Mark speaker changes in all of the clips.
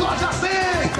Speaker 1: 100!
Speaker 2: O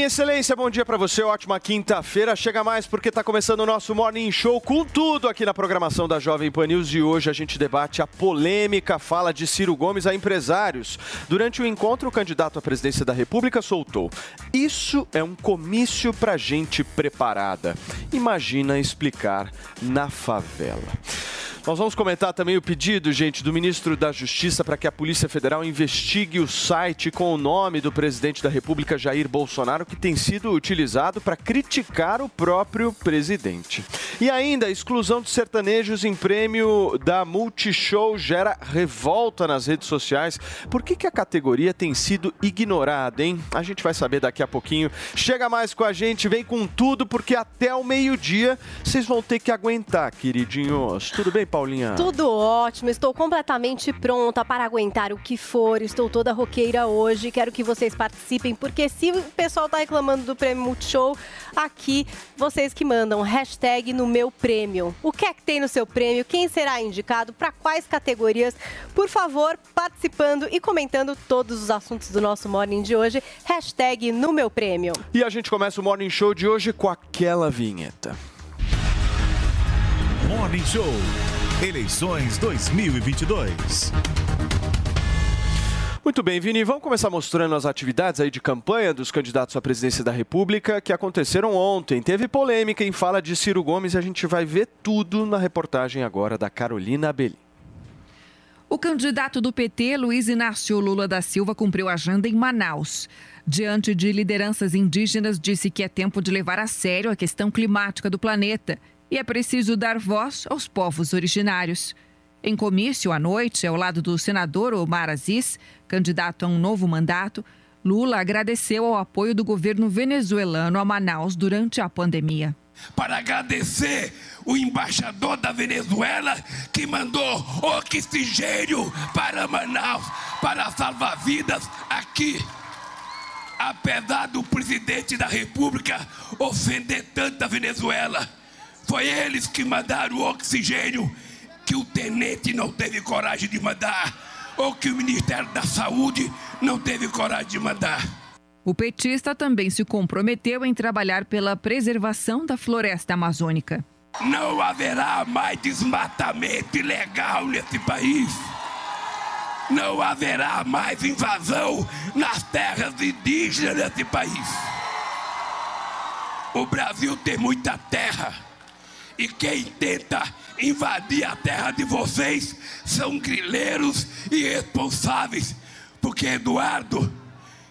Speaker 3: Minha excelência, bom dia pra você, ótima quinta-feira. Chega mais porque tá começando o nosso Morning Show com tudo aqui na programação da Jovem Pan News e hoje a gente debate a polêmica fala de Ciro Gomes a empresários. Durante o encontro, o candidato à presidência da República soltou: Isso é um comício pra gente preparada. Imagina explicar na favela. Nós vamos comentar também o pedido, gente, do ministro da Justiça para que a Polícia Federal investigue o site com o nome do presidente da República, Jair Bolsonaro, que tem sido utilizado para criticar o próprio presidente. E ainda, a exclusão de sertanejos em prêmio da Multishow gera revolta nas redes sociais. Por que, que a categoria tem sido ignorada, hein? A gente vai saber daqui a pouquinho. Chega mais com a gente, vem com tudo, porque até o meio-dia vocês vão ter que aguentar, queridinhos. Tudo bem, Paulinha?
Speaker 4: Tudo ótimo, estou completamente pronta para aguentar o que for. Estou toda roqueira hoje. Quero que vocês participem, porque se o pessoal tá reclamando do prêmio Multishow, aqui vocês que mandam hashtag no meu prêmio. O que é que tem no seu prêmio? Quem será indicado? Para quais categorias? Por favor, participando e comentando todos os assuntos do nosso Morning de hoje. Hashtag no meu prêmio.
Speaker 3: E a gente começa o Morning Show de hoje com aquela vinheta.
Speaker 5: Morning Show. Eleições 2022.
Speaker 3: Muito bem, Vini, vamos começar mostrando as atividades aí de campanha dos candidatos à presidência da República que aconteceram ontem. Teve polêmica em fala de Ciro Gomes e a gente vai ver tudo na reportagem agora da Carolina Abelli.
Speaker 6: O candidato do PT, Luiz Inácio Lula da Silva, cumpriu a agenda em Manaus. Diante de lideranças indígenas, disse que é tempo de levar a sério a questão climática do planeta e é preciso dar voz aos povos originários. Em comício à noite, ao lado do senador Omar Aziz, candidato a um novo mandato, Lula agradeceu ao apoio do governo venezuelano a Manaus durante a pandemia.
Speaker 1: Para agradecer o embaixador da Venezuela que mandou oxigênio para Manaus para salvar vidas aqui. Apesar do presidente da República ofender tanto a Venezuela, foi eles que mandaram o oxigênio que o tenente não teve coragem de mandar, ou que o Ministério da Saúde não teve coragem de mandar.
Speaker 6: O petista também se comprometeu em trabalhar pela preservação da floresta amazônica.
Speaker 1: Não haverá mais desmatamento ilegal nesse país. Não haverá mais invasão nas terras indígenas desse país. O Brasil tem muita terra. E quem tenta invadir a terra de vocês são grileiros e irresponsáveis. Porque Eduardo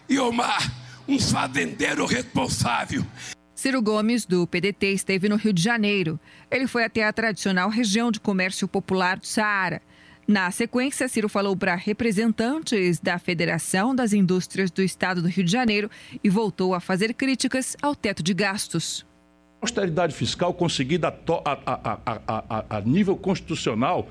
Speaker 1: e Omar, um fazendeiro responsável.
Speaker 6: Ciro Gomes, do PDT, esteve no Rio de Janeiro. Ele foi até a tradicional região de comércio popular do Saara. Na sequência, Ciro falou para representantes da Federação das Indústrias do Estado do Rio de Janeiro e voltou a fazer críticas ao teto de gastos.
Speaker 7: Austeridade fiscal conseguida a, a- a- a- nível constitucional,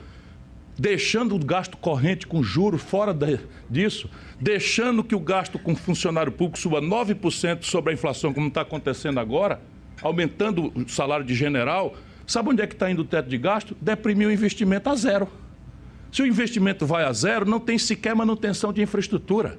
Speaker 7: deixando o gasto corrente com juros fora da- disso, deixando que o gasto com funcionário público suba 9% sobre a inflação, como está acontecendo agora, aumentando o salário de general. Sabe onde é que está indo o teto de gasto? Deprimir o investimento a zero. Se o investimento vai a zero, não tem sequer manutenção de infraestrutura.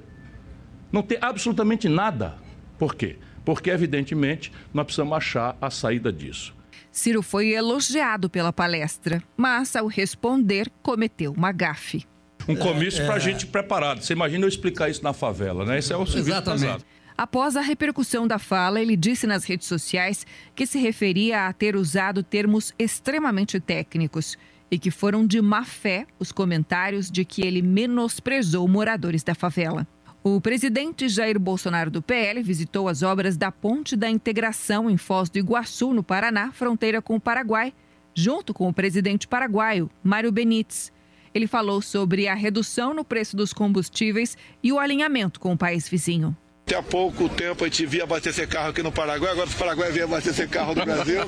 Speaker 7: Não tem absolutamente nada. Por quê? Porque, evidentemente, nós precisamos achar a saída disso.
Speaker 6: Ciro foi elogiado pela palestra, mas ao responder, cometeu uma gafe.
Speaker 7: um comício
Speaker 8: É,
Speaker 7: para
Speaker 8: é.
Speaker 7: gente preparado. Você imagina eu explicar isso na favela, né? Esse é o serviço
Speaker 8: Exatamente.
Speaker 7: pesado.
Speaker 6: Após a repercussão da fala, ele disse nas redes sociais que se referia a ter usado termos extremamente técnicos e que foram de má fé os comentários de que ele menosprezou moradores da favela. O presidente Jair Bolsonaro do PL visitou as obras da Ponte da Integração em Foz do Iguaçu, no Paraná, fronteira com o Paraguai, junto com o presidente paraguaio, Mário Benítez. Ele falou sobre a redução no preço dos combustíveis e o alinhamento com o país vizinho.
Speaker 9: Até há pouco tempo a gente via abastecer carro aqui no Paraguai, agora o Paraguai vem abastecer carro do Brasil.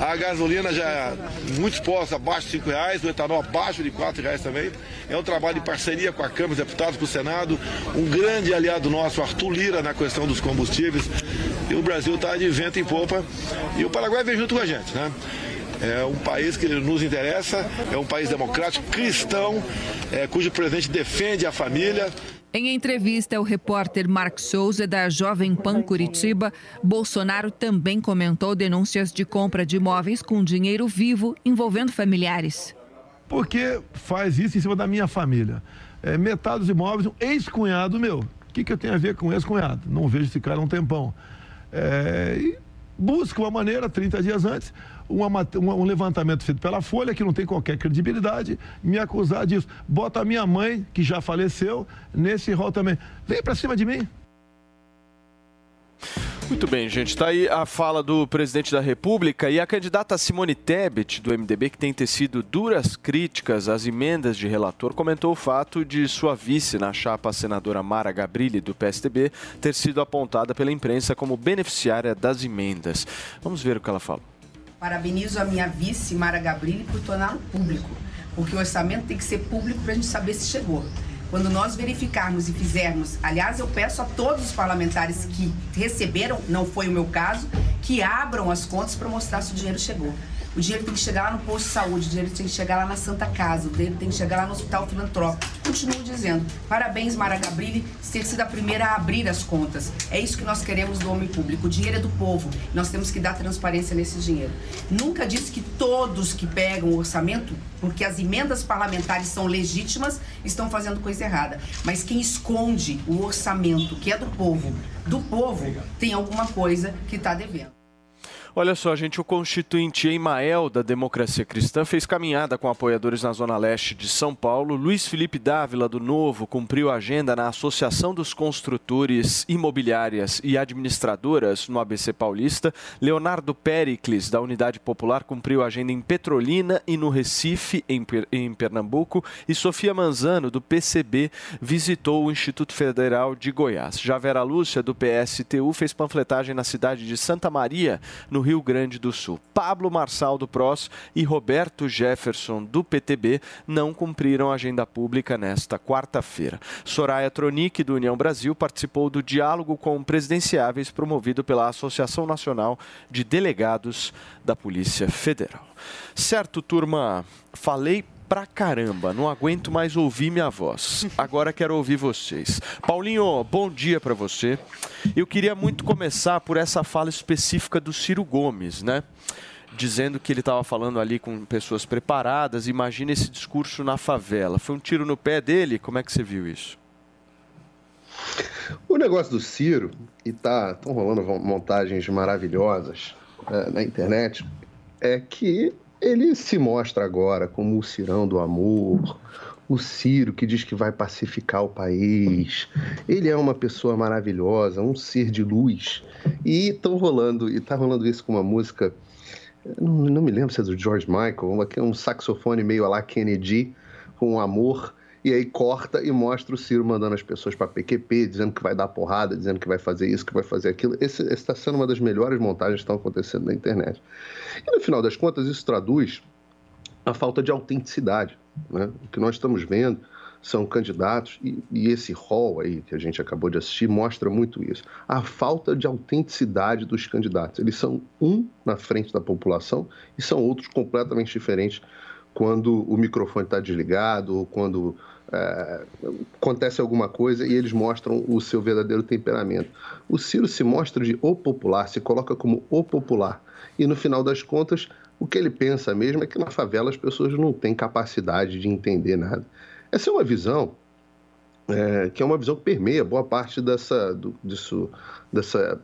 Speaker 9: A gasolina já é muitos postos abaixo de 5 reais, o etanol abaixo de 4 reais também. É um trabalho em parceria com a Câmara dos Deputados, com o Senado. Um grande aliado nosso, Arthur Lira, na questão dos combustíveis. E o Brasil está de vento em popa. E o Paraguai vem junto com a gente, né? É um país que nos interessa, é um país democrático, cristão, é, cujo presidente defende a família.
Speaker 6: Em entrevista ao repórter Mark Souza, da Jovem Pan Curitiba, Bolsonaro também comentou denúncias de compra de imóveis com dinheiro vivo envolvendo familiares.
Speaker 10: Porque faz isso em cima da minha família. É, metade dos imóveis, um ex-cunhado meu. O que, que eu tenho a ver com ex-cunhado? Não vejo esse cara há um tempão. É, e busca uma maneira, 30 dias antes, uma uma- um levantamento feito pela Folha, que não tem qualquer credibilidade, me acusar disso. Bota a minha mãe, que já faleceu, nesse rol também. Vem pra cima de mim.
Speaker 3: Muito bem, gente. Está aí a fala do presidente da República e a candidata Simone Tebet, do MDB, que tem tecido duras críticas às emendas de relator, comentou o fato de sua vice na chapa, a senadora Mara Gabrilli, do PSDB, ter sido apontada pela imprensa como beneficiária das emendas. Vamos ver o que ela falou.
Speaker 11: Parabenizo a minha vice, Mara Gabrilli, por torná-lo público, porque o orçamento tem que ser público para a gente saber se chegou. Quando nós verificarmos e fizermos, aliás, eu peço a todos os parlamentares que receberam, não foi o meu caso, que abram as contas para mostrar se o dinheiro chegou. O dinheiro tem que chegar lá no posto de saúde, o dinheiro tem que chegar lá na Santa Casa, o dinheiro tem que chegar lá no Hospital Filantrópico. Continuo dizendo, parabéns, Mara Gabrilli, ter sido a primeira a abrir as contas. É isso que nós queremos do homem público. O dinheiro é do povo. Nós temos que dar transparência nesse dinheiro. Nunca disse que todos que pegam o orçamento, porque as emendas parlamentares são legítimas, estão fazendo coisa errada. Mas quem esconde o orçamento, que é do povo, do povo, tem alguma coisa que está devendo.
Speaker 3: Olha só, gente, o constituinte Emael da Democracia Cristã fez caminhada com apoiadores na Zona Leste de São Paulo. Luiz Felipe Dávila, do Novo, cumpriu a agenda na Associação dos Construtores Imobiliárias e Administradoras, no ABC Paulista. Leonardo Pericles, da Unidade Popular, cumpriu a agenda em Petrolina e no Recife, em, em Pernambuco. E Sofia Manzano, do PCB, visitou o Instituto Federal de Goiás. Já Vera Lúcia, do PSTU, fez panfletagem na cidade de Santa Maria, no Rio Grande do Sul. Pablo Marçal, do PROS, e Roberto Jefferson, do PTB, não cumpriram a agenda pública nesta quarta-feira. Soraya Tronic, do União Brasil, participou do diálogo com presidenciáveis promovido pela Associação Nacional de Delegados da Polícia Federal. Certo, turma, falei pra caramba, não aguento mais ouvir minha voz. Agora quero ouvir vocês. Paulinho, bom dia pra você. Eu queria muito começar por essa fala específica do Ciro Gomes, né? Dizendo que ele estava falando ali com pessoas preparadas. Imagina esse discurso na favela. Foi um tiro no pé dele? Como é que você viu isso?
Speaker 12: O negócio do Ciro, e tá estão rolando montagens maravilhosas né, na internet, é que ele se mostra agora como o Cirão do amor, o Ciro que diz que vai pacificar o país. Ele é uma pessoa maravilhosa, um ser de luz. E estão rolando, e tá rolando isso com uma música, não, não me lembro se é do George Michael, que é um saxofone meio a lá Kennedy, com amor. E aí corta e mostra o Ciro mandando as pessoas para PQP, dizendo que vai dar porrada, dizendo que vai fazer isso, que vai fazer aquilo. Esse está sendo uma das melhores montagens que estão acontecendo na internet. E no final das contas, isso traduz a falta de autenticidade. Né? O que nós estamos vendo são candidatos, e, e esse rol aí que a gente acabou de assistir mostra muito isso. A falta de autenticidade dos candidatos. Eles são um na frente da população e são outros completamente diferentes quando o microfone está desligado ou quando é, acontece alguma coisa e eles mostram o seu verdadeiro temperamento. O Ciro se mostra de o popular, se coloca como o popular. E no final das contas, o que ele pensa mesmo é que na favela as pessoas não têm capacidade de entender nada. Essa é uma visão é, que é uma visão que permeia boa parte dessa, do, disso, dessa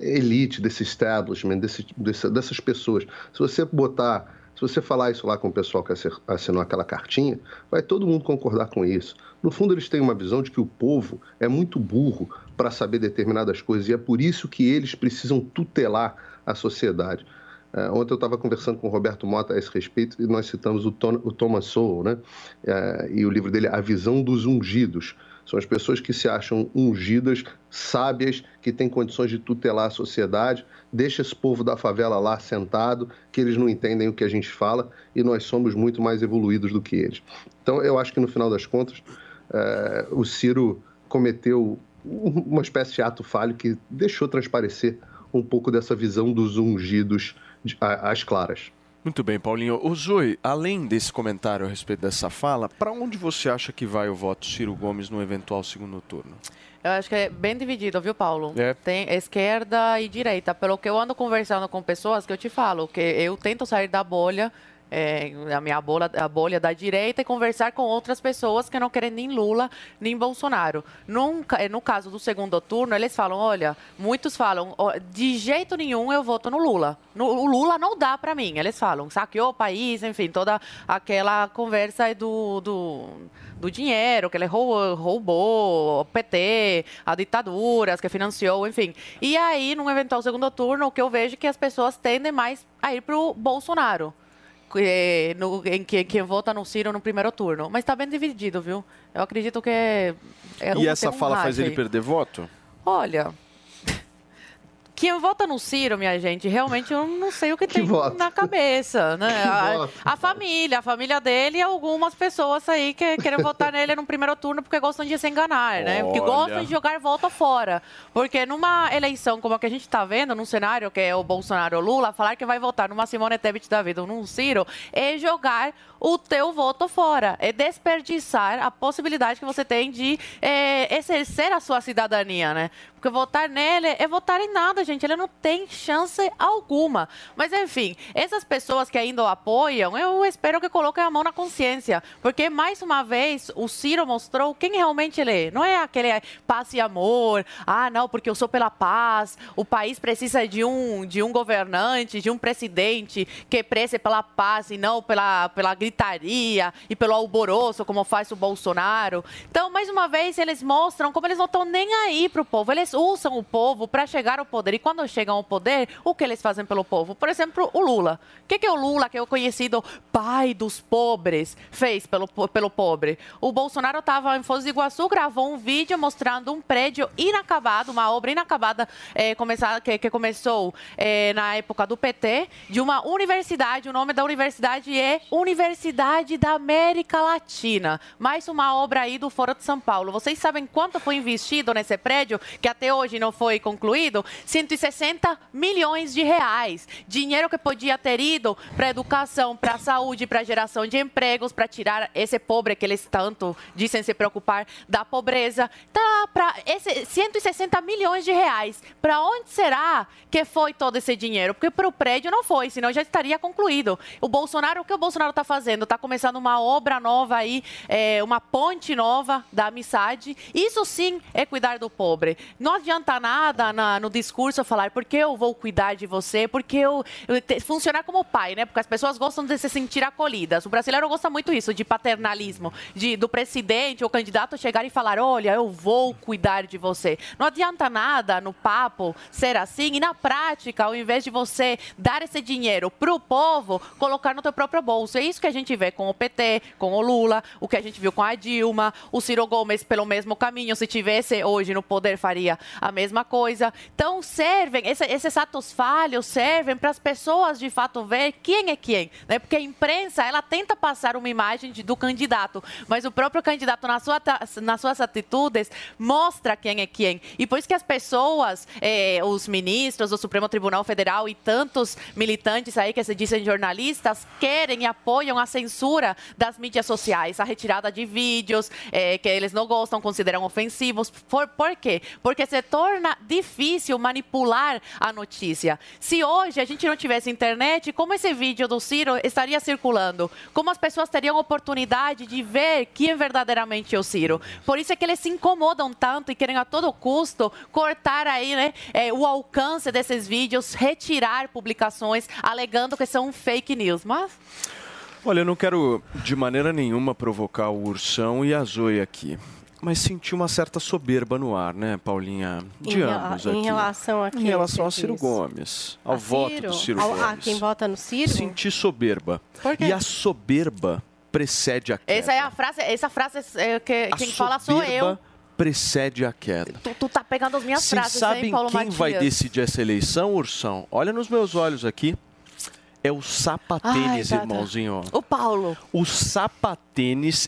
Speaker 12: elite, desse establishment, desse, dessa, dessas pessoas. Se você botar, se você falar isso lá com o pessoal que assinou aquela cartinha, vai todo mundo concordar com isso. No fundo, eles têm uma visão de que o povo é muito burro para saber determinadas coisas e é por isso que eles precisam tutelar a sociedade. É, ontem eu estava conversando com o Roberto Mota a esse respeito e nós citamos o, Tom, o Thomas Sowell, né? É, e o livro dele, A Visão dos Ungidos. São as pessoas que se acham ungidas, sábias, que têm condições de tutelar a sociedade. Deixa esse povo da favela lá sentado, que eles não entendem o que a gente fala e nós somos muito mais evoluídos do que eles. Então, eu acho que no final das contas, é, o Ciro cometeu uma espécie de ato falho que deixou transparecer um pouco dessa visão dos ungidos às claras.
Speaker 3: Muito bem, Paulinho. O Zoe, além desse comentário a respeito dessa fala, para onde você acha que vai o voto Ciro Gomes no eventual segundo turno?
Speaker 8: Eu acho que é bem dividido, viu, Paulo?
Speaker 3: É.
Speaker 8: Tem esquerda e direita. Pelo que eu ando conversando com pessoas, que eu te falo, que eu tento sair da bolha é, a minha bolha, a bolha da direita e conversar com outras pessoas que não querem nem Lula nem Bolsonaro. Nunca, no caso do segundo turno, eles falam, olha, muitos falam, de jeito nenhum eu voto no Lula. No, o Lula não dá para mim. Eles falam, saqueou o país, enfim, toda aquela conversa do, do, do dinheiro que ele roubou, o PT, a ditadura, que financiou, enfim. E aí, num eventual segundo turno, o que eu vejo é que as pessoas tendem mais a ir para o Bolsonaro é, no, em que quem vota no Ciro no primeiro turno. Mas está bem dividido, viu? Eu acredito que é.
Speaker 3: é e essa um fala faz ele perder voto?
Speaker 8: Olha, quem vota no Ciro, minha gente, realmente eu não sei o que, que tem voto? na cabeça, né? A, a, família, a família dele e algumas pessoas aí que querem votar nele no primeiro turno porque gostam de se enganar, né? Porque gostam de jogar volta fora. Porque numa eleição como a que a gente está vendo, num cenário que é o Bolsonaro ou Lula, falar que vai votar numa Simone Tebet da vida ou num Ciro é jogar o teu voto fora. É desperdiçar a possibilidade que você tem de é, exercer a sua cidadania, né? Porque votar nele é votar em nada, gente. Ele não tem chance alguma. Mas, enfim, essas pessoas que ainda o apoiam, eu espero que coloquem a mão na consciência. Porque, mais uma vez, o Ciro mostrou quem realmente ele é. Não é aquele paz e amor. Ah, não, porque eu sou pela paz. O país precisa de um, de um governante, de um presidente que preze pela paz e não pela, pela gritaria e pelo alboroço, como faz o Bolsonaro. Então, mais uma vez, eles mostram como eles não estão nem aí para o povo. Eles usam o povo para chegar ao poder. E quando chegam ao poder, o que eles fazem pelo povo? Por exemplo, o Lula. O que, que o Lula, que é o conhecido pai dos pobres, fez pelo, pelo pobre? O Bolsonaro estava em Foz do Iguaçu, gravou um vídeo mostrando um prédio inacabado, uma obra inacabada é, começar, que, que começou é, na época do PT, de uma universidade. O nome da universidade é Universidade da América Latina. Mais uma obra aí do Foro de São Paulo. Vocês sabem quanto foi investido nesse prédio? Que até hoje não foi concluído, 160 milhões de reais. Dinheiro que podia ter ido para educação, para saúde, para geração de empregos, para tirar esse pobre que eles tanto dizem se preocupar da pobreza. Tá para 160 milhões de reais. Para onde será que foi todo esse dinheiro? Porque para o prédio não foi, senão já estaria concluído. O Bolsonaro, o que o Bolsonaro está fazendo? Está começando uma obra nova aí, é, uma ponte nova da amizade. Isso sim é cuidar do pobre. Não adianta nada na, no discurso falar porque eu vou cuidar de você, porque eu, eu te, funcionar como pai, né? Porque as pessoas gostam de se sentir acolhidas. O brasileiro gosta muito isso, de paternalismo, de do presidente ou candidato chegar e falar, olha, eu vou cuidar de você. Não adianta nada no papo ser assim e na prática, ao invés de você dar esse dinheiro para o povo, colocar no teu próprio bolso. É isso que a gente vê com o PT, com o Lula, o que a gente viu com a Dilma, o Ciro Gomes pelo mesmo caminho. Se tivesse hoje no poder, faria a mesma coisa. Então, servem, esse, esses atos falhos servem para as pessoas de fato ver quem é quem. Né? Porque a imprensa, ela tenta passar uma imagem de, do candidato, mas o próprio candidato, na sua, nas suas atitudes, mostra quem é quem. E por isso que as pessoas, eh, os ministros do Supremo Tribunal Federal e tantos militantes aí que se dizem jornalistas, querem e apoiam a censura das mídias sociais, a retirada de vídeos eh, que eles não gostam, consideram ofensivos. Por, por quê? Porque se torna difícil manipular a notícia. Se hoje a gente não tivesse internet, como esse vídeo do Ciro estaria circulando? Como as pessoas teriam oportunidade de ver quem é verdadeiramente o Ciro? Por isso é que eles se incomodam tanto e querem a todo custo cortar aí né, é, o alcance desses vídeos, retirar publicações, alegando que são fake news. Mas
Speaker 3: Olha, eu não quero de maneira nenhuma provocar o Ursão e a Zoe aqui. Mas senti uma certa soberba no ar, né, Paulinha? De
Speaker 4: Em
Speaker 3: ambos
Speaker 4: em
Speaker 3: aqui.
Speaker 4: relação a
Speaker 3: Em
Speaker 4: quem
Speaker 3: relação
Speaker 4: você
Speaker 3: a Ciro? Gomes. Ao
Speaker 4: A
Speaker 3: voto
Speaker 4: Ciro?
Speaker 3: do Ciro
Speaker 4: Ao-
Speaker 3: Gomes.
Speaker 4: a quem vota no Ciro?
Speaker 3: Senti soberba.
Speaker 8: Por quê?
Speaker 3: E a soberba precede a queda.
Speaker 8: essa é a frase, essa frase é, que
Speaker 3: A
Speaker 8: quem fala sou eu.
Speaker 3: soberba precede a queda.
Speaker 8: Tu, tu tá pegando as minhas
Speaker 3: Vocês
Speaker 8: frases,
Speaker 3: sabem
Speaker 8: hein, Paulo
Speaker 3: quem
Speaker 8: Matias?
Speaker 3: vai decidir essa eleição, Ursão? Olha nos meus olhos aqui. É o sapatênis,
Speaker 8: Ai, tá, tá.
Speaker 3: irmãozinho. ó.
Speaker 8: O Paulo.
Speaker 3: O sapatênis,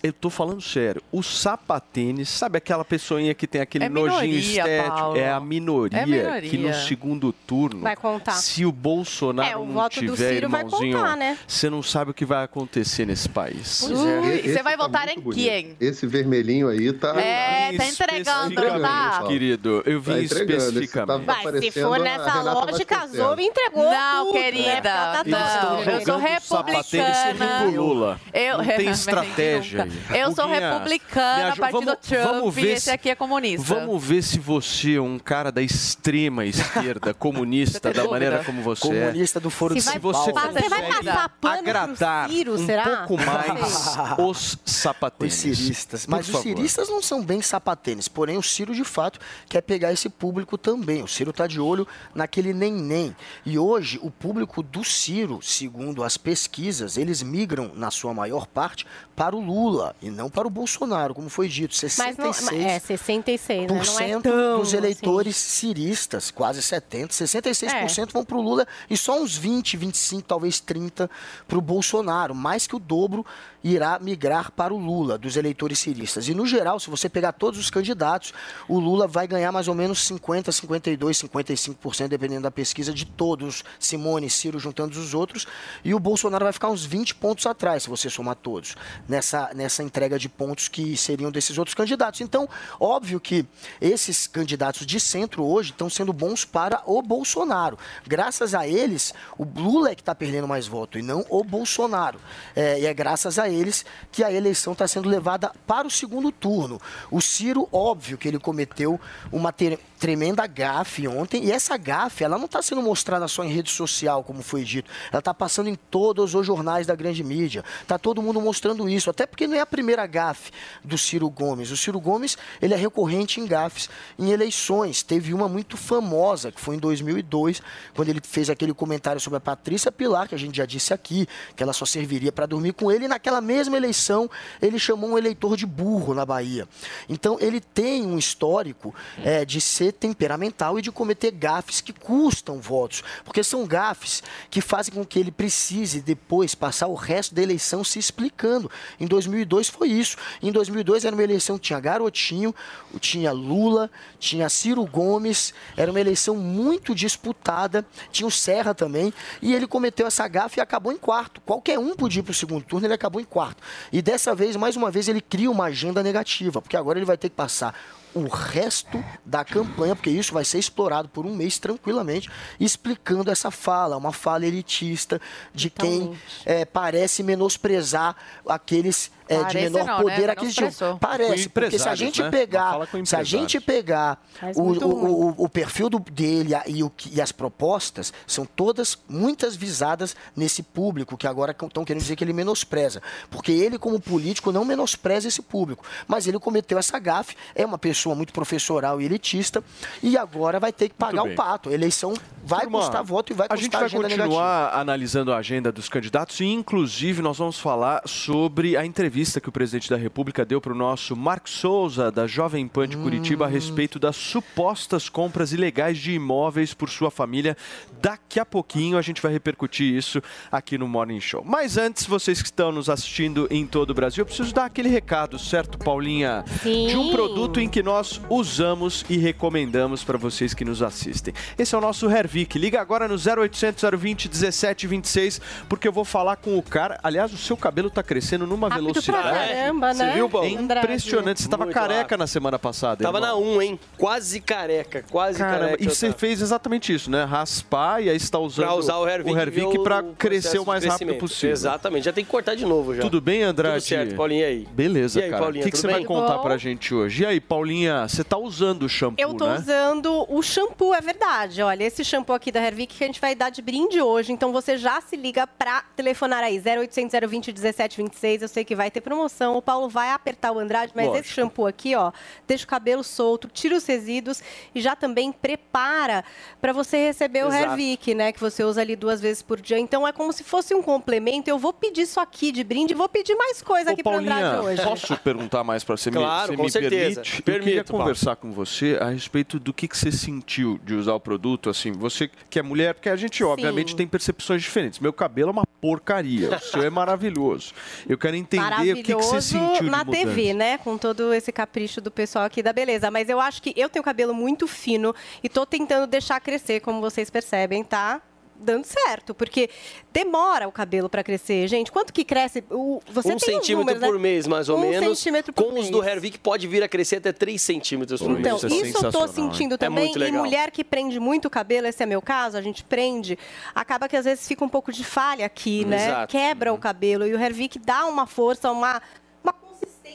Speaker 3: eu tô falando sério, o sapatênis, sabe aquela pessoinha que tem aquele
Speaker 8: É
Speaker 3: nojinho
Speaker 8: minoria,
Speaker 3: estético?
Speaker 8: Paulo.
Speaker 3: É a minoria,
Speaker 8: É minoria.
Speaker 3: que no segundo turno,
Speaker 4: Vai contar.
Speaker 3: se o Bolsonaro
Speaker 4: É, o
Speaker 3: não
Speaker 4: voto do
Speaker 3: tiver,
Speaker 4: Ciro vai
Speaker 3: irmãozinho,
Speaker 4: contar, né?
Speaker 3: você não sabe o que vai acontecer nesse país.
Speaker 12: Esse
Speaker 8: você vai
Speaker 12: tá
Speaker 8: votar em quem?
Speaker 12: Esse vermelhinho aí tá.
Speaker 8: É, tá entregando, tá?
Speaker 3: Querido, eu vim
Speaker 12: Tá
Speaker 3: especificamente.
Speaker 12: tá
Speaker 4: Mas se for nessa lógica,
Speaker 12: Vasconcelos.
Speaker 4: Zoe entregou
Speaker 8: Não,
Speaker 4: tudo, né?
Speaker 8: querida,
Speaker 4: Tá
Speaker 3: Eles estão
Speaker 8: não. Eu sou
Speaker 3: sapatênis
Speaker 8: republicana.
Speaker 3: pro Lula.
Speaker 8: Eu,
Speaker 3: não tem estratégia aí.
Speaker 8: Eu sou
Speaker 3: Guguinha, me
Speaker 8: republicana,
Speaker 3: ajuda-
Speaker 8: partido
Speaker 3: vamos-
Speaker 8: Trump,
Speaker 3: vamos ver
Speaker 8: e esse
Speaker 3: se-
Speaker 8: aqui é comunista.
Speaker 3: Vamos ver se você é um cara da extrema esquerda, comunista, da
Speaker 8: dúvida?
Speaker 3: maneira como você é.
Speaker 13: Comunista do Foro
Speaker 4: Se
Speaker 13: de
Speaker 4: vai,
Speaker 3: Se você
Speaker 4: você vai
Speaker 3: consegue
Speaker 4: passar pano
Speaker 3: agradar
Speaker 4: Ciro,
Speaker 3: um
Speaker 4: será?
Speaker 3: pouco mais os
Speaker 13: Os
Speaker 3: sapatênis.
Speaker 13: ciristas. Mas
Speaker 3: Por
Speaker 13: os
Speaker 3: favor.
Speaker 13: ciristas não são bem sapatênis. Porém, o Ciro, de fato, quer pegar esse público também. O Ciro está de olho naquele nem-nem. E hoje, o público do Ciro, segundo as pesquisas, eles migram, na sua maior parte, para o Lula e não para o Bolsonaro, como foi dito.
Speaker 4: Mas não,
Speaker 13: 66
Speaker 4: é 66, né? Não é tão,
Speaker 13: dos
Speaker 4: assim.
Speaker 13: eleitores ciristas, quase 70, 66% vão para o Lula e só uns 20, 25, talvez 30 para o Bolsonaro, mais que o dobro irá migrar para o Lula dos eleitores ciristas. E no geral, se você pegar todos os candidatos, o Lula vai ganhar mais ou menos 50, 52, 55%, dependendo da pesquisa de todos, Simone, Ciro juntando os outros, e o Bolsonaro vai ficar uns 20 pontos atrás, se você somar todos, nessa, nessa entrega de pontos que seriam desses outros candidatos. Então, óbvio que esses candidatos de centro hoje estão sendo bons para o Bolsonaro. Graças a eles, o Lula é que está perdendo mais voto e não o Bolsonaro. É, e é graças a eles que a eleição está sendo levada para o segundo turno. O Ciro, óbvio que ele cometeu uma tremenda gafe ontem, e essa gafe, ela não está sendo mostrada só em rede social, como foi dito. Ela está passando em todos os jornais da grande mídia. Está todo mundo mostrando isso, até porque não é a primeira gafe do Ciro Gomes. O Ciro Gomes, ele é recorrente em gafes em eleições. Teve uma muito famosa, que foi em 2002, quando ele fez aquele comentário sobre a Patrícia Pilar, que a gente já disse aqui, que ela só serviria para dormir com ele, e naquela mesma eleição, ele chamou um eleitor de burro na Bahia. Então, ele tem um histórico é, de ser temperamental e de cometer gafes que custam votos, porque são gafes que fazem com que ele precise depois passar o resto da eleição se explicando. Em 2002 foi isso. Em 2002 era uma eleição que tinha Garotinho, tinha Lula, tinha Ciro Gomes, era uma eleição muito disputada, tinha o Serra também, e ele cometeu essa gafe e acabou em quarto. Qualquer um podia ir para o segundo turno, ele acabou em quarto. E dessa vez, mais uma vez, ele cria uma agenda negativa, porque agora ele vai ter que passar o resto da campanha, porque isso vai ser explorado por um mês tranquilamente, explicando essa fala, uma fala elitista de quem é, parece menosprezar aqueles é, de menor
Speaker 8: não, né?
Speaker 13: poder aquisitivo.
Speaker 8: Menosprezou.
Speaker 13: Parece, porque se a gente
Speaker 3: né?
Speaker 13: pegar, se a gente pegar o, o, o, o perfil do- dele a- e, o que- e as propostas, são todas, muitas visadas nesse público que agora estão querendo dizer que ele menospreza. Porque ele, como político, não menospreza esse público. Mas ele cometeu essa gafe, é uma pessoa muito professoral e elitista, e agora vai ter que pagar o pato. A eleição vai
Speaker 3: Turma,
Speaker 13: custar voto e vai
Speaker 3: A
Speaker 13: custar
Speaker 3: gente vai
Speaker 13: agenda negativa.
Speaker 3: continuar analisando a agenda dos candidatos e, inclusive, nós vamos falar sobre a entrevista que o presidente da República deu para o nosso Marcos Souza, da Jovem Pan de Curitiba,
Speaker 13: Hum.
Speaker 3: a respeito das supostas compras ilegais de imóveis por sua família. Daqui a pouquinho a gente vai repercutir isso aqui no Morning Show. Mas antes, vocês que estão nos assistindo em todo o Brasil, eu preciso dar aquele recado, certo, Paulinha?
Speaker 4: Sim.
Speaker 3: De um produto em que nós usamos e recomendamos para vocês que nos assistem. Esse é o nosso Hervik. Liga agora no 0800 020 1726, porque eu vou falar com o cara. Aliás, o seu cabelo tá crescendo numa
Speaker 4: Rápido pra pra caramba, né?
Speaker 3: Você viu, Paulo? É impressionante. Você tava
Speaker 14: Muito
Speaker 3: careca
Speaker 14: rápido.
Speaker 3: na semana passada.
Speaker 14: Tava
Speaker 3: irmão.
Speaker 14: na 1, hein? Quase careca, quase
Speaker 3: Caramba,
Speaker 14: careca.
Speaker 3: e você fez exatamente isso, né? Raspar e aí você tá usando
Speaker 14: Pra usar o Hervik, o
Speaker 3: crescer
Speaker 14: processo
Speaker 3: o mais rápido possível.
Speaker 14: Exatamente, já tem que cortar de novo já.
Speaker 3: Tudo bem, Andrade?
Speaker 14: Tudo certo, Paulinha, e aí?
Speaker 3: Beleza,
Speaker 14: E aí,
Speaker 3: cara.
Speaker 14: Paulinha,
Speaker 3: o que, que você vai
Speaker 14: bem?
Speaker 3: contar
Speaker 4: Bom.
Speaker 3: pra gente hoje? E aí, Paulinha, você tá usando o shampoo,
Speaker 4: Eu tô
Speaker 3: né?
Speaker 4: usando o shampoo, é verdade. Olha, esse shampoo aqui da Hervik que a gente vai dar de brinde hoje. Então você já se liga pra telefonar aí, 0800 020 1726. Eu sei que vai ter promoção. O Paulo vai apertar o Andrade, mas
Speaker 15: Lógico.
Speaker 4: esse shampoo aqui, ó, deixa o cabelo solto, tira os resíduos e já também prepara pra você receber o. Hervik, né? Que você usa ali duas vezes por dia. Então é como se fosse um complemento. Eu vou pedir isso aqui de brinde e vou pedir mais coisa
Speaker 3: Ô,
Speaker 4: aqui pro Andrade hoje.
Speaker 3: posso perguntar mais para você? me-
Speaker 14: Claro,
Speaker 3: você
Speaker 14: com
Speaker 3: me
Speaker 14: certeza.
Speaker 3: permite? eu
Speaker 14: Permito,
Speaker 3: queria
Speaker 14: Paulo.
Speaker 3: conversar com você a respeito do que, que você sentiu de usar o produto. Assim, você que é mulher, porque a gente obviamente tem percepções diferentes. Meu cabelo é uma porcaria, o seu é maravilhoso. Eu quero entender o que, que você sentiu
Speaker 4: na
Speaker 3: mudança.
Speaker 4: TV, né? Com todo esse capricho do pessoal aqui da beleza. Mas eu acho que eu tenho cabelo muito fino e tô tentando deixar crescer, como vocês percebem, tá? Dando certo, porque demora o cabelo para crescer, gente. Quanto que cresce? O, você
Speaker 14: um
Speaker 4: tem os
Speaker 14: centímetro
Speaker 4: números, né?
Speaker 14: por mês, mais ou
Speaker 4: um
Speaker 14: menos.
Speaker 4: centímetro por
Speaker 14: Com os
Speaker 4: mês.
Speaker 14: do Hervik pode vir a crescer até 3 centímetros por
Speaker 4: Então,
Speaker 14: mês.
Speaker 4: isso, eu tô sentindo
Speaker 14: É
Speaker 4: também.
Speaker 14: muito
Speaker 4: e mulher que prende muito o cabelo, esse é meu caso, a gente prende, acaba que às vezes fica um pouco de falha aqui, né?
Speaker 14: Exato.
Speaker 4: Quebra o cabelo. E o Hervik dá uma força, uma,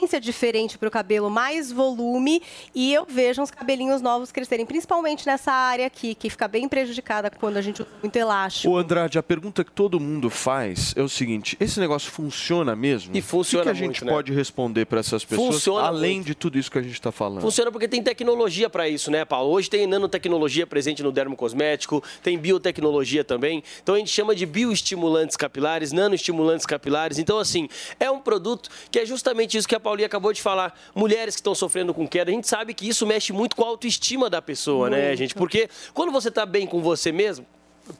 Speaker 4: consistência diferente para o cabelo, mais volume. E eu vejo uns cabelinhos novos crescerem, principalmente nessa área aqui, que fica bem prejudicada quando a gente usa muito elástico.
Speaker 3: O Andrade, a pergunta que todo mundo faz é o seguinte: esse negócio funciona mesmo?
Speaker 14: E funciona
Speaker 3: O que, que a gente
Speaker 14: muito, né?
Speaker 3: pode responder para essas pessoas,
Speaker 14: Funciona
Speaker 3: além
Speaker 14: muito.
Speaker 3: de tudo isso que a gente está falando?
Speaker 14: Funciona porque tem tecnologia para isso, né, Paulo? Hoje tem nanotecnologia presente no dermocosmético, tem biotecnologia também. Então a gente chama de bioestimulantes capilares, nanoestimulantes capilares. Então, assim, é um produto que é justamente isso que a Paulinha acabou de falar. Mulheres que estão sofrendo com queda, a gente sabe que isso mexe muito com a autoestima da pessoa, né,
Speaker 15: Muito.
Speaker 14: gente? Porque quando você tá bem com você mesmo,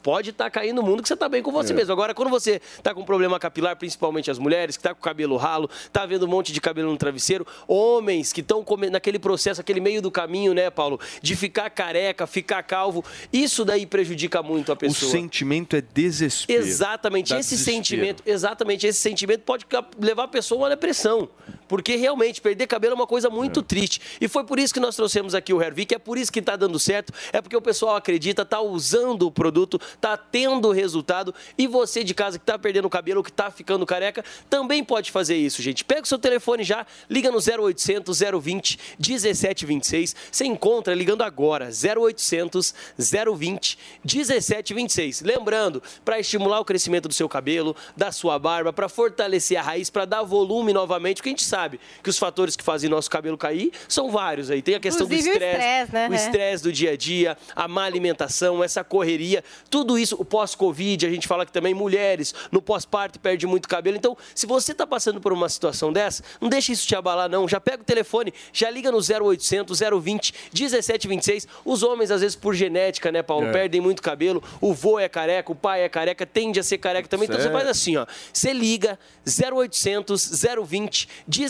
Speaker 14: Pode estar caindo no mundo que você está bem com você
Speaker 15: É.
Speaker 14: mesmo. Agora, quando você está com problema capilar, principalmente as mulheres, que está com o cabelo ralo, está vendo um monte de cabelo no travesseiro, homens que estão naquele processo, aquele meio do caminho, né, Paulo, de ficar careca, ficar calvo, isso daí prejudica muito a
Speaker 3: O
Speaker 14: pessoa.
Speaker 3: sentimento é desespero.
Speaker 14: Exatamente,
Speaker 3: Dá
Speaker 14: esse
Speaker 3: desespero.
Speaker 14: sentimento, exatamente, esse sentimento pode levar a pessoa a uma depressão. Porque realmente perder cabelo é uma coisa muito triste. E foi por isso que nós trouxemos aqui o Hervik, é por isso que está dando certo, é porque o pessoal acredita, está usando o produto, está tendo resultado. E você de casa que está perdendo o cabelo, que está ficando careca, também pode fazer isso, gente. Pega o seu telefone já, liga no 0800 020 1726. Você encontra ligando agora, 0800 020 1726. Lembrando, para estimular o crescimento do seu cabelo, da sua barba, para fortalecer a raiz, para dar volume novamente, porque a gente sabe que os fatores que fazem nosso cabelo cair são vários aí. Tem a questão
Speaker 4: Inclusive
Speaker 14: do
Speaker 4: o
Speaker 14: estresse,
Speaker 4: né?
Speaker 14: o estresse do dia a dia, a má alimentação, essa correria, tudo isso, o pós-Covid, a gente fala que também mulheres no pós-parto perde muito cabelo. Então, se você está passando por uma situação dessa, não deixa isso te abalar, não. Já pega o telefone, já liga no 0800 020 1726. Os homens, às vezes, por genética, né, Paulo,
Speaker 15: É.
Speaker 14: perdem muito cabelo. O vô é careca, o pai é careca, tende a ser careca também. Então, você
Speaker 15: Certo.
Speaker 14: faz assim, ó. Você liga 0800 020 1726,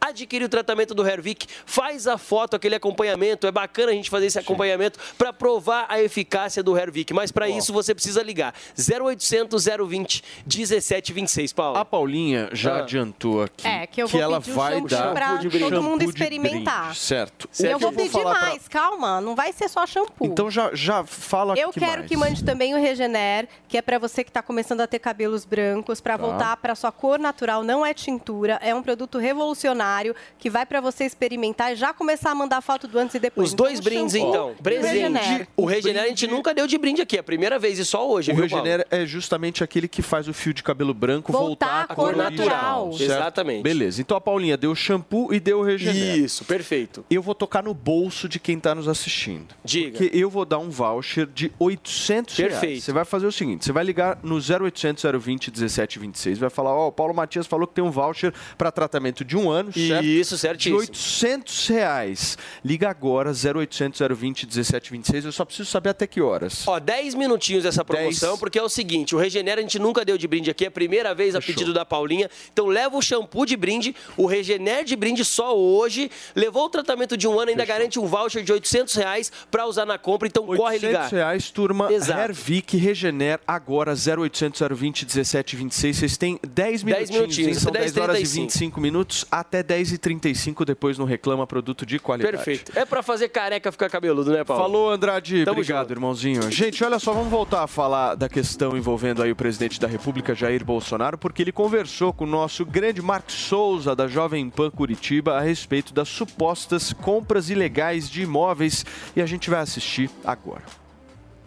Speaker 14: adquire o tratamento do Hervik, faz a foto, aquele acompanhamento. É bacana a gente fazer esse acompanhamento para provar a eficácia do Hervik. Mas para isso você precisa ligar 0800 020 1726, Paulo.
Speaker 3: A Paulinha já
Speaker 14: Ah.
Speaker 3: adiantou aqui
Speaker 4: É, que eu vou
Speaker 3: ela
Speaker 4: pedir o
Speaker 3: vai dar
Speaker 4: pra
Speaker 3: de
Speaker 4: todo mundo experimentar.
Speaker 3: certo.
Speaker 4: eu
Speaker 3: O que
Speaker 4: vou pedir
Speaker 3: pra-
Speaker 4: mais, calma, não vai ser só shampoo.
Speaker 3: Então já, já fala
Speaker 4: Eu
Speaker 3: que
Speaker 4: quero
Speaker 3: mais.
Speaker 4: que mande também o Regener, que é para você que está começando a ter cabelos brancos, para
Speaker 3: Tá.
Speaker 4: voltar para sua cor natural, não é tintura, é um produto revolucionário que vai para você experimentar e já começar a mandar foto do antes e depois.
Speaker 14: Os dois
Speaker 4: Então, o
Speaker 14: brindes,
Speaker 4: shampoo
Speaker 14: então.
Speaker 4: o
Speaker 14: Presente.
Speaker 4: Regener.
Speaker 14: O Regener a gente nunca deu de brinde aqui. É a primeira vez e só hoje,
Speaker 3: O
Speaker 14: viu, Paulo?
Speaker 3: Regenera é justamente aquele que faz o fio de cabelo branco
Speaker 4: Voltar
Speaker 3: voltar,
Speaker 4: à cor natural.
Speaker 3: certo?
Speaker 14: Exatamente.
Speaker 3: Beleza. Então a Paulinha deu o shampoo e deu o Regener.
Speaker 14: Isso, perfeito.
Speaker 3: Eu vou tocar no bolso de quem está nos assistindo.
Speaker 14: Diga.
Speaker 3: Porque eu vou dar um voucher de 800 reais.
Speaker 14: Perfeito.
Speaker 3: Você vai fazer o seguinte, você vai ligar no 0800 020 1726, vai falar, ó, o Paulo Matias falou que tem um voucher para tratamento de um ano, certo?
Speaker 16: Isso, certíssimo.
Speaker 3: De 800 reais. Liga agora, 0800 020 1726. Eu só preciso saber até que horas.
Speaker 16: Ó, 10 minutinhos essa promoção, porque é o seguinte, o Regenera a gente nunca deu de brinde aqui, é a primeira vez a pedido da Paulinha. Então leva o shampoo de brinde, o Regener de brinde só hoje. Levou o tratamento de um ano, ainda garante um voucher de 800 reais para usar na compra, então corre ligar.
Speaker 3: 800 reais, turma.
Speaker 16: Exato.
Speaker 3: Hervik Regener agora 0800 020 1726. Vocês têm 10 minutinhos.
Speaker 16: minutinhos,
Speaker 3: hein? São
Speaker 16: até
Speaker 3: 10 horas e
Speaker 16: 10h35.
Speaker 3: 25 minutos até 10 e 35 depois no Reclama Produto de qualidade.
Speaker 16: Perfeito. É para fazer careca ficar cabeludo, né, Paulo?
Speaker 3: Falou, Andrade.
Speaker 16: Tamo
Speaker 3: Obrigado, irmãozinho. Gente, olha só, vamos voltar a falar da questão envolvendo aí o presidente da República, Jair Bolsonaro, porque ele conversou com o nosso grande Marcos Souza, da Jovem Pan Curitiba, a respeito das supostas compras ilegais de imóveis. E a gente vai assistir agora.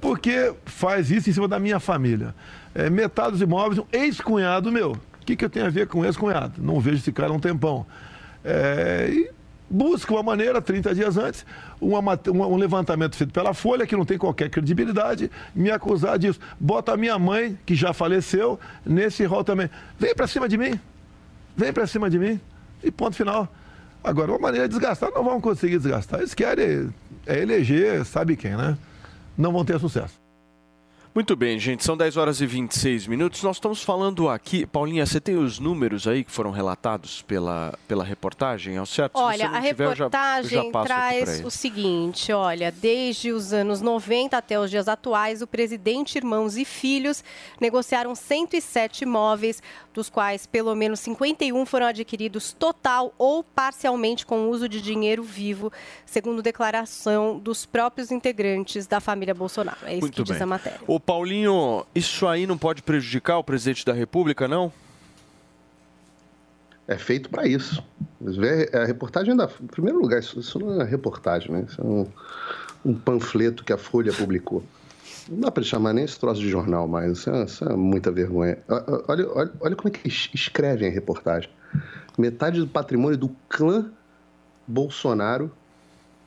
Speaker 10: Porque faz isso em cima da minha família. É, metade dos imóveis, um ex-cunhado meu. Que, que eu tenho a ver com ex-cunhado? Não vejo esse cara há um tempão. É, e busca uma maneira, 30 dias antes, uma uma- um levantamento feito pela Folha, que não tem qualquer credibilidade, me acusar disso. Bota a minha mãe, que já faleceu, nesse rol também. Vem pra cima de mim. Vem pra cima de mim. E ponto final. Agora, uma maneira de desgastar, não vão conseguir desgastar. Eles querem é eleger, sabe quem, né? Não vão ter sucesso.
Speaker 3: Muito bem, gente, são 10 horas e 26 minutos. Nós estamos falando aqui. Paulinha, você tem os números aí que foram relatados pela, pela reportagem, ao certo?
Speaker 4: Olha, a
Speaker 3: tiver, eu já- já
Speaker 4: reportagem traz o seguinte, olha, desde os anos 90 até os dias atuais, o presidente, irmãos e filhos negociaram 107 imóveis, dos quais pelo menos 51 foram adquiridos total ou parcialmente com o uso de dinheiro vivo, segundo declaração dos próprios integrantes da família Bolsonaro. É isso
Speaker 3: Muito
Speaker 4: que diz
Speaker 3: bem.
Speaker 4: a matéria.
Speaker 3: Ô, Paulinho, isso aí não pode prejudicar o presidente da República, não?
Speaker 12: É feito para isso. A reportagem da. Em primeiro lugar, isso, não é reportagem, né? Isso é um, um panfleto que a Folha publicou. Não dá para chamar nem esse troço de jornal mais. Isso é, isso é muita vergonha. Olha, olha, olha como é que es- escrevem a reportagem. Metade do patrimônio do clã Bolsonaro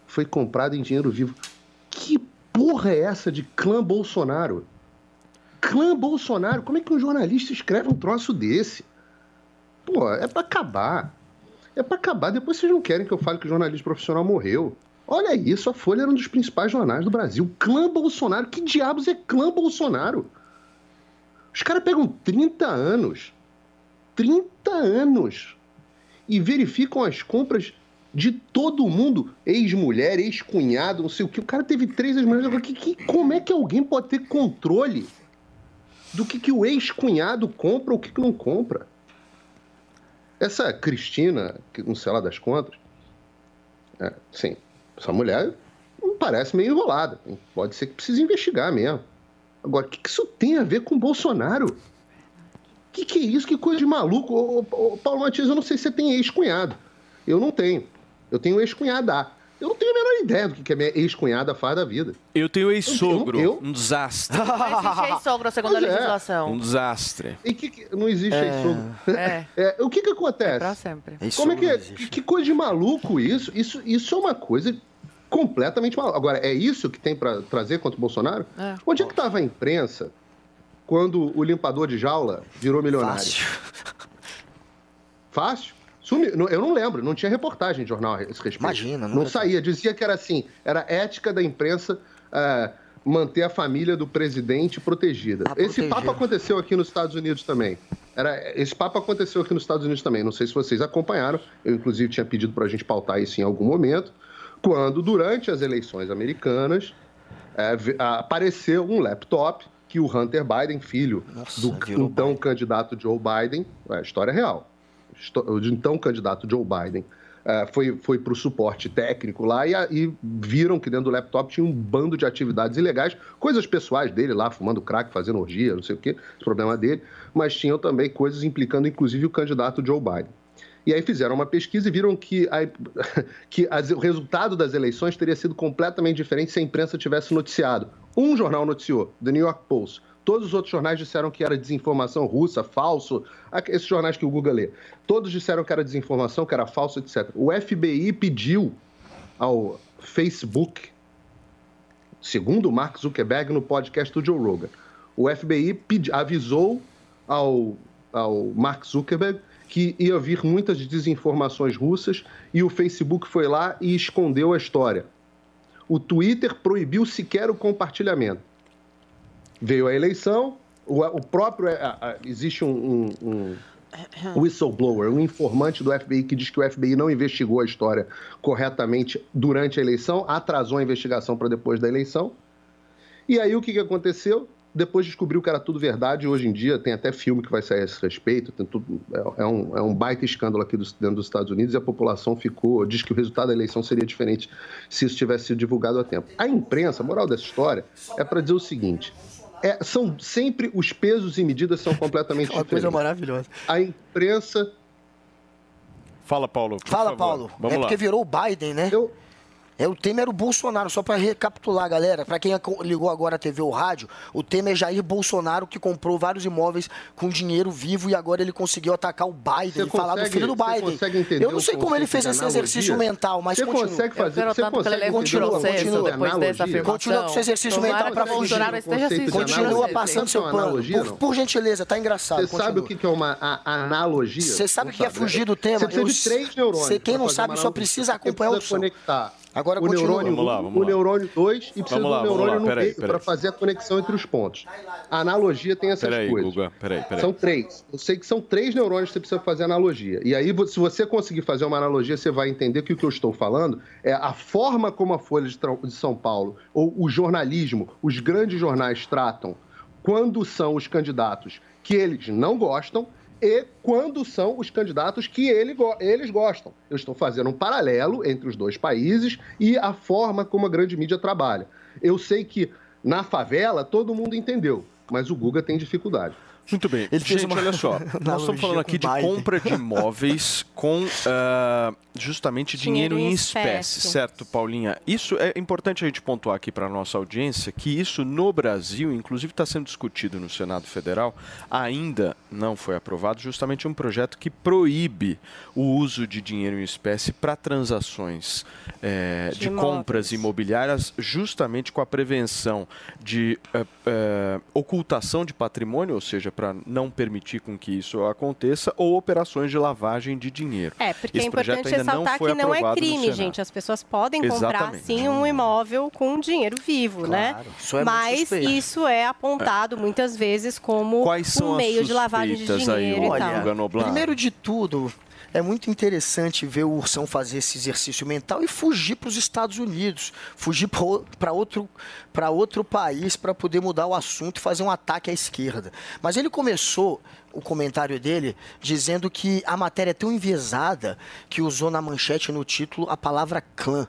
Speaker 12: foi comprado em dinheiro vivo. Que porra é essa de clã Bolsonaro? Clã Bolsonaro? Como é que um jornalista escreve um troço desse? Pô, é pra acabar. É pra acabar. Depois vocês não querem que eu fale que o jornalista profissional morreu. Olha isso, a Folha era um dos principais jornais do Brasil. Clã Bolsonaro. Que diabos é clã Bolsonaro? Os caras pegam 30 anos. 30 anos. E verificam as compras de todo mundo. Ex-mulher, ex-cunhado, não sei o que. O cara teve três ex-mulheres. Como é que alguém pode ter controle do que, que o ex-cunhado compra ou o que, que não compra? Essa Cristina, que não sei lá das contas, é, sim, essa mulher parece meio enrolada. Pode ser que precise investigar mesmo. Agora, o que, que isso tem a ver com o Bolsonaro? O que, que é isso? Que coisa de maluco? Ô, ô, ô, Paulo Matias, eu não sei se você tem ex-cunhado. Eu não tenho. Eu tenho ex-cunhada. Eu não tenho a menor ideia do que, a minha ex-cunhada faz da vida.
Speaker 3: Eu tenho ex-sogro,
Speaker 12: Eu- eu-
Speaker 3: um desastre.
Speaker 8: Não existe ex-sogro segundo a
Speaker 12: Pois é.
Speaker 8: legislação.
Speaker 3: Um desastre.
Speaker 12: E que, que- não existe
Speaker 3: É.
Speaker 12: ex-sogro.
Speaker 8: É.
Speaker 12: É, o que que acontece?
Speaker 8: Pra sempre.
Speaker 12: Como é que, que, que coisa de maluco isso? Isso, isso é uma coisa completamente maluca. Agora, é isso que tem para trazer contra o Bolsonaro?
Speaker 8: É.
Speaker 12: Onde é que estava a imprensa quando o limpador de jaula virou milionário?
Speaker 13: Fácil.
Speaker 12: Fácil? Sumiu. Não- Eu não lembro, não tinha reportagem de jornal a esse respeito.
Speaker 13: Imagina,
Speaker 12: Não
Speaker 13: nunca
Speaker 12: saía, dizia que era assim, era ética da imprensa é, manter a família do presidente protegida.
Speaker 13: Ah,
Speaker 12: esse
Speaker 13: proteger.
Speaker 12: papo aconteceu aqui nos Estados Unidos também. Era, esse papo aconteceu aqui nos Estados Unidos também. Não sei se vocês acompanharam. Eu, inclusive, tinha pedido para a gente pautar isso em algum momento. Quando, durante as eleições americanas, é, apareceu um laptop que o Hunter Biden, filho
Speaker 13: Nossa,
Speaker 12: do então candidato Joe Biden, é história real, de então candidato Joe Biden, é, foi, foi para o suporte técnico lá e, e viram que dentro do laptop tinha um bando de atividades ilegais, coisas pessoais dele lá, fumando crack, fazendo orgia, não sei o quê, problema dele, mas tinham também coisas implicando inclusive o candidato Joe Biden. E aí fizeram uma pesquisa e viram que, a- que as- o resultado das eleições teria sido completamente diferente se a imprensa tivesse noticiado. Um jornal noticiou, The New York Post. Todos os outros jornais disseram que era desinformação russa, falso. Esses jornais que o Google lê. Todos disseram que era desinformação, que era falso, etc. O FBI pediu ao Facebook, segundo Mark Zuckerberg no podcast do Joe Rogan, o FBI pedi- avisou ao, ao Mark Zuckerberg que ia vir muitas desinformações russas e o Facebook foi lá e escondeu a história. O Twitter proibiu sequer o compartilhamento. Veio a eleição, o, o próprio. a- a- existe um, um- um whistleblower, um informante do FBI que diz que o FBI não investigou a história corretamente durante a eleição, atrasou a investigação para depois da eleição. E aí o que, que aconteceu? Depois descobriu que era tudo verdade. Hoje em dia tem até filme que vai sair a esse respeito. tudo- é, é um, é um baita escândalo aqui dentro dos Estados Unidos e a população ficou. Diz que o resultado da eleição seria diferente se isso tivesse sido divulgado a tempo. A imprensa, a moral dessa história, é para dizer o seguinte: é, são sempre os pesos e medidas são completamente
Speaker 13: Uma coisa
Speaker 12: diferentes.
Speaker 13: maravilhosa.
Speaker 12: A imprensa
Speaker 3: Fala, Paulo. por
Speaker 13: Fala,
Speaker 3: favor.
Speaker 13: Paulo.
Speaker 3: Vamos
Speaker 13: é
Speaker 3: lá.
Speaker 13: porque virou o Biden, né? É, o Temer era o Bolsonaro, só para recapitular, galera. Para quem ligou agora a TV ou rádio, o Temer é Jair Bolsonaro que comprou vários imóveis com dinheiro vivo e agora ele conseguiu atacar o Biden
Speaker 12: Você
Speaker 13: e falar do filho do Biden. Eu não sei como ele fez esse exercício mental, mas
Speaker 12: Você
Speaker 13: continua.
Speaker 12: consegue fazer- você consegue
Speaker 13: processo
Speaker 12: conceito de
Speaker 13: depois dessa
Speaker 12: analogia?
Speaker 13: Continua com seu exercício
Speaker 8: Tomara
Speaker 13: mental para fugir.
Speaker 8: assistindo.
Speaker 13: Continua passando seu
Speaker 12: uma
Speaker 13: plano. Por, por gentileza, tá engraçado.
Speaker 12: Você sabe o
Speaker 13: continua.
Speaker 12: que é uma a- analogia?
Speaker 13: Você sabe o que é fugir do tema?
Speaker 12: Você precisa de três neurônios.
Speaker 13: Quem não sabe, só precisa acompanhar o som.
Speaker 12: conectar
Speaker 13: Agora
Speaker 12: o
Speaker 13: continua.
Speaker 12: neurônio
Speaker 13: Vamos lá,
Speaker 12: 1,
Speaker 13: vamos
Speaker 12: o
Speaker 13: lá.
Speaker 12: neurônio 2 e precisa
Speaker 3: lá,
Speaker 12: do neurônio
Speaker 3: lá,
Speaker 12: no
Speaker 3: peraí,
Speaker 12: meio para fazer a conexão entre os pontos. A analogia tem essas
Speaker 3: Peraí,
Speaker 12: coisas.
Speaker 3: Guga, peraí, peraí.
Speaker 12: São três. Eu sei que são três neurônios que você precisa fazer analogia. E aí, se você conseguir fazer uma analogia, você vai entender que o que eu estou falando é a forma como a Folha de São Paulo, ou o jornalismo, os grandes jornais tratam quando são os candidatos que eles não gostam e quando são os candidatos que ele eles gostam. Eu estou fazendo um paralelo entre os dois países e a forma como a grande mídia trabalha. Eu sei que na favela todo mundo entendeu, mas o Guga tem dificuldade.
Speaker 3: Muito bem.
Speaker 13: Ele
Speaker 3: Gente,
Speaker 13: uma
Speaker 3: olha só. Nós estamos falando aqui de
Speaker 13: Biden.
Speaker 3: compra de imóveis com ah, justamente dinheiro,
Speaker 4: Dinheiro
Speaker 3: em espécie,
Speaker 4: espécie.
Speaker 3: certo, Paulinha? Isso é importante a gente pontuar aqui para a nossa audiência que isso no Brasil, inclusive está sendo discutido no Senado Federal, ainda não foi aprovado justamente um projeto que proíbe o uso de dinheiro em espécie para transações eh,
Speaker 4: De
Speaker 3: de, compras imobiliárias, justamente com a prevenção de eh, eh, ocultação de patrimônio, ou seja, para não permitir com que isso aconteça, ou operações de lavagem de dinheiro.
Speaker 4: É, porque
Speaker 3: Esse
Speaker 4: é importante ressaltar que não é crime, gente. As pessoas podem comprar,
Speaker 3: Exatamente.
Speaker 4: sim, um imóvel com dinheiro vivo, né?
Speaker 13: isso é
Speaker 4: Mas isso é apontado muitas vezes como
Speaker 3: Quais
Speaker 4: um meio de lavagem de
Speaker 3: suspeitas aí,
Speaker 4: dinheiro e
Speaker 3: Olha,
Speaker 4: tal.
Speaker 13: Primeiro de tudo, é muito interessante ver o Ursão fazer esse exercício mental e fugir para os Estados Unidos, fugir para outro, outro país para poder mudar o assunto e fazer um ataque à esquerda. Mas ele começou o comentário dele dizendo que a matéria é tão enviesada que usou na manchete no título a palavra clã.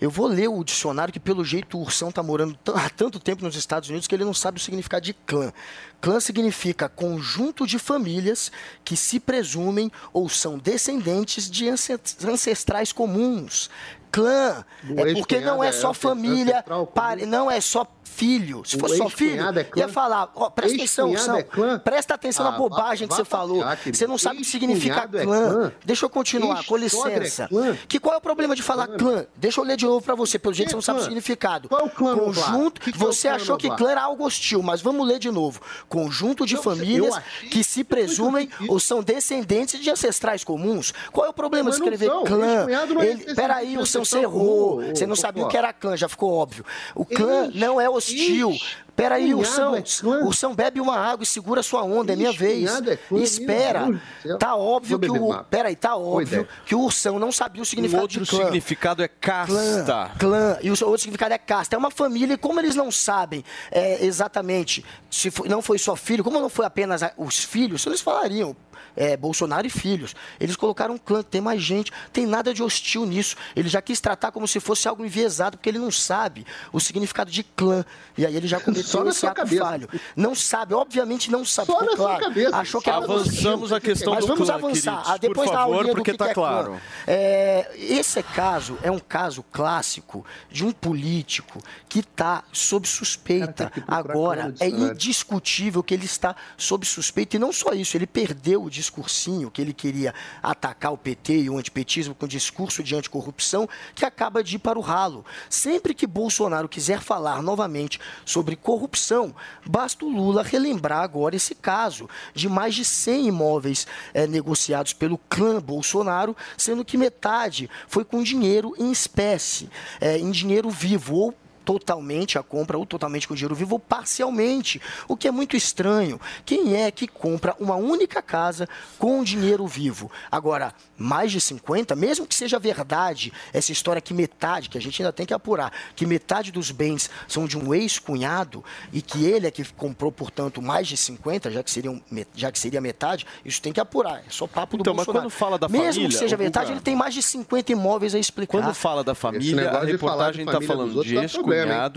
Speaker 13: Eu vou ler o dicionário que, pelo jeito, o Ursão está morando há tanto tempo nos Estados Unidos que ele não sabe o significado de clã. Clã significa conjunto de famílias que se presumem ou são descendentes de ance- ancestrais comuns. Clã
Speaker 12: O
Speaker 13: é porque não é só
Speaker 12: é
Speaker 13: família,
Speaker 12: ancestral comum.
Speaker 13: pare- não é só filho. Se
Speaker 12: O
Speaker 13: fosse só filho,
Speaker 12: é clã?
Speaker 13: ia falar, ó, presta atenção, Ursão,
Speaker 12: é clã?
Speaker 13: presta atenção
Speaker 12: Ah,
Speaker 13: na bobagem
Speaker 12: vá-
Speaker 13: que
Speaker 12: vá
Speaker 13: você falou. Você não sabe o que significa
Speaker 12: é
Speaker 13: clã.
Speaker 12: clã?
Speaker 13: Deixa eu continuar, com
Speaker 12: é
Speaker 13: licença.
Speaker 12: clã?
Speaker 13: Que qual é o problema de falar clã? Deixa eu ler de novo pra você, pelo jeito
Speaker 12: Que
Speaker 13: você não sabe o significado.
Speaker 12: Qual é o clã?
Speaker 13: Conjunto,
Speaker 12: Que que é o
Speaker 13: você
Speaker 12: clã,
Speaker 13: achou que clã era algo hostil, mas vamos ler de novo. Conjunto de
Speaker 12: Eu-
Speaker 13: famílias
Speaker 12: eu
Speaker 13: que se presumem ou são descendentes de ancestrais comuns. Qual é o problema de escrever clã?
Speaker 12: É
Speaker 13: Ele- Peraí, o seu você errou. Você não sabia o que era clã, já ficou óbvio. O clã não é hostil. Peraí,
Speaker 12: ex-cunhado
Speaker 13: Ursão.
Speaker 12: é clã?
Speaker 13: Ursão, bebe uma água e segura sua onda, é minha vez.
Speaker 12: É clã,
Speaker 13: Espera. Tá óbvio
Speaker 12: Vou
Speaker 13: que o. Peraí, tá óbvio que o Ursão não sabia o
Speaker 3: O
Speaker 13: significado
Speaker 3: outro
Speaker 13: de clã.
Speaker 3: significado é casta.
Speaker 13: Clã, clã. E o seu outro significado é casta. É uma família, e como eles não sabem é, exatamente se foi- não foi só filho, como não foi apenas os filhos, eles falariam. É, Bolsonaro e filhos. Eles colocaram um clã, tem mais gente, tem nada de hostil nisso. Ele já quis tratar como se fosse algo enviesado, porque ele não sabe o significado de clã. E aí ele já
Speaker 12: Só
Speaker 13: cometeu
Speaker 12: na
Speaker 13: esse
Speaker 12: sua
Speaker 13: ato
Speaker 12: cabeça.
Speaker 13: falho. Não sabe, obviamente não sabe.
Speaker 12: Só na sua
Speaker 13: claro.
Speaker 12: cabeça.
Speaker 13: Achou que era
Speaker 3: Avançamos a questão
Speaker 13: Mas
Speaker 3: do
Speaker 13: vamos
Speaker 3: clã,
Speaker 13: avançar.
Speaker 3: queridos,
Speaker 13: Ah, depois
Speaker 3: por
Speaker 13: da
Speaker 3: favor,
Speaker 13: do
Speaker 3: porque
Speaker 13: que
Speaker 3: tá
Speaker 13: que é
Speaker 3: claro.
Speaker 13: É, esse caso é um caso clássico de um político que está sob suspeita. Agora, é
Speaker 12: dicionário.
Speaker 13: indiscutível que ele está sob suspeita. E não só isso, ele perdeu o discursinho que ele queria atacar o PT e o antipetismo com discurso de anticorrupção que acaba de ir para o ralo. Sempre que Bolsonaro quiser falar novamente sobre corrupção, basta o Lula relembrar agora esse caso de mais de 100 imóveis eh, negociados pelo clã Bolsonaro, sendo que metade foi com dinheiro em espécie, eh, em dinheiro vivo ou totalmente a compra ou totalmente com dinheiro vivo ou parcialmente, o que é muito estranho. Quem é que compra uma única casa com dinheiro vivo? Agora, mais de 50, mesmo que seja verdade essa história que metade, que a gente ainda tem que apurar, que metade dos bens são de um ex-cunhado e que ele é que comprou, portanto, mais de 50, já que, seriam, já que seria metade, isso tem que apurar. É só papo do
Speaker 3: Então, mas
Speaker 13: Bolsonaro.
Speaker 3: quando fala da
Speaker 13: mesmo
Speaker 3: família,
Speaker 13: que seja metade,
Speaker 3: Guga-
Speaker 13: ele tem mais de 50 imóveis a explicar.
Speaker 3: Quando fala da família, a reportagem está falando de
Speaker 13: dá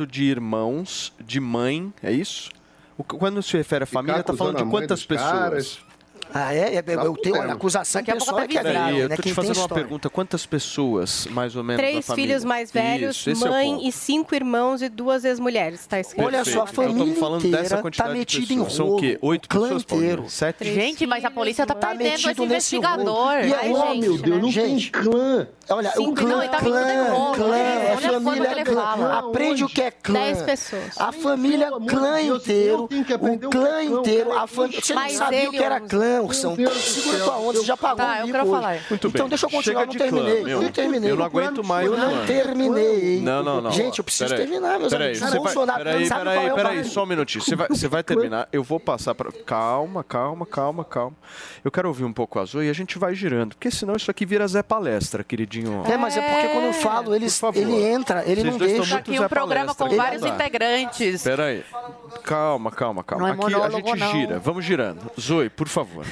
Speaker 3: de irmãos, de mãe, é isso? O Quando se refere à família, está falando de quantas pessoas?
Speaker 13: caras. Ah, é? é eu tenho uma acusação
Speaker 4: Daqui a pouco tá
Speaker 13: é é grave,
Speaker 3: Peraí, eu
Speaker 13: né?
Speaker 3: tô
Speaker 13: Quem
Speaker 3: te fazendo uma pergunta. Quantas pessoas, mais ou menos,
Speaker 4: Três
Speaker 3: família?
Speaker 4: filhos mais velhos,
Speaker 3: Isso, esse é o
Speaker 4: mãe
Speaker 3: ponto.
Speaker 4: e cinco irmãos e duas ex-mulheres, está escrito.
Speaker 13: Olha só, a.
Speaker 3: Então,
Speaker 13: família
Speaker 3: estamos falando
Speaker 13: inteira
Speaker 3: dessa
Speaker 13: tá
Speaker 3: quantidade de
Speaker 13: metida em
Speaker 3: pessoas. São o
Speaker 13: rolo,
Speaker 3: quê? Oito
Speaker 13: o clã
Speaker 3: pessoas, Paulinho?
Speaker 13: inteiro.
Speaker 3: Sete?
Speaker 8: Gente, mas a polícia tá, perdendo esse
Speaker 13: metido nesse
Speaker 8: investigador.
Speaker 13: rolo. E
Speaker 8: Ai,
Speaker 13: é, oh,
Speaker 8: gente,
Speaker 13: meu Deus,
Speaker 8: né?
Speaker 13: não tem
Speaker 12: clã.
Speaker 13: Olha, o
Speaker 8: Cinco,
Speaker 13: clã,
Speaker 8: não, tá metido em
Speaker 13: clã,
Speaker 8: rolo.
Speaker 13: clã,
Speaker 8: Olha
Speaker 13: é
Speaker 8: a forma
Speaker 13: família,
Speaker 8: que ele
Speaker 13: clã.
Speaker 8: fala.
Speaker 13: Aprende o que é clã.
Speaker 4: Dez pessoas.
Speaker 13: A família clã inteiro, o clã inteiro, a família. Você não sabia o que era clã, Ursão. Segura tua onda, você já pagou
Speaker 8: Tá, eu
Speaker 13: hoje.
Speaker 8: falar.
Speaker 3: Muito
Speaker 13: Então
Speaker 3: bem.
Speaker 13: deixa eu continuar,
Speaker 3: Chega
Speaker 13: não
Speaker 3: clã,
Speaker 13: terminei.
Speaker 3: meu.
Speaker 13: não terminei.
Speaker 3: Eu não aguento mais
Speaker 13: Eu
Speaker 3: o
Speaker 13: não terminei.
Speaker 3: Não, não, não.
Speaker 13: Gente, eu preciso terminar, meus
Speaker 3: peraí,
Speaker 13: amigos. Bolsonaro
Speaker 3: peraí, peraí,
Speaker 13: é o
Speaker 3: peraí, só um minutinho. Você vai, você vai terminar. Eu vou passar para. Calma, calma, calma, calma. Eu quero ouvir um pouco a Zoe e a gente vai girando. Porque senão isso aqui vira Zé Palestra, queridinho.
Speaker 13: É, mas é porque quando eu falo, eles, ele entra, ele
Speaker 3: Vocês
Speaker 13: não
Speaker 3: dois estão
Speaker 13: deixa.
Speaker 3: muito
Speaker 8: Aqui um programa
Speaker 3: Palestra
Speaker 8: com vários integrantes.
Speaker 3: Peraí. Calma, calma, calma.
Speaker 8: É
Speaker 3: Aqui a gente
Speaker 8: não.
Speaker 3: gira. Vamos girando. Zoe, por favor.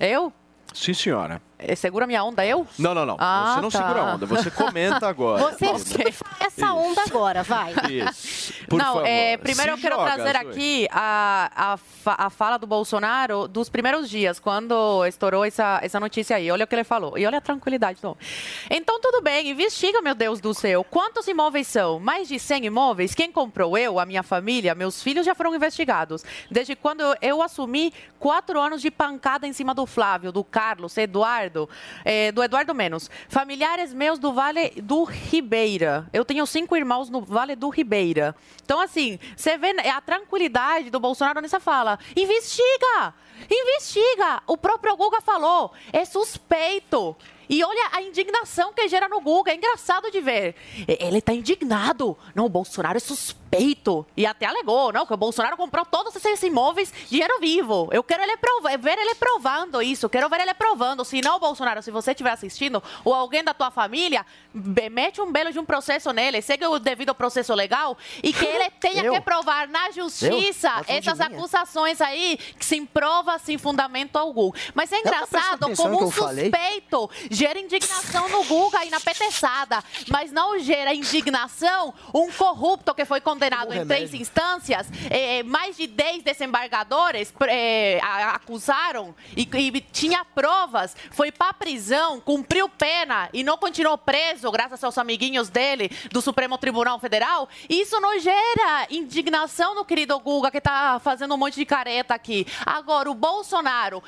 Speaker 8: Eu?
Speaker 3: Sim, senhora.
Speaker 8: Eh, Segura minha onda, eu?
Speaker 3: Não, não, não.
Speaker 8: Ah,
Speaker 3: você não
Speaker 8: tá.
Speaker 3: segura a onda. Você comenta agora.
Speaker 4: Você surfa essa onda agora, vai.
Speaker 3: Isso. Por
Speaker 8: não,
Speaker 3: favor.
Speaker 8: é, primeiro
Speaker 3: Se
Speaker 8: eu quero
Speaker 3: joga,
Speaker 8: trazer
Speaker 3: Zoe.
Speaker 8: aqui a, a, a fala do Bolsonaro dos primeiros dias, quando estourou essa, essa notícia aí. Olha o que ele falou. E olha a tranquilidade. homem. Então, tudo bem, investiga, meu Deus do céu. Quantos imóveis são? Mais de 100 imóveis? Quem comprou? Eu, a minha família, meus filhos já foram investigados. Desde quando eu assumi quatro anos de pancada em cima do Flávio, do Carlos, Eduardo, eh, do Eduardo menos. Familiares meus do Vale do Ribeira. Eu tenho cinco irmãos no Vale do Ribeira. Então, assim, você vê a tranquilidade do Bolsonaro nessa fala. Investiga! Investiga! O próprio Guga falou. É suspeito. E olha a indignação que gera no Guga. É engraçado de ver. Ele tá indignado. Não, o Bolsonaro é suspeito. E até alegou, não, que o Bolsonaro comprou todos esses imóveis dinheiro vivo. Eu quero ele prova- ver ele provando isso. Eu Quero ver ele provando. Se não, Bolsonaro, se você estiver assistindo, ou alguém da tua família, mete um belo de um processo nele, segue o devido processo legal, e que ele tenha
Speaker 13: Eu?
Speaker 8: que provar na justiça
Speaker 13: Eu?
Speaker 8: Essas acusações aí, que sem prova, sem fundamento algum. Mas é engraçado como um suspeito gera indignação no Guga e na peteçada, mas não gera indignação um corrupto que foi condenado em três instâncias, eh, mais de 10 desembargadores eh, acusaram e, e tinha provas, foi para prisão, cumpriu pena e não continuou preso, graças aos amiguinhos dele do Supremo Tribunal Federal. Isso não gera indignação no querido Guga, que está fazendo um monte de careta aqui. Agora, o Bolsonaro,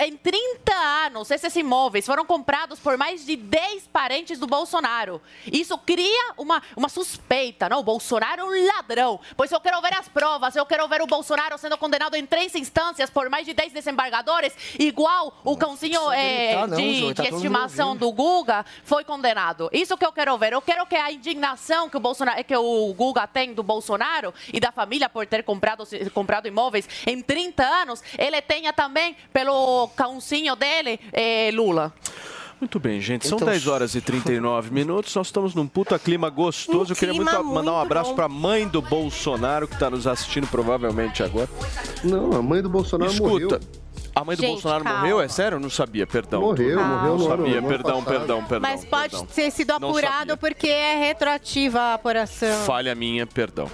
Speaker 8: em 30 anos, esses imóveis foram comprados por mais de 10 parentes do Bolsonaro. Isso cria uma, uma suspeita, não? O Bolsonaro é um ladrão. Pois eu quero ver as provas, eu quero ver o Bolsonaro sendo condenado em três instâncias por mais de 10 desembargadores, igual o cãozinho
Speaker 13: precisa
Speaker 8: eh,
Speaker 13: gritar, não,
Speaker 8: de,
Speaker 13: tá
Speaker 8: de estimação do Guga foi condenado. Isso que eu quero ver. Eu quero que a indignação que o, Bolsonaro, que o Guga tem do Bolsonaro e da família por ter comprado, comprado imóveis em 30 anos, ele tenha também pelo cãozinho dele, eh, Lula.
Speaker 3: Muito bem, gente. São
Speaker 13: Então,
Speaker 3: 10 horas e 39 minutos. Nós estamos num puta clima gostoso.
Speaker 4: Um
Speaker 3: Eu queria muito
Speaker 4: clima
Speaker 3: mandar um
Speaker 4: muito
Speaker 3: abraço
Speaker 4: bom.
Speaker 3: pra mãe do Bolsonaro, que está nos assistindo provavelmente agora.
Speaker 12: Não, a mãe do Bolsonaro
Speaker 3: Escuta.
Speaker 12: morreu.
Speaker 3: A mãe do
Speaker 4: Gente,
Speaker 3: Bolsonaro
Speaker 4: calma.
Speaker 3: morreu? É sério? Eu não sabia, perdão.
Speaker 12: Morreu,
Speaker 3: Não
Speaker 12: morreu ano-
Speaker 3: sabia,
Speaker 12: ano
Speaker 3: perdão,
Speaker 12: passado.
Speaker 3: perdão, perdão.
Speaker 4: Mas pode
Speaker 3: perdão.
Speaker 4: ter sido
Speaker 3: Não
Speaker 4: apurado porque é retroativa a apuração.
Speaker 3: Falha minha, perdão.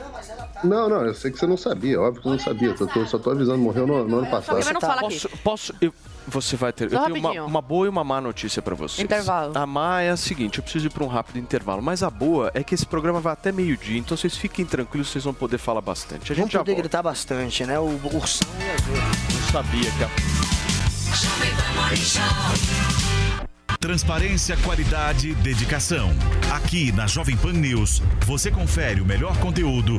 Speaker 12: Não, não, eu sei que você não sabia, óbvio que eu não sabia. Eu tô- só tô avisando, morreu no, no ano passado.
Speaker 8: Também não fala aqui.
Speaker 3: Posso, posso eu- você vai ter.
Speaker 8: Só
Speaker 3: eu tenho uma, uma boa e uma má notícia pra vocês.
Speaker 8: Intervalo.
Speaker 3: A má é a seguinte: eu preciso ir pra um rápido intervalo. Mas a boa é que esse programa vai até meio-dia, então vocês fiquem tranquilos, vocês vão poder falar bastante. A gente
Speaker 13: Vamos
Speaker 3: já
Speaker 13: poder
Speaker 3: volta.
Speaker 13: gritar bastante, né? O Ursão e a Zoe.
Speaker 3: Não sabia que a.
Speaker 17: Transparência, qualidade, dedicação. Aqui na Jovem Pan News, você confere o melhor conteúdo.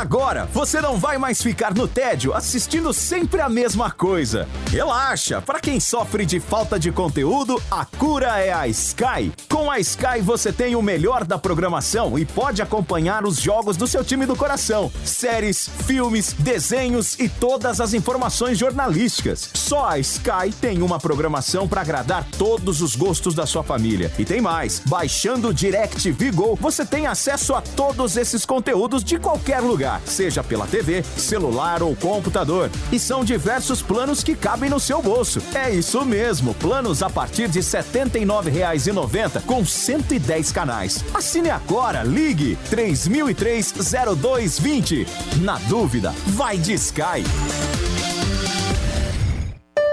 Speaker 5: Agora você não vai mais ficar no tédio assistindo sempre a mesma coisa. Relaxa, para quem sofre de falta de conteúdo, a cura é a Sky. Com a Sky você tem o melhor da programação e pode acompanhar os jogos do seu time do coração, séries, filmes, desenhos e todas as informações jornalísticas. Só a Sky tem uma programação para agradar todos os gostos da sua família. E tem mais, baixando o DirecTV Go, você tem acesso a todos esses conteúdos de qualquer lugar seja pela TV, celular ou computador. E são diversos planos que cabem no seu bolso. É isso mesmo, planos a partir de R$ 79,90 com 110 canais. Assine agora, ligue 3003-0220. Na dúvida, vai de Sky.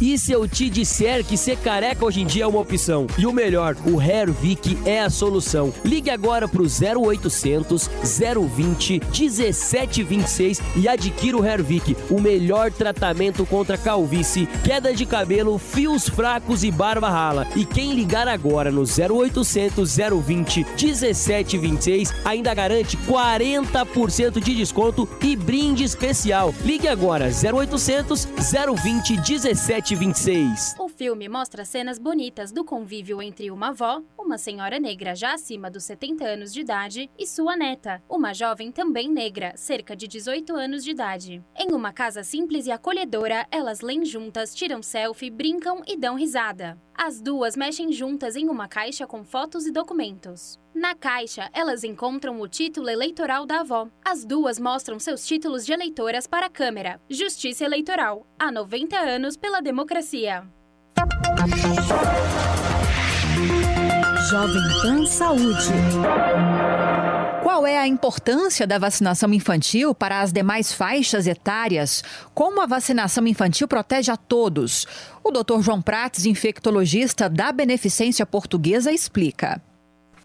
Speaker 14: E se eu te disser que ser careca hoje em dia é uma opção? E o melhor, o Hervik é a solução. Ligue agora pro 0800 020 1726 e adquira o Hervik, o melhor tratamento contra calvície, queda de cabelo, fios fracos e barba rala. E quem ligar agora no 0800 020 1726 ainda garante 40% de desconto e brinde especial. Ligue agora 0800 020 1726.
Speaker 18: O filme mostra cenas bonitas do convívio entre uma avó, uma senhora negra já acima dos 70 anos de idade, e sua neta, uma jovem também negra, cerca de 18 anos de idade. Em uma casa simples e acolhedora, elas leem juntas, tiram selfie, brincam e dão risada. As duas mexem juntas em uma caixa com fotos e documentos. Na caixa, elas encontram o título eleitoral da avó. As duas mostram seus títulos de eleitoras para a câmera. Justiça Eleitoral. Há 90 anos pela democracia.
Speaker 6: Jovem Pan Saúde. Qual é a importância da vacinação infantil para as demais faixas etárias? Como a vacinação infantil protege a todos? O Dr. João Prates, infectologista da Beneficência Portuguesa, explica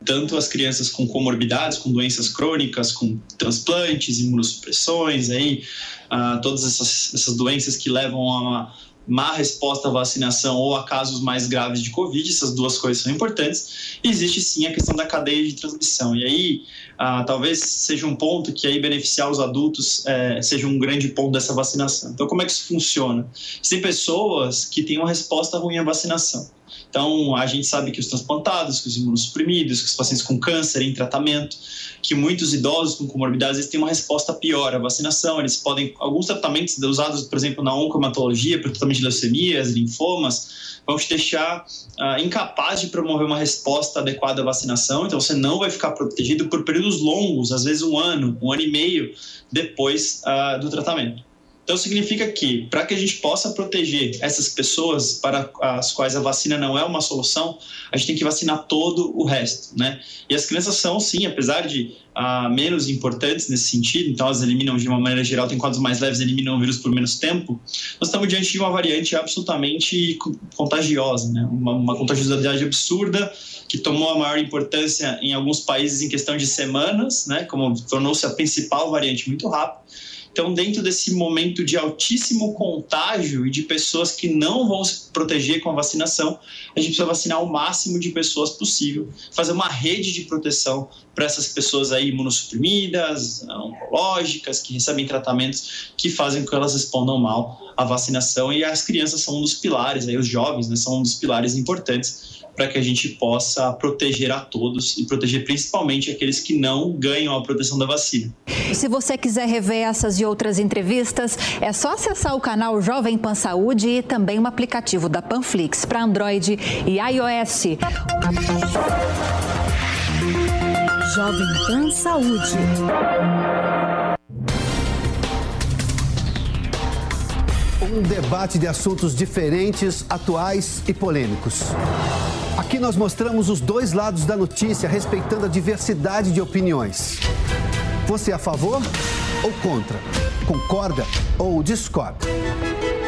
Speaker 19: tanto as crianças com comorbidades, com doenças crônicas, com transplantes, imunossupressões, aí, ah, todas essas, essas doenças que levam a uma má resposta à vacinação ou a casos mais graves de Covid, essas duas coisas são importantes. E existe sim a questão da cadeia de transmissão. E aí, ah, talvez seja um ponto que aí beneficiar os adultos eh, seja um grande ponto dessa vacinação. Então, como é que isso funciona? Tem pessoas que têm uma resposta ruim à vacinação. Então, a gente sabe que os transplantados, que os imunossuprimidos, que os pacientes com câncer em tratamento, que muitos idosos com comorbidades eles têm uma resposta pior à vacinação. Eles podem, alguns tratamentos usados, por exemplo, na oncomatologia, para tratamento de leucemias, linfomas, vão te deixar uh, incapaz de promover uma resposta adequada à vacinação. Então, você não vai ficar protegido por períodos longos, às vezes um ano, um ano e meio depois uh, do tratamento. Então, significa que, para que a gente possa proteger essas pessoas para as quais a vacina não é uma solução, a gente tem que vacinar todo o resto, né? E as crianças são, sim, apesar de ah, menos importantes nesse sentido, então elas eliminam de uma maneira geral, tem quadros mais leves, eliminam o vírus por menos tempo, nós estamos diante de uma variante absolutamente contagiosa, né? Uma, uma contagiosidade absurda que tomou a maior importância em alguns países em questão de semanas, né? Como tornou-se a principal variante muito rápido Então, dentro desse momento de altíssimo contágio e de pessoas que não vão se proteger com a vacinação, a gente precisa vacinar o máximo de pessoas possível, fazer uma rede de proteção para essas pessoas aí imunossuprimidas, oncológicas, que recebem tratamentos que fazem com que elas respondam mal à vacinação. E as crianças são um dos pilares, aí os jovens né, são um dos pilares importantes para que a gente possa proteger a todos e proteger principalmente aqueles que não ganham a proteção da vacina.
Speaker 20: Se você quiser rever essas e outras entrevistas, é só acessar o canal Jovem Pan Saúde e também o aplicativo da Panflix para Android e iOS. Jovem Pan Saúde.
Speaker 21: Um debate de assuntos diferentes, atuais e polêmicos. Aqui nós mostramos os dois lados da notícia, respeitando a diversidade de opiniões. Você é a favor ou contra? Concorda ou discorda?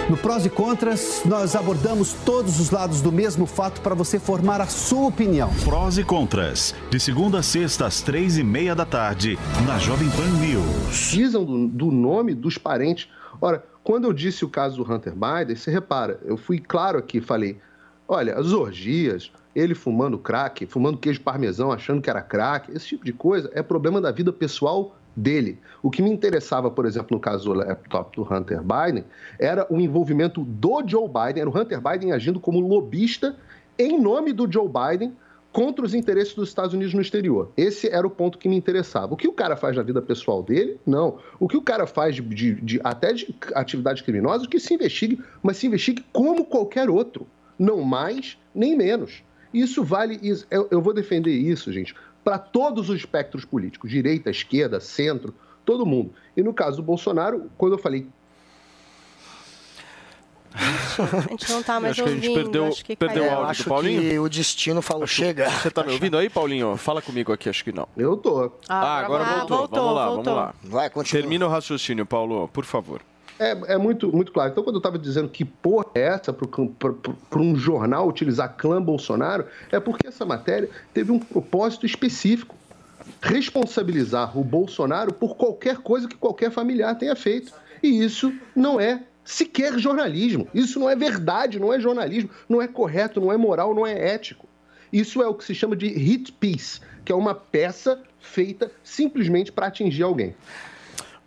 Speaker 21: No Prós e Contras, nós abordamos todos os lados do mesmo fato para você formar a sua opinião.
Speaker 5: Prós e Contras, de segunda a sexta às três e meia da tarde, na Jovem Pan News.
Speaker 12: Precisam do, do nome dos parentes. Ora, quando eu disse o caso do Hunter Biden, você repara, eu fui claro aqui, falei, olha, as orgias, ele fumando crack, fumando queijo parmesão, achando que era crack, esse tipo de coisa é problema da vida pessoal dele. O que me interessava, por exemplo, no caso do laptop do Hunter Biden, era o envolvimento do Joe Biden, era o Hunter Biden agindo como lobista em nome do Joe Biden contra os interesses dos Estados Unidos no exterior. Esse era o ponto que me interessava. O que o cara faz na vida pessoal dele? Não. O que o cara faz de, de, de até de atividade criminosa, que se investigue, mas se investigue como qualquer outro. Não mais nem menos. Isso vale. Eu, eu vou defender isso, gente, para todos os espectros políticos, direita, esquerda, centro, todo mundo. E no caso do Bolsonaro, quando eu falei
Speaker 4: a gente não tá mais
Speaker 3: acho ouvindo. Que a gente perdeu, acho que perdeu o áudio
Speaker 13: acho
Speaker 3: do Paulinho.
Speaker 13: que o destino falou, chega.
Speaker 3: Você tá me ouvindo aí, Paulinho? Fala comigo aqui, acho que não.
Speaker 12: Eu tô.
Speaker 3: Ah, agora
Speaker 4: Ah,
Speaker 3: voltou.
Speaker 4: voltou,
Speaker 3: Vamos lá,
Speaker 4: voltou.
Speaker 3: vamos lá.
Speaker 13: Vai, continua.
Speaker 3: Termina o raciocínio, Paulo, por favor.
Speaker 12: É, é muito, muito claro. Então, quando eu estava dizendo que porra é essa para um jornal utilizar clã Bolsonaro, é porque essa matéria teve um propósito específico. Responsabilizar o Bolsonaro por qualquer coisa que qualquer familiar tenha feito. E isso não é sequer jornalismo. Isso não é verdade, não é jornalismo, não é correto, não é moral, não é ético. Isso é o que se chama de hit piece, que é uma peça feita simplesmente para atingir alguém.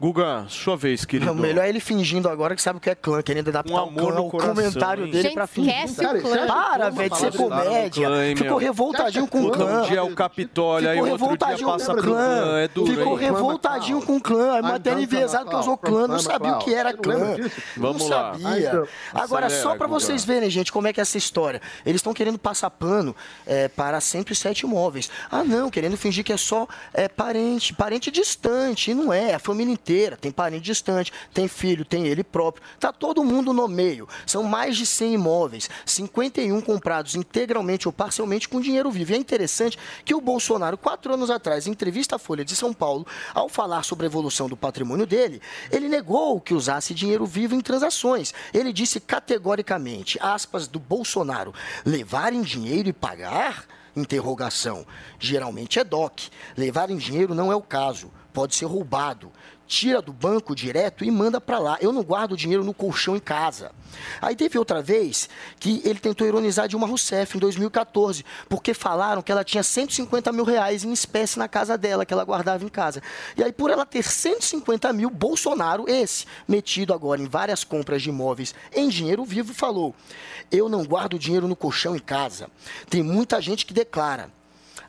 Speaker 3: Guga, sua vez, querido.
Speaker 13: O melhor é ele fingindo agora que sabe o que é clã, querendo adaptar
Speaker 3: Um amor
Speaker 13: o clã,
Speaker 3: no
Speaker 13: o
Speaker 3: coração,
Speaker 13: comentário
Speaker 3: hein?
Speaker 13: dele
Speaker 4: Gente,
Speaker 13: pra fingir.
Speaker 4: esquece o Cara, clã. você acha
Speaker 13: Para, velho, de ser
Speaker 3: Falaram
Speaker 13: comédia.
Speaker 3: clã, hein,
Speaker 13: Ficou revoltadinho com o
Speaker 3: Um
Speaker 13: clã.
Speaker 3: dia é o Capitólio, aí
Speaker 13: Ficou
Speaker 3: outro dia
Speaker 13: revoltadinho
Speaker 3: passa
Speaker 13: com o
Speaker 3: pro clã. É duro,
Speaker 13: Ficou
Speaker 3: hein?
Speaker 13: revoltadinho com o clã. A matéria enviesada que usou clã, não sabia o que era clã.
Speaker 3: Vamos
Speaker 13: não
Speaker 3: lá.
Speaker 13: sabia. Agora, só pra vocês verem, gente, como é que é essa história. Eles estão querendo passar pano é, para 107 imóveis. Ah, não, querendo fingir que é só é, parente, parente distante. E não é, é a família inteira. Tem parente distante, tem filho, tem ele próprio. Tá todo mundo no meio. São mais de 100 imóveis, 51 comprados integralmente ou parcialmente com dinheiro vivo. E é interessante que o Bolsonaro, quatro anos atrás, em entrevista à Folha de São Paulo, ao falar sobre a evolução do patrimônio dele, ele negou que usasse dinheiro vivo em transações. Ele disse categoricamente, aspas, do Bolsonaro, levar em dinheiro e pagar? Interrogação. Geralmente é DOC. Levar em dinheiro não é o caso. Pode ser roubado. Tira do banco direto e manda para lá. Eu não guardo dinheiro no colchão em casa. Aí teve outra vez que ele tentou ironizar Dilma Rousseff em 2014, porque falaram que ela tinha 150 mil reais em espécie na casa dela, que ela guardava em casa. E aí, por ela ter 150 mil, Bolsonaro, esse, metido agora em várias compras de imóveis em dinheiro vivo, falou: Eu não guardo dinheiro no colchão em casa. Tem muita gente que declara.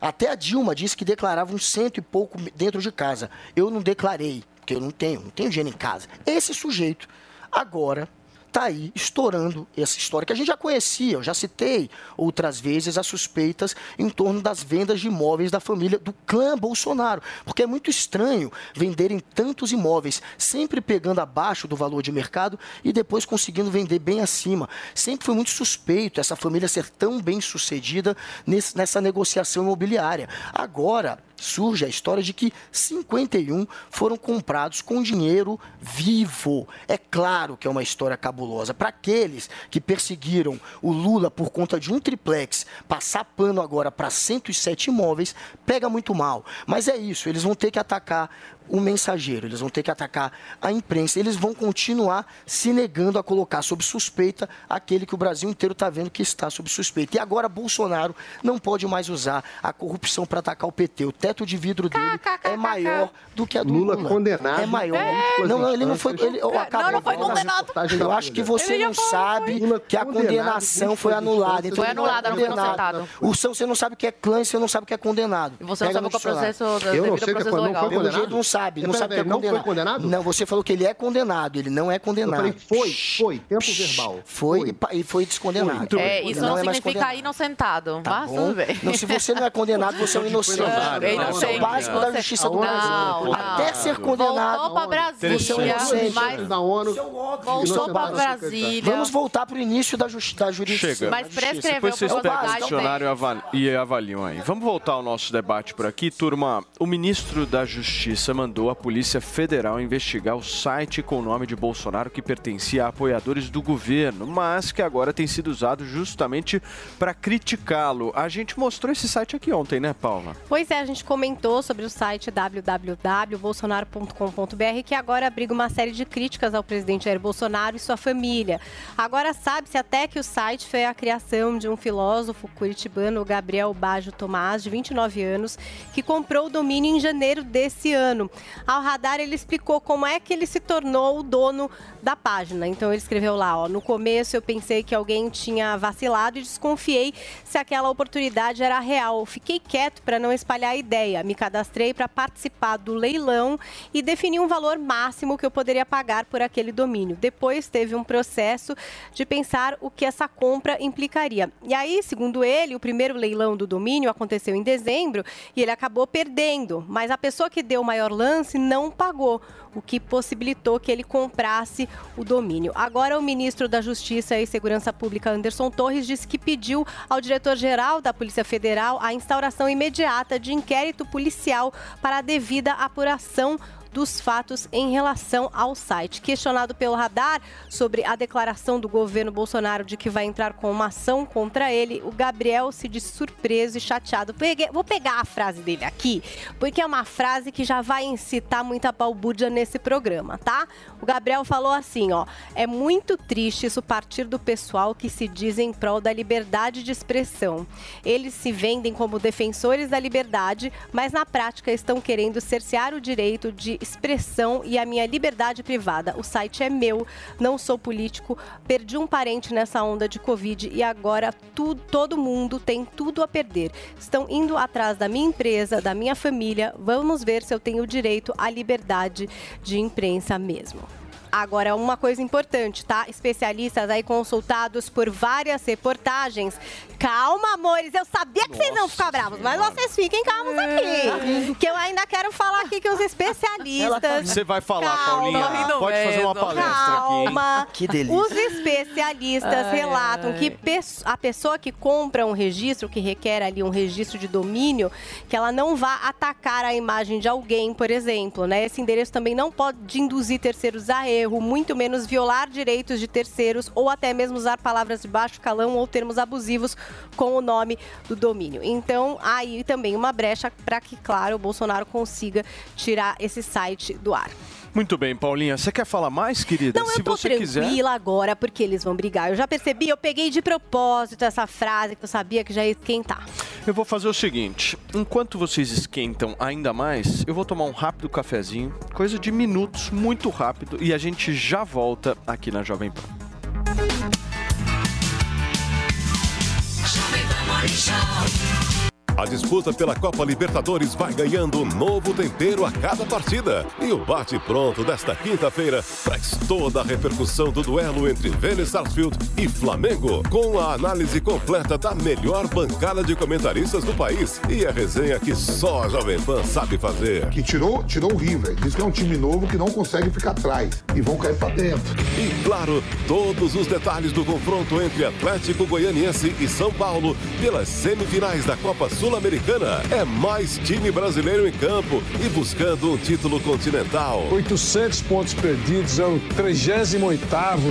Speaker 13: Até a Dilma disse que declarava um cento e pouco dentro de casa. Eu não declarei, porque eu não tenho, não tenho dinheiro em casa. Esse sujeito agora está aí estourando essa história que a gente já conhecia, eu já citei outras vezes as suspeitas em torno das vendas de imóveis da família do clã Bolsonaro, porque é muito estranho venderem tantos imóveis, sempre pegando abaixo do valor de mercado e depois conseguindo vender bem acima. Sempre foi muito suspeito essa família ser tão bem sucedida nessa negociação imobiliária. Agora, surge a história de que 51 foram comprados com dinheiro vivo. É claro que é uma história cabulosa. Para aqueles que perseguiram o Lula por conta de um triplex, passar pano agora para 107 imóveis, pega muito mal. Mas é isso, eles vão ter que atacar o mensageiro, eles vão ter que atacar a imprensa, eles vão continuar se negando a colocar sob suspeita aquele que o Brasil inteiro está vendo que está sob suspeita. E agora Bolsonaro não pode mais usar a corrupção para atacar o PT. O teto de vidro dele é maior do que a do Lula.
Speaker 12: Lula condenado.
Speaker 13: É maior.
Speaker 12: É.
Speaker 13: Não, não, ele não foi. Ele, oh, acabou.
Speaker 8: não, não foi condenado.
Speaker 13: Eu acho que você
Speaker 8: Ele
Speaker 13: não sabe que a condenação foi anulada.
Speaker 8: Foi
Speaker 13: não é
Speaker 8: anulada, não foi
Speaker 13: condenado. O São, você não sabe o que é clã e você não sabe o que é condenado.
Speaker 8: E você não
Speaker 13: Pega
Speaker 8: sabe
Speaker 13: no
Speaker 8: qual é o
Speaker 13: dicionário.
Speaker 8: processo da-
Speaker 12: Eu não sei
Speaker 8: ao
Speaker 12: que
Speaker 8: processo
Speaker 12: não foi
Speaker 13: Pelo
Speaker 12: condenado?
Speaker 13: jeito não sabe, não sabe o que é
Speaker 12: peraí, não foi
Speaker 13: condenado.
Speaker 12: condenado?
Speaker 13: Não, você falou que ele é condenado, ele não é
Speaker 12: Eu
Speaker 13: condenado.
Speaker 12: falei, foi, foi, tempo verbal.
Speaker 13: Foi e pa- e foi descondenado.
Speaker 12: Muito bem.
Speaker 8: É, isso
Speaker 13: Não
Speaker 8: não,
Speaker 13: é mais
Speaker 8: significa
Speaker 13: condenado.
Speaker 8: inocentado.
Speaker 13: Tá
Speaker 8: mas
Speaker 13: bom?
Speaker 8: tudo bem.
Speaker 13: Não, se você não é condenado, você é um inocente.
Speaker 8: Não, é
Speaker 13: Isso é o
Speaker 8: inocente.
Speaker 13: básico da justiça do
Speaker 8: Não,
Speaker 13: Brasil.
Speaker 8: não.
Speaker 13: Até ser condenado.
Speaker 8: Voltou Brasília,
Speaker 13: Você é um inocente.
Speaker 8: mas
Speaker 12: da ONU.
Speaker 8: voltou pra Brasília.
Speaker 13: Vamos voltar para o início da, justi da jurisdição.
Speaker 3: Chega.
Speaker 8: Mas prescreveu
Speaker 3: Depois vocês pegam o dicionário e avali- e avaliam aí. Vamos voltar ao nosso debate por aqui, turma. O ministro da Justiça mandou a Polícia Federal investigar o site com o nome de Bolsonaro que pertencia a apoiadores do governo, mas que agora tem sido usado justamente para criticá-lo. A gente mostrou esse site aqui ontem, né, Paula?
Speaker 4: Pois é, a gente comentou sobre o site www.bolsonaro.com.br que agora abriga uma série de críticas ao presidente Jair Bolsonaro e sua família. Agora sabe-se até que o site foi a criação de um filósofo curitibano, Gabriel Baggio Tomás, de 29 anos, que comprou o domínio em janeiro desse ano. Ao radar, ele explicou como é que ele se tornou o dono da página. Então ele escreveu lá, ó, no começo eu pensei que alguém tinha vacilado e desconfiei se aquela oportunidade era real. Fiquei quieto para não espalhar a ideia. Me cadastrei para participar do leilão e defini um valor máximo que eu poderia pagar por aquele domínio. Depois teve um processo de pensar o que essa compra implicaria. E aí, segundo ele, o primeiro leilão do domínio aconteceu em dezembro e ele acabou perdendo, mas a pessoa que deu o maior lance não pagou, o que possibilitou que ele comprasse o domínio. Agora, o ministro da Justiça e Segurança Pública, Anderson Torres, disse que pediu ao diretor-geral da Polícia Federal a instauração imediata de inquérito policial para a devida apuração dos fatos em relação ao site. Questionado pelo radar sobre a declaração do governo Bolsonaro de que vai entrar com uma ação contra ele, o Gabriel se disse surpreso e chateado. Peguei- vou pegar a frase dele aqui, porque é uma frase que já vai incitar muita balbúrdia nesse programa, tá? O Gabriel falou assim, ó: "É muito triste isso partir do pessoal que se diz em prol da liberdade de expressão. Eles se vendem como defensores da liberdade, mas na prática estão querendo cercear o direito de expressão e a minha liberdade privada. O site é meu, não sou político, perdi um parente nessa onda de Covid e agora tu, todo mundo tem tudo a perder. Estão indo atrás da minha empresa, da minha família. Vamos ver se eu tenho direito à liberdade de imprensa mesmo. Agora, uma coisa importante, tá? Especialistas aí consultados por várias reportagens. Calma, amores, eu sabia que vocês não ficar bravos, mas vocês fiquem calmos aqui. Que eu ainda quero falar aqui que os especialistas.
Speaker 3: Você vai falar,
Speaker 4: Calma.
Speaker 3: Paulinha. Pode fazer uma palestra aqui. hein?
Speaker 4: Calma.
Speaker 13: Que delícia.
Speaker 4: Os especialistas
Speaker 8: Ai,
Speaker 4: relatam
Speaker 8: ai.
Speaker 4: que a pessoa que compra um registro, que requer ali um registro de domínio, que ela não vá atacar a imagem de alguém, por exemplo, né? Esse endereço também não pode induzir terceiros a erro, muito menos violar direitos de terceiros ou até mesmo usar palavras de baixo calão ou termos abusivos com o nome do domínio. Então, aí também uma brecha para que, claro, o Bolsonaro consiga tirar esse site do ar.
Speaker 3: Muito bem, Paulinha. Você quer falar mais, querida?
Speaker 4: Não,
Speaker 3: Se
Speaker 4: eu tô
Speaker 3: você
Speaker 4: tranquila
Speaker 3: quiser.
Speaker 4: agora, porque eles vão brigar. Eu já percebi, eu peguei de propósito essa frase que eu sabia que já ia esquentar.
Speaker 3: Eu vou fazer o seguinte: enquanto vocês esquentam ainda mais, eu vou tomar um rápido cafezinho, coisa de minutos, muito rápido, e a gente já volta aqui na Jovem Pan.
Speaker 22: Jovem Pan Morning Show.
Speaker 23: A disputa pela Copa Libertadores vai ganhando um novo tempero a cada partida. E o bate-pronto desta quinta-feira traz toda a repercussão do duelo entre Vélez Sarsfield e Flamengo, com a análise completa da melhor bancada de comentaristas do país e a resenha que só a Jovem Pan sabe fazer.
Speaker 24: Que tirou, tirou o River. Diz que é um time novo que não consegue ficar atrás. E vão cair pra dentro.
Speaker 23: E claro, todos os detalhes do confronto entre Atlético Goianiense e São Paulo pelas semifinais da Copa Sul-Americana. É mais time brasileiro em campo e buscando um título continental.
Speaker 25: 800 pontos perdidos, é o 38º.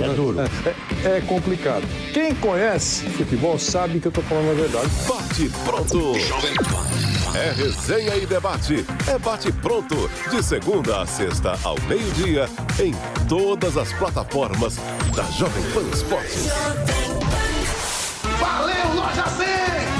Speaker 25: É duro. É, é complicado. Quem conhece futebol sabe que eu tô falando a verdade.
Speaker 23: Bate pronto.
Speaker 22: Jovem Pan.
Speaker 23: É resenha e debate. É bate pronto. De segunda a sexta ao meio-dia. Em todas as plataformas da Jovem Pan Esportes.
Speaker 2: Valeu, Loja 100!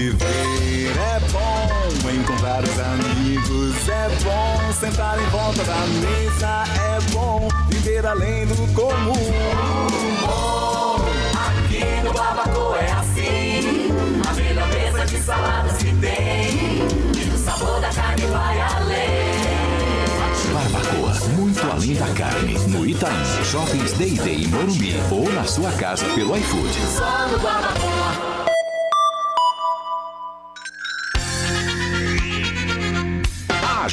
Speaker 26: Viver é bom, encontrar os amigos é bom, sentar em volta da mesa é bom, viver além do comum.
Speaker 22: Bom, aqui no Barbacoa é assim. A melhor mesa de saladas que tem. E o sabor da carne vai além.
Speaker 2: Barbacoa, muito além da carne. No Itaim, Shoppings Day Day em Morumbi ou na sua casa pelo iFood.
Speaker 22: Só no Barbacoa.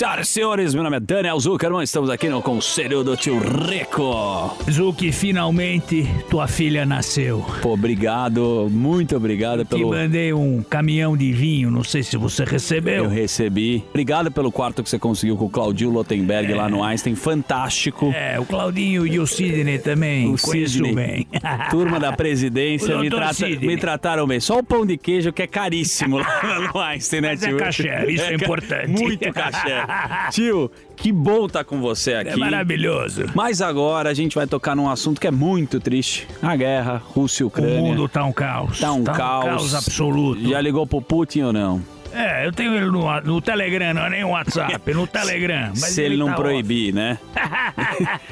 Speaker 27: Senhoras e senhores, meu nome é Daniel Zuckerman, estamos aqui no Conselho do Tio Rico.
Speaker 28: Zuki, finalmente tua filha nasceu.
Speaker 27: Pô, obrigado, muito obrigado
Speaker 28: Te
Speaker 27: pelo...
Speaker 28: mandei um caminhão de vinho, não sei se você recebeu.
Speaker 27: Eu recebi. Obrigado pelo quarto que você conseguiu com o Claudio Lotenberg lá no Einstein, fantástico.
Speaker 28: É, o Claudinho e o Sidney também,
Speaker 27: O
Speaker 28: conheço
Speaker 27: Sidney.
Speaker 28: bem.
Speaker 27: Turma da presidência me, trata-
Speaker 28: Sidney.
Speaker 27: me trataram bem. Só o pão de queijo que é caríssimo lá no Einstein, né,
Speaker 28: Mas é
Speaker 27: tio?
Speaker 28: caché, isso é
Speaker 27: ca-
Speaker 28: importante.
Speaker 27: Muito caché. Tio, que bom estar com você aqui.
Speaker 28: É maravilhoso.
Speaker 27: Mas agora a gente vai tocar num assunto que é muito triste. A guerra, Rússia e Ucrânia.
Speaker 28: O mundo tá um caos.
Speaker 27: Tá um
Speaker 28: Tá um
Speaker 27: caos.
Speaker 28: caos absoluto.
Speaker 27: Já ligou pro Putin ou não?
Speaker 28: É, eu tenho ele no, no Telegram, não é nem no WhatsApp, no Telegram. Mas
Speaker 27: Se ele, não
Speaker 28: tá
Speaker 27: proibir, né?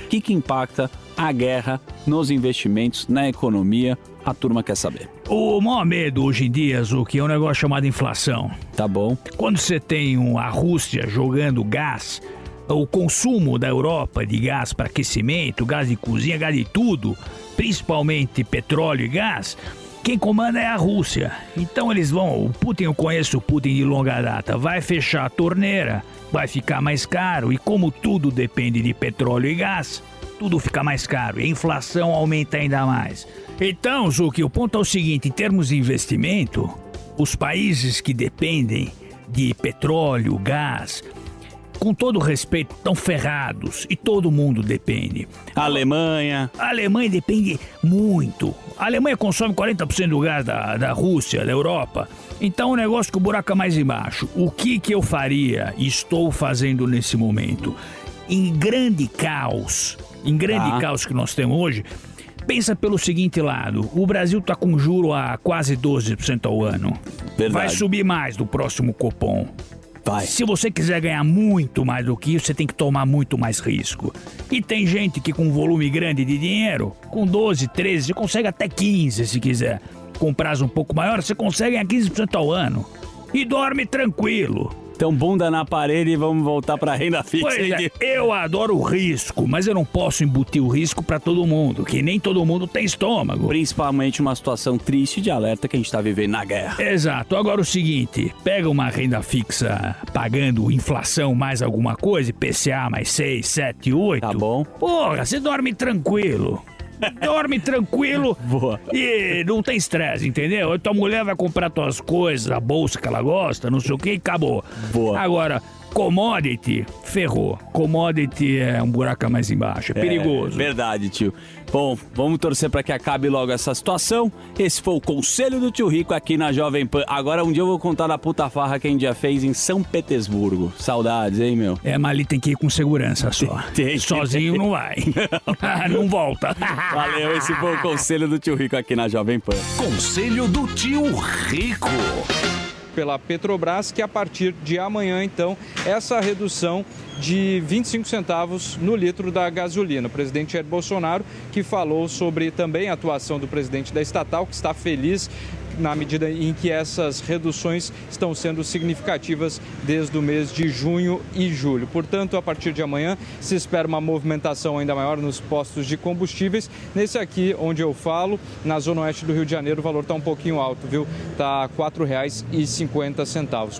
Speaker 27: O que, que impacta a guerra nos investimentos, na economia? A turma quer saber.
Speaker 28: O maior medo hoje em dia, Zuki, é um negócio chamado inflação.
Speaker 27: Tá bom.
Speaker 28: Quando você tem a Rússia jogando gás, o consumo da Europa de gás para aquecimento, gás de cozinha, gás de tudo, principalmente petróleo e gás, quem comanda é a Rússia. Então eles vão, o Putin, eu conheço o Putin de longa data, vai fechar a torneira, vai ficar mais caro e como tudo depende de petróleo e gás, tudo fica mais caro e a inflação aumenta ainda mais. Então, Zuki, o ponto é o seguinte, em termos de investimento, os países que dependem de petróleo, gás, com todo respeito, estão ferrados e todo mundo depende.
Speaker 27: A Alemanha.
Speaker 28: A Alemanha depende muito. A Alemanha consome 40% do gás da, da Rússia, da Europa. Então o negócio que o buraco é mais embaixo. O que, que eu faria e estou fazendo nesse momento? Em grande caos, em grande
Speaker 27: Tá.
Speaker 28: caos que nós temos hoje, pensa pelo seguinte lado: o Brasil está com juro a quase 12% ao ano.
Speaker 27: Verdade.
Speaker 28: Vai subir mais do próximo Copom.
Speaker 27: Vai.
Speaker 28: Se você quiser ganhar muito mais do que isso, você tem que tomar muito mais risco. E tem gente que com um volume grande de dinheiro, com 12, 13, você consegue até 15 se quiser. Com prazo um pouco maior, você consegue ganhar 15% ao ano. E dorme tranquilo.
Speaker 27: Então, bunda na parede e vamos voltar pra renda fixa.
Speaker 28: Pois é, eu adoro o risco, mas eu não posso embutir o risco pra todo mundo, que nem todo mundo tem estômago.
Speaker 27: Principalmente uma situação triste de alerta que a gente tá vivendo na guerra.
Speaker 28: Exato. Agora o seguinte, pega uma renda fixa pagando inflação mais alguma coisa, IPCA mais 6, 7, 8. Tá
Speaker 27: bom.
Speaker 28: Porra, você dorme tranquilo. Dorme tranquilo
Speaker 27: Boa.
Speaker 28: e não tem estresse, entendeu? Tua mulher vai comprar tuas coisas, a bolsa que ela gosta, não sei o que, e acabou.
Speaker 27: Boa.
Speaker 28: Agora, Commodity, ferrou. Commodity é um buraco mais embaixo, é perigoso.
Speaker 27: É, verdade, tio. Bom, vamos torcer para que acabe logo essa situação. Esse foi o conselho do tio Rico aqui na Jovem Pan. Agora um dia eu vou contar da puta farra que a gente já fez em São Petersburgo. Saudades, hein, meu?
Speaker 28: É, mas ali tem que ir com segurança só.
Speaker 27: Tem,
Speaker 28: Sozinho
Speaker 27: tem.
Speaker 28: não vai. não volta.
Speaker 27: Valeu, esse foi o conselho do tio Rico aqui na Jovem Pan.
Speaker 5: Conselho do tio Rico
Speaker 29: pela Petrobras, que a partir de amanhã, então, essa redução de 25 centavos no litro da gasolina. O presidente Jair Bolsonaro, que falou sobre também a atuação do presidente da estatal, que está feliz na medida em que essas reduções estão sendo significativas desde o mês de junho e julho. Portanto, a partir de amanhã se espera uma movimentação ainda maior nos postos de combustíveis. Nesse aqui, onde eu falo, na zona oeste do Rio de Janeiro, o valor está um pouquinho alto, viu? Está R$ 4,50.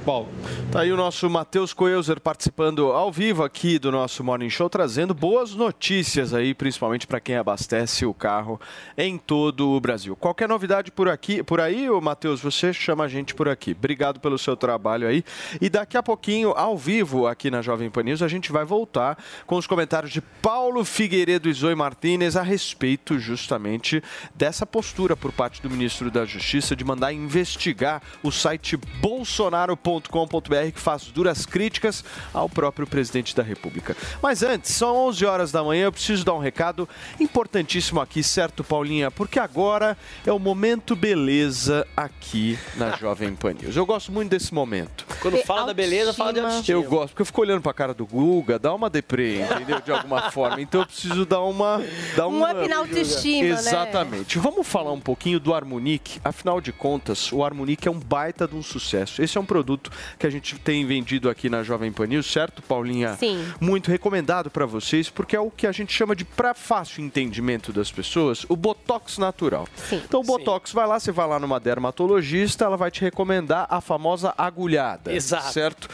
Speaker 29: Paulo.
Speaker 3: Tá aí o nosso Matheus Coelzer participando ao vivo aqui do nosso Morning Show, trazendo boas notícias aí, principalmente para quem abastece o carro em todo o Brasil. Qualquer novidade por aqui, por aí, ô Matheus, você chama a gente por aqui. Obrigado pelo seu trabalho aí. E daqui a pouquinho, ao vivo, aqui na Jovem Pan News, a gente vai voltar com os comentários de Paulo Figueiredo e Zoe Martinez a respeito justamente dessa postura por parte do ministro da Justiça de mandar investigar o site bolsonaro.com.br que faz duras críticas ao próprio presidente da República. Mas antes, são 11 horas da manhã, eu preciso dar um recado importantíssimo aqui, certo, Paulinha? Porque agora é o momento beleza aqui na Jovem Pan News. Eu gosto muito desse momento.
Speaker 14: Quando fala da beleza, fala de autoestima.
Speaker 3: Eu gosto, porque eu fico olhando pra cara do Guga, dá uma deprê, entendeu? De alguma forma. Então eu preciso dar uma. Dar
Speaker 4: Um up na autoestima, né?
Speaker 3: Exatamente. Vamos falar um pouquinho do Harmonic. Afinal de contas, o Harmonic é um baita de um sucesso. Esse é um produto que a gente tem vendido aqui na Jovem Pan News, certo, Paulinha?
Speaker 4: Sim.
Speaker 3: Muito recomendado pra vocês, porque é o que a gente chama de, pra fácil entendimento das pessoas, o Botox natural. Então o Botox vai lá, você vai lá numa dermatologista, ela vai te recomendar a famosa agulhada.
Speaker 14: Exato.
Speaker 3: Certo?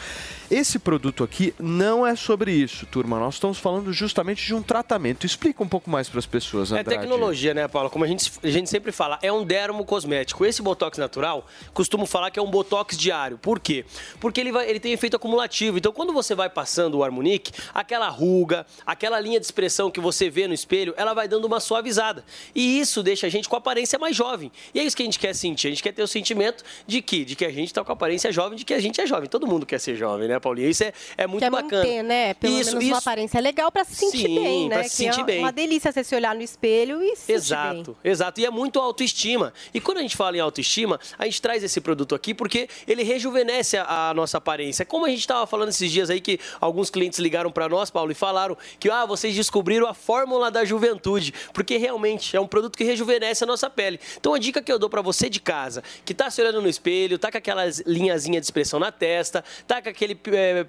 Speaker 3: Esse produto aqui não é sobre isso, turma. Nós estamos falando justamente de um tratamento. Explica um pouco mais para as pessoas,
Speaker 14: É
Speaker 3: Andrade.
Speaker 14: tecnologia, né, Paulo? Como a gente, a gente sempre fala, é um dermo cosmético. Esse Botox natural, costumo falar que é um Botox diário. Por quê? Porque ele, vai, ele tem efeito acumulativo. Então, quando você vai passando o Harmonic, aquela ruga, aquela linha de expressão que você vê no espelho, ela vai dando uma suavizada. E isso deixa a gente com a aparência mais jovem. E é isso que a gente quer sentir. A gente quer ter o sentimento de que, de que a gente está com a aparência jovem, de que a gente é jovem. Todo mundo quer ser jovem, né, Paulinha? Isso é, é muito
Speaker 4: Quer
Speaker 14: bacana.
Speaker 4: manter, né? Pelo
Speaker 14: isso,
Speaker 4: menos uma
Speaker 14: isso.
Speaker 4: aparência legal pra se sentir
Speaker 14: Sim,
Speaker 4: bem, né?
Speaker 14: pra se
Speaker 4: que
Speaker 14: sentir
Speaker 4: é
Speaker 14: bem.
Speaker 4: uma delícia você se olhar no espelho e se sentir bem.
Speaker 14: Exato, exato. E é muito autoestima. E quando a gente fala em autoestima, a gente traz esse produto aqui porque ele rejuvenesce a, a nossa aparência. Como a gente estava falando esses dias aí que alguns clientes ligaram para nós, Paulo, e falaram que ah, vocês descobriram a fórmula da juventude, porque realmente é um produto que rejuvenesce a nossa pele. Então a dica que eu dou para você de casa, que tá se olhando no espelho, tá com aquelas linhazinha de expressão na testa, tá com aquele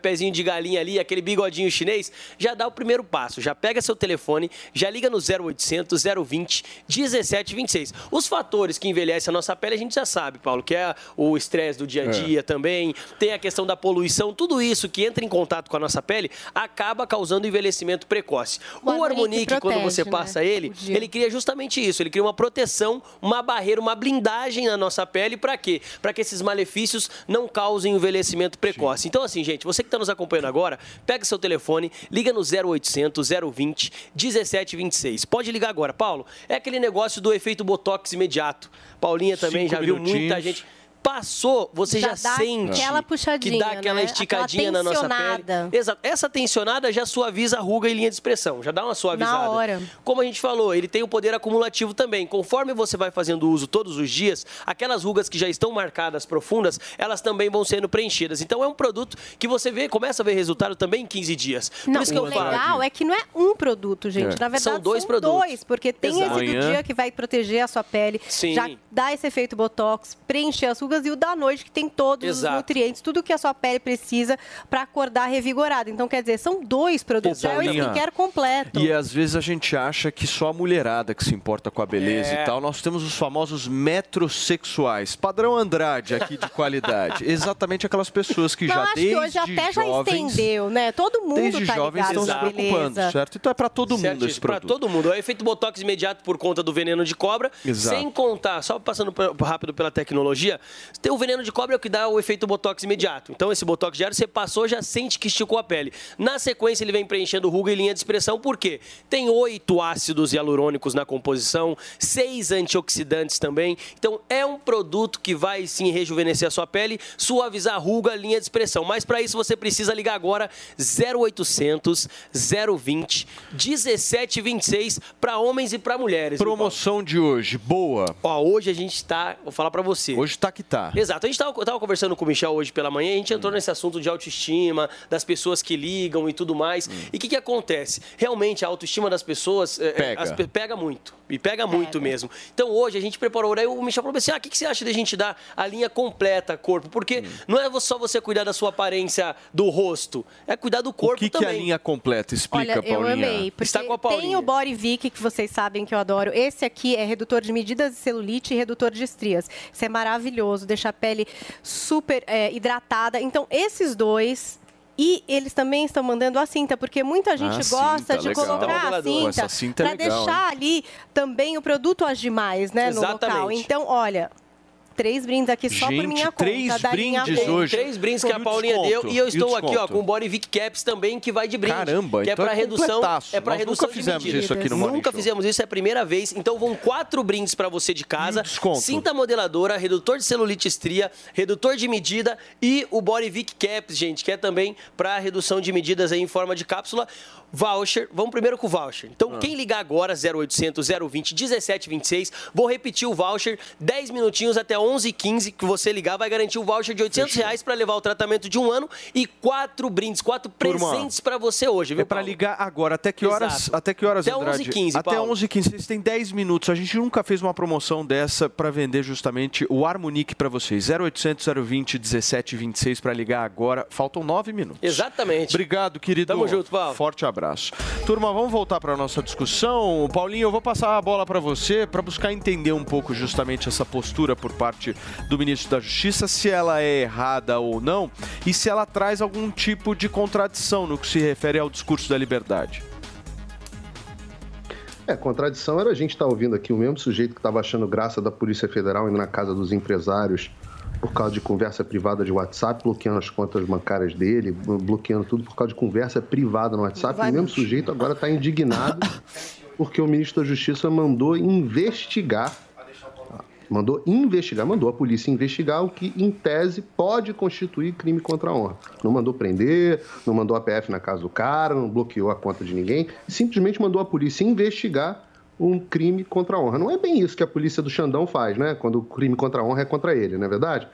Speaker 14: pezinho de galinha ali, aquele bigodinho chinês, já dá o primeiro passo, já pega seu telefone, já liga no 0800 020 1726. Os fatores que envelhecem a nossa pele a gente já sabe, Paulo, que é o estresse do dia a dia também, tem a questão da poluição, tudo isso que entra em contato com a nossa pele acaba causando envelhecimento precoce. O,
Speaker 4: O Harmonic
Speaker 14: Harmonic, quando
Speaker 4: protege,
Speaker 14: você
Speaker 4: né?
Speaker 14: passa ele,
Speaker 4: O dia.
Speaker 14: ele cria justamente isso, ele cria uma proteção, uma barreira, uma blindagem na nossa pele para quê? Para que esses malefícios não causem envelhecimento precoce. Então assim, gente, você que está nos acompanhando agora, pega seu telefone, liga no 0800 020 1726. Pode ligar agora, Paulo. É aquele negócio do efeito botox imediato. Paulinha também
Speaker 3: Cinco
Speaker 14: já viu muita gente Passou, você já,
Speaker 4: Já
Speaker 14: sente
Speaker 4: aquela
Speaker 14: que dá aquela
Speaker 4: né?
Speaker 14: esticadinha
Speaker 4: Aquela
Speaker 14: na nossa pele.
Speaker 4: tensionada.
Speaker 14: Exato. Essa tensionada já suaviza a ruga e linha de expressão, já dá uma suavizada.
Speaker 4: Na hora.
Speaker 14: Como a gente falou, ele tem o poder acumulativo também. Conforme você vai fazendo uso todos os dias, aquelas rugas que já estão marcadas profundas, elas também vão sendo preenchidas. Então é um produto que você vê, começa a ver resultado também em 15 dias. Por
Speaker 4: Não,
Speaker 14: isso que
Speaker 4: o
Speaker 14: eu falo.
Speaker 4: legal é que não é um produto, gente.
Speaker 14: É.
Speaker 4: Na verdade,
Speaker 14: São dois produtos.
Speaker 4: dois, porque tem
Speaker 14: Exato.
Speaker 4: esse do dia que vai proteger a sua pele,
Speaker 14: Sim.
Speaker 4: já dá esse efeito botox, preencher as rugas, e o da noite que tem todos
Speaker 14: Exato.
Speaker 4: os nutrientes, tudo que a sua pele precisa para acordar revigorada. Então, quer dizer, são dois produtos. É o skincare completo.
Speaker 3: E às vezes a gente acha que só a mulherada que se importa com a beleza
Speaker 14: É.
Speaker 3: e tal. Nós temos os famosos metrosexuais. Padrão Andrade aqui de qualidade. Exatamente aquelas pessoas que
Speaker 4: Não,
Speaker 3: já
Speaker 4: acho
Speaker 3: desde
Speaker 4: que hoje até já
Speaker 3: jovens,
Speaker 4: estendeu, né? Todo mundo
Speaker 3: desde
Speaker 4: tá
Speaker 3: jovens estão se preocupando,
Speaker 4: beleza.
Speaker 3: certo? Então é para todo mundo
Speaker 14: Certíssimo,
Speaker 3: esse
Speaker 14: Pra
Speaker 3: produto.
Speaker 14: todo mundo. É o efeito botox imediato por conta do veneno de cobra.
Speaker 3: Exato.
Speaker 14: Sem contar, só passando rápido pela tecnologia, o veneno de cobra é o que dá o efeito botox imediato. Então, esse botox diário, você passou, já sente que esticou a pele. Na sequência, ele vem preenchendo ruga e linha de expressão, por quê? Tem oito ácidos hialurônicos na composição, seis antioxidantes também. Então, é um produto que vai sim rejuvenescer a sua pele, suavizar a ruga, linha de expressão. Mas para isso, você precisa ligar agora 0800 020 1726 para homens e para mulheres.
Speaker 3: Promoção de hoje, boa.
Speaker 14: Ó, hoje a gente tá, vou falar para você.
Speaker 3: Hoje tá que tá.
Speaker 14: Exato. A gente tava, tava conversando com o Michel hoje pela manhã e a gente entrou nesse assunto de autoestima, das pessoas que ligam e tudo mais. E o que, que acontece? Realmente, a autoestima das pessoas é, é,
Speaker 3: Pega.
Speaker 14: as pe- pega muito. E pega muito mesmo. Então hoje a gente preparou. Daí o Michel falou assim: ah, o que, que você acha da gente dar a linha completa corpo? Porque não é só você cuidar da sua aparência do rosto, é cuidar do corpo
Speaker 3: O que, que é
Speaker 14: também.
Speaker 3: a linha completa? Explica,
Speaker 4: Olha, eu
Speaker 3: Paulinha.
Speaker 4: amei. Porque
Speaker 14: Está com a
Speaker 4: tem
Speaker 14: Paulinha.
Speaker 4: o Body Vic, que vocês sabem que eu adoro. Esse aqui é redutor de medidas de celulite e redutor de estrias. Isso é maravilhoso, deixa a pele super é, hidratada. Então, esses dois... E eles também estão mandando a cinta, porque muita gente
Speaker 3: Ah,
Speaker 4: gosta
Speaker 3: cinta,
Speaker 4: de
Speaker 3: legal.
Speaker 4: colocar a cinta,
Speaker 3: cinta é
Speaker 4: para deixar ali também o produto agir mais, né, no local.
Speaker 14: Exatamente.
Speaker 4: Então, olha, três brindes aqui só por
Speaker 3: Gente,
Speaker 4: minha
Speaker 3: três
Speaker 4: conta. da linha
Speaker 3: brindes hoje.
Speaker 14: Três brindes que
Speaker 3: E
Speaker 14: a Paulinha deu e eu
Speaker 3: E
Speaker 14: estou aqui ó, com o Body Vic Caps também que vai de brinde.
Speaker 3: Caramba,
Speaker 14: que é
Speaker 3: então
Speaker 14: para
Speaker 3: é
Speaker 14: redução, é para
Speaker 3: Nós
Speaker 14: redução
Speaker 3: nunca fizemos
Speaker 14: de medidas.
Speaker 3: isso aqui no
Speaker 14: Nunca
Speaker 3: Show.
Speaker 14: fizemos isso, é a primeira vez. Então vão quatro brindes para você de casa.
Speaker 3: desconto.
Speaker 14: Cinta modeladora, redutor de celulite e estria, redutor de medida e o Body Vic Caps, gente, que é também para redução de medidas aí em forma de cápsula. Voucher, vamos primeiro com o voucher. Então,
Speaker 3: Ah.
Speaker 14: quem ligar agora, 0800 020 1726, vou repetir o voucher, 10 minutinhos até 11h15 que você ligar, vai garantir o voucher de 800 reais para levar o tratamento de um ano e quatro brindes, quatro presentes para você hoje, viu,
Speaker 3: É para ligar agora. Até que horas?
Speaker 14: Exato.
Speaker 3: Até que horas,
Speaker 14: Até
Speaker 3: Andrade?
Speaker 14: 11h15,
Speaker 3: Até
Speaker 14: Paulo.
Speaker 3: 11h15. Vocês têm 10 minutos. A gente nunca fez uma promoção dessa para vender justamente o Harmonique para vocês. 0800 020 1726 para ligar agora. Faltam 9 minutos.
Speaker 14: Exatamente.
Speaker 3: Obrigado, querido.
Speaker 14: Tamo junto, Paulo.
Speaker 3: Forte abraço. Turma, vamos voltar para nossa discussão. Paulinho, eu vou passar a bola para você para buscar entender um pouco justamente essa postura por parte do ministro da Justiça, se ela é errada ou não e se ela traz algum tipo de contradição no que se refere ao discurso da liberdade.
Speaker 12: É, contradição era a gente estar ouvindo aqui o mesmo sujeito que estava achando graça da Polícia Federal indo na casa dos empresários por causa de conversa privada de WhatsApp, bloqueando as contas bancárias dele, bloqueando tudo por causa de conversa privada no WhatsApp.
Speaker 13: Vai,
Speaker 12: o mesmo sujeito agora está indignado porque o ministro da Justiça mandou investigar mandou investigar, mandou a polícia investigar o que, em tese, pode constituir crime contra a honra. Não mandou prender, não mandou a PF na casa do cara, não bloqueou a conta de ninguém, simplesmente mandou a polícia investigar um crime contra a honra. Não é bem isso que a polícia do Xandão faz, né? Quando o crime contra a honra é contra ele, não é verdade?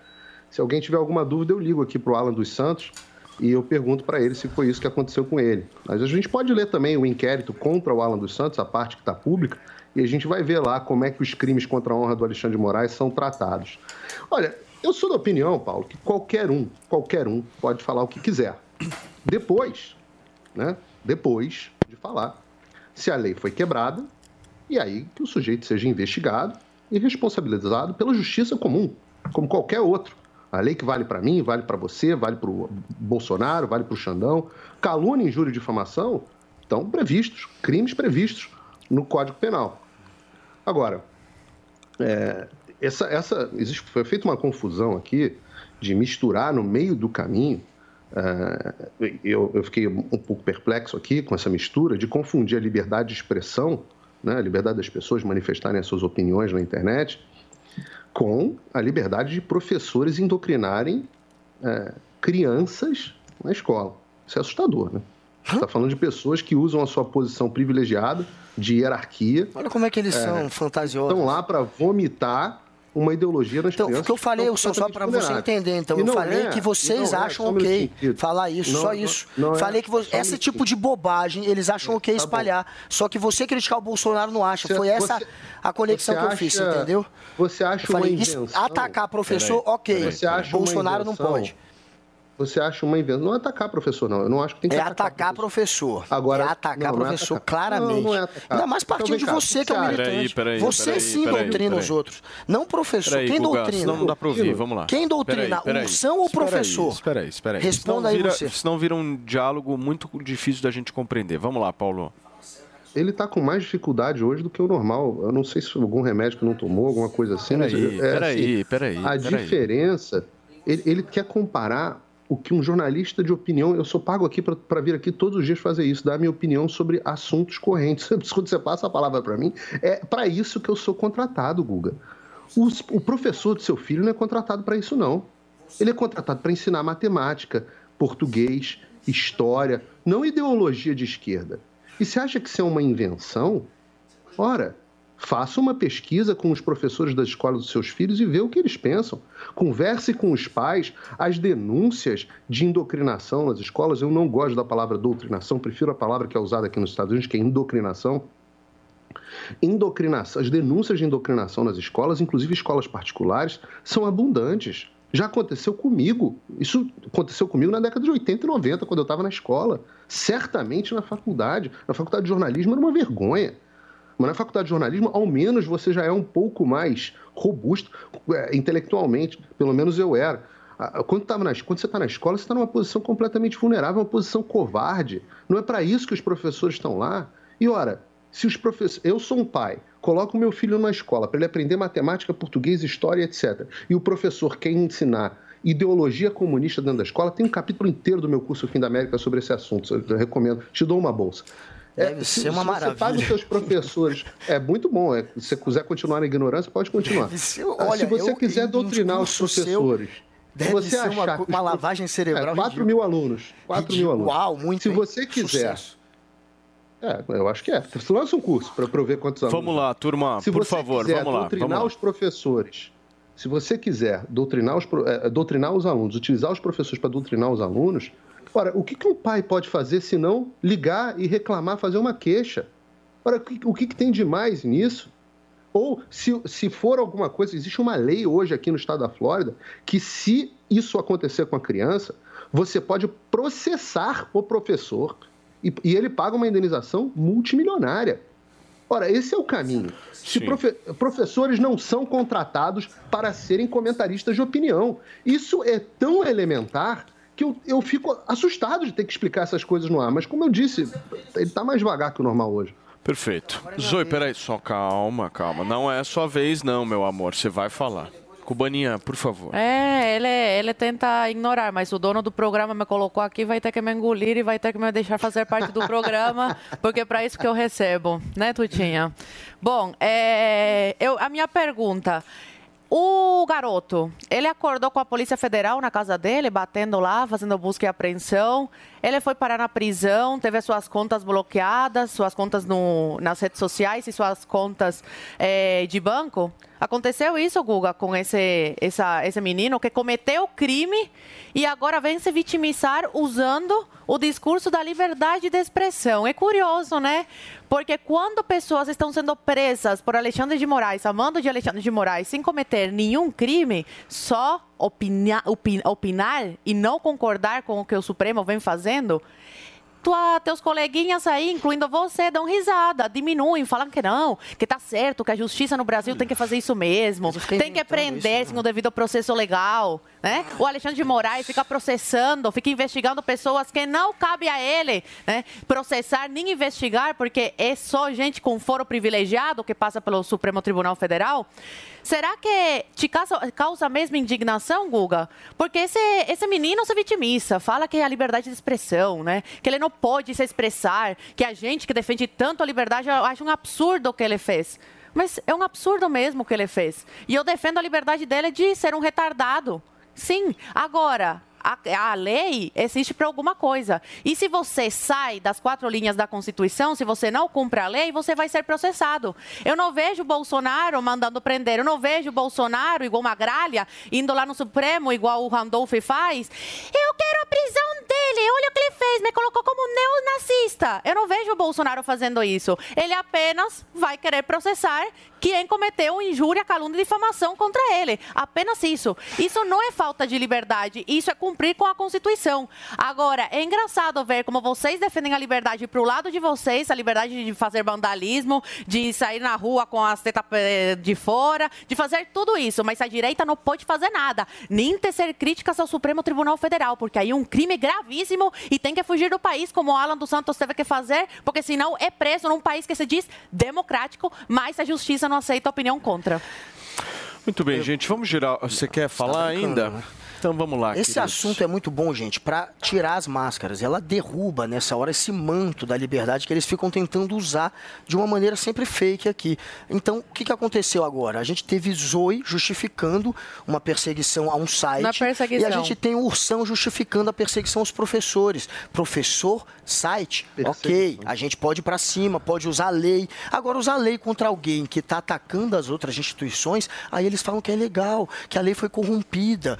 Speaker 12: Se alguém tiver alguma dúvida, eu ligo aqui pro Alan dos Santos e eu pergunto para ele se foi isso que aconteceu com ele. Mas a gente pode ler também o inquérito contra o Alan dos Santos, a parte que está pública, e a gente vai ver lá como é que os crimes contra a honra do Alexandre de Moraes são tratados. Olha, eu sou da opinião, Paulo, que qualquer um, qualquer um pode falar o que quiser. Depois, né? Depois de falar se a lei foi quebrada e aí que o sujeito seja investigado e responsabilizado pela justiça comum, como qualquer outro. A lei que vale para mim, vale para você, vale para o Bolsonaro, vale para o Xandão. Calúnia, injúria e difamação estão previstos, crimes previstos no Código Penal. Agora, é, essa, essa, existe, foi feita uma confusão aqui de misturar no meio do caminho. é, eu, eu fiquei um pouco perplexo aqui com essa mistura de confundir a liberdade de expressão, né, a liberdade das pessoas manifestarem as suas opiniões na internet, com a liberdade de professores indoctrinarem é, crianças na escola. Isso é assustador, né? Você está falando de pessoas que usam a sua posição privilegiada de hierarquia.
Speaker 13: Olha como é que eles são fantasiosos.
Speaker 12: Estão lá para vomitar uma ideologia nas
Speaker 13: Então,
Speaker 12: crianças.
Speaker 13: o que eu falei, Wilson, só para você entender, então,
Speaker 12: E
Speaker 13: eu
Speaker 12: não
Speaker 13: falei
Speaker 12: é,
Speaker 13: que vocês
Speaker 12: não é,
Speaker 13: acham
Speaker 12: um
Speaker 13: ok falar isso,
Speaker 12: Não,
Speaker 13: só
Speaker 12: não,
Speaker 13: isso.
Speaker 12: não é,
Speaker 13: falei que vo-
Speaker 12: só um
Speaker 13: esse tipo de bobagem eles acham ok
Speaker 12: Tá bom.
Speaker 13: espalhar. Só que você criticar o Bolsonaro não acha.
Speaker 12: Você-
Speaker 13: Foi essa
Speaker 12: você-
Speaker 13: a conexão
Speaker 12: você
Speaker 13: que eu fiz, entendeu?
Speaker 12: Você acha
Speaker 13: Eu falei,
Speaker 12: uma
Speaker 13: isso-
Speaker 12: invenção...
Speaker 13: atacar professor, ok.
Speaker 12: Você acha uma
Speaker 13: Bolsonaro não pode.
Speaker 12: Você acha uma invenção... Não é atacar professor, não. Eu não acho que tem que
Speaker 13: É
Speaker 12: atacar.
Speaker 13: atacar professor.
Speaker 12: Agora,
Speaker 13: é atacar
Speaker 12: não, não é
Speaker 13: professor,
Speaker 12: atacar.
Speaker 13: claramente.
Speaker 12: Não, não é atacar.
Speaker 13: Ainda mais partindo
Speaker 12: Então,
Speaker 13: de
Speaker 12: cá,
Speaker 13: você,
Speaker 12: o
Speaker 13: que é um
Speaker 12: acha?
Speaker 13: militante.
Speaker 3: Peraí, peraí,
Speaker 13: você
Speaker 3: peraí,
Speaker 13: sim
Speaker 3: peraí,
Speaker 13: doutrina
Speaker 3: peraí.
Speaker 13: os outros. Não professor.
Speaker 3: Peraí,
Speaker 13: Quem
Speaker 3: Guga,
Speaker 13: doutrina?
Speaker 3: senão não dá pra ouvir, vamos lá.
Speaker 13: Quem doutrina?
Speaker 3: Peraí.
Speaker 13: O são ou o professor?
Speaker 3: Espera aí, espera aí.
Speaker 13: Responda aí
Speaker 3: vira,
Speaker 13: você.
Speaker 3: Senão vira um diálogo muito difícil da gente compreender. Vamos lá, Paulo.
Speaker 12: ele tá com mais dificuldade hoje do que o normal. Eu não sei se algum remédio que não tomou, alguma coisa assim. mas
Speaker 3: Peraí,
Speaker 12: é,
Speaker 3: peraí,
Speaker 12: assim,
Speaker 3: peraí,
Speaker 12: A
Speaker 3: peraí.
Speaker 12: diferença, ele, ele quer comparar o que um jornalista de opinião, eu sou pago aqui para vir aqui todos os dias fazer isso, dar minha opinião sobre assuntos correntes. Quando você passa a palavra para mim, é para isso que eu sou contratado, Guga. Os- o professor do seu filho não é contratado para isso, não. Ele é contratado para ensinar matemática, português, história, não ideologia de esquerda. E você acha que isso é uma invenção? Ora, faça uma pesquisa com os professores das escolas dos seus filhos e vê o que eles pensam. Converse com os pais. As denúncias de indoctrinação nas escolas, eu não gosto da palavra doutrinação, prefiro a palavra que é usada aqui nos Estados Unidos, que é indoctrinação. Indoctrinação, as denúncias de indoctrinação nas escolas, inclusive escolas particulares, são abundantes. Já aconteceu comigo. Isso aconteceu comigo na década de 80 e 90, quando eu estava na escola. Certamente na faculdade. Na faculdade de jornalismo era uma vergonha. Mas na faculdade de jornalismo, ao menos você já é um pouco mais robusto é, intelectualmente. Pelo menos eu era. Quando, tava na, quando você está na escola, você está numa posição completamente vulnerável, uma posição covarde. Não é para isso que os professores estão lá. E ora, se os professores. Eu sou um pai, coloco meu filho numa escola para ele aprender matemática, português, história, etc. E o professor quer ensinar ideologia comunista dentro da escola, tem um capítulo inteiro do meu curso Fim da América sobre esse assunto. Eu recomendo, te dou uma bolsa.
Speaker 13: Deve
Speaker 12: se,
Speaker 13: ser uma
Speaker 12: se Você
Speaker 13: maravilha.
Speaker 12: paga os seus professores. É muito bom. É, se você quiser continuar na ignorância, pode continuar.
Speaker 13: Ser-
Speaker 12: Ah,
Speaker 13: olha,
Speaker 12: se você
Speaker 13: eu-
Speaker 12: quiser
Speaker 13: em-
Speaker 12: doutrinar os
Speaker 13: curso seu,
Speaker 12: professores.
Speaker 13: deve
Speaker 12: se você
Speaker 13: ser uma
Speaker 12: os
Speaker 13: uma lavagem cerebral
Speaker 12: É, 4
Speaker 13: ridícula.
Speaker 12: mil alunos. 4 mil alunos.
Speaker 13: Uau, muito,
Speaker 12: Se
Speaker 13: hein?
Speaker 12: você quiser.
Speaker 13: Sucesso.
Speaker 12: É, eu acho que é. Você lança um curso para eu ver quantos alunos.
Speaker 3: Vamos lá, turma,
Speaker 12: Se
Speaker 3: por
Speaker 12: você
Speaker 3: favor,
Speaker 12: quiser
Speaker 3: vamos lá.
Speaker 12: doutrinar
Speaker 3: Vamos lá.
Speaker 12: os professores, se você quiser doutrinar os, eh, doutrinar os alunos, utilizar os professores para doutrinar os alunos, ora, o que, que um pai pode fazer se não ligar e reclamar, fazer uma queixa? Ora, o que, que tem de mais nisso? Ou, se, se for alguma coisa, existe uma lei hoje aqui no estado da Flórida que, se isso acontecer com a criança, você pode processar o professor e, e ele paga uma indenização multimilionária. Ora, esse é o caminho. Se profe- professores não são contratados para serem comentaristas de opinião. Isso é tão elementar que eu, eu fico assustado de ter que explicar essas coisas no ar. Mas, como eu disse, ele está mais devagar que o normal hoje.
Speaker 3: Perfeito. Zoe, peraí, só calma, calma. Não é sua vez, não, meu amor. Você vai falar. Cubaninha, por favor.
Speaker 8: É, ele, ele tenta ignorar, mas o dono do programa me colocou aqui, vai ter que me engolir e vai ter que me deixar fazer parte do programa, porque é para isso que eu recebo, né, Tutinha? Bom, é, eu, a minha pergunta. O garoto, ele acordou com a Polícia Federal na casa dele, batendo lá, fazendo busca e apreensão. Ele foi parar na prisão, teve as suas contas bloqueadas, suas contas no, nas redes sociais e suas contas eh, de banco. Aconteceu isso, Guga, com esse, essa, esse menino que cometeu crime e agora vem se vitimizar usando o discurso da liberdade de expressão. É curioso, né? Porque quando pessoas estão sendo presas por Alexandre de Moraes, amando de Alexandre de Moraes, sem cometer nenhum crime, só opina- opin- opinar e não concordar com o que o Supremo vem fazendo, tua, teus coleguinhas aí, incluindo você, dão risada, diminuem, falam que não, que tá certo, que a justiça no Brasil tem que fazer isso mesmo, tem que prender sem o devido processo legal, né? O Alexandre de Moraes fica processando, fica investigando pessoas que não cabe a ele, né? Processar nem investigar, porque é só gente com foro privilegiado que passa pelo Supremo Tribunal Federal. Será que te causa, causa a mesma indignação, Guga? Porque esse, esse menino se vitimiza, fala que é a liberdade de expressão, né? Que ele não pode se expressar, que a gente que defende tanto a liberdade acha um absurdo o que ele fez. Mas é um absurdo mesmo o que ele fez. E eu defendo a liberdade dele de ser um retardado. Sim, agora, a, a lei existe para alguma coisa. E se você sai das quatro linhas da Constituição, se você não cumpre a lei, você vai ser processado. Eu não vejo Bolsonaro mandando prender, eu não vejo Bolsonaro igual uma gralha, indo lá no Supremo, igual o Randolph faz. Eu quero a prisão dele, olha o que ele fez, me colocou como neonazista. Eu não vejo o Bolsonaro fazendo isso. Ele apenas vai querer processar quem cometeu injúria, calúnia e difamação contra ele. Apenas isso. Isso não é falta de liberdade, isso é cumprir com a Constituição. Agora, é engraçado ver como vocês defendem a liberdade para o lado de vocês, a liberdade de fazer vandalismo, de sair na rua com as tetas eh, de fora, de fazer tudo isso, mas a direita não pode fazer nada, nem tecer críticas ao Supremo Tribunal Federal, porque aí é um crime gravíssimo e tem que fugir do país, como o Alan dos Santos teve que fazer, porque senão é preso num país que se diz democrático, mas a justiça não aceita opinião contra.
Speaker 3: Muito bem, gente, vamos girar. Você quer falar ainda? Então vamos lá.
Speaker 13: Esse
Speaker 3: queridos.
Speaker 13: assunto é muito bom, gente, para tirar as máscaras. Ela derruba nessa hora esse manto da liberdade que eles ficam tentando usar de uma maneira sempre fake aqui. Então, o que, que aconteceu agora? A gente teve Zoe justificando uma perseguição a um site.
Speaker 8: Na perseguição.
Speaker 13: E a gente tem o Ursão justificando a perseguição aos professores. Professor, site, ok. A gente pode ir para cima, pode usar a lei. Agora, usar a lei contra alguém que está atacando as outras instituições, aí eles falam que é legal, que a lei foi corrompida.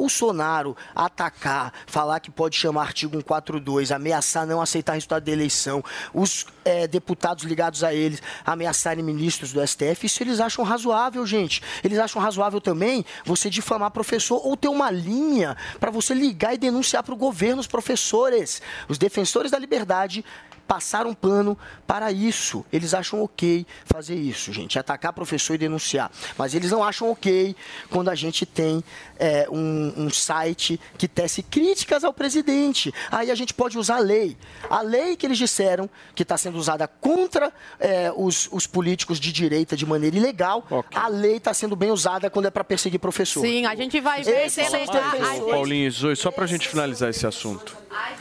Speaker 13: Bolsonaro atacar, falar que pode chamar artigo 142, ameaçar não aceitar resultado da eleição, os eh, deputados ligados a eles ameaçarem ministros do STF, isso eles acham razoável, gente. Eles acham razoável também você difamar professor ou ter uma linha para você ligar e denunciar para o governo os professores. Os defensores da liberdade passaram um plano para isso. Eles acham ok fazer isso, gente, atacar professor e denunciar. Mas eles não acham ok quando a gente tem é, um, um site que tece críticas ao presidente. Aí a gente pode usar a lei. A lei que eles disseram que está sendo usada contra é, os, os políticos de direita de maneira ilegal, a lei está sendo bem usada quando é para perseguir professor.
Speaker 8: Sim, a gente vai ver
Speaker 13: os
Speaker 8: delegar-
Speaker 13: defensores.
Speaker 3: Paulinho e Zoe, só para a gente finalizar esse assunto.
Speaker 13: A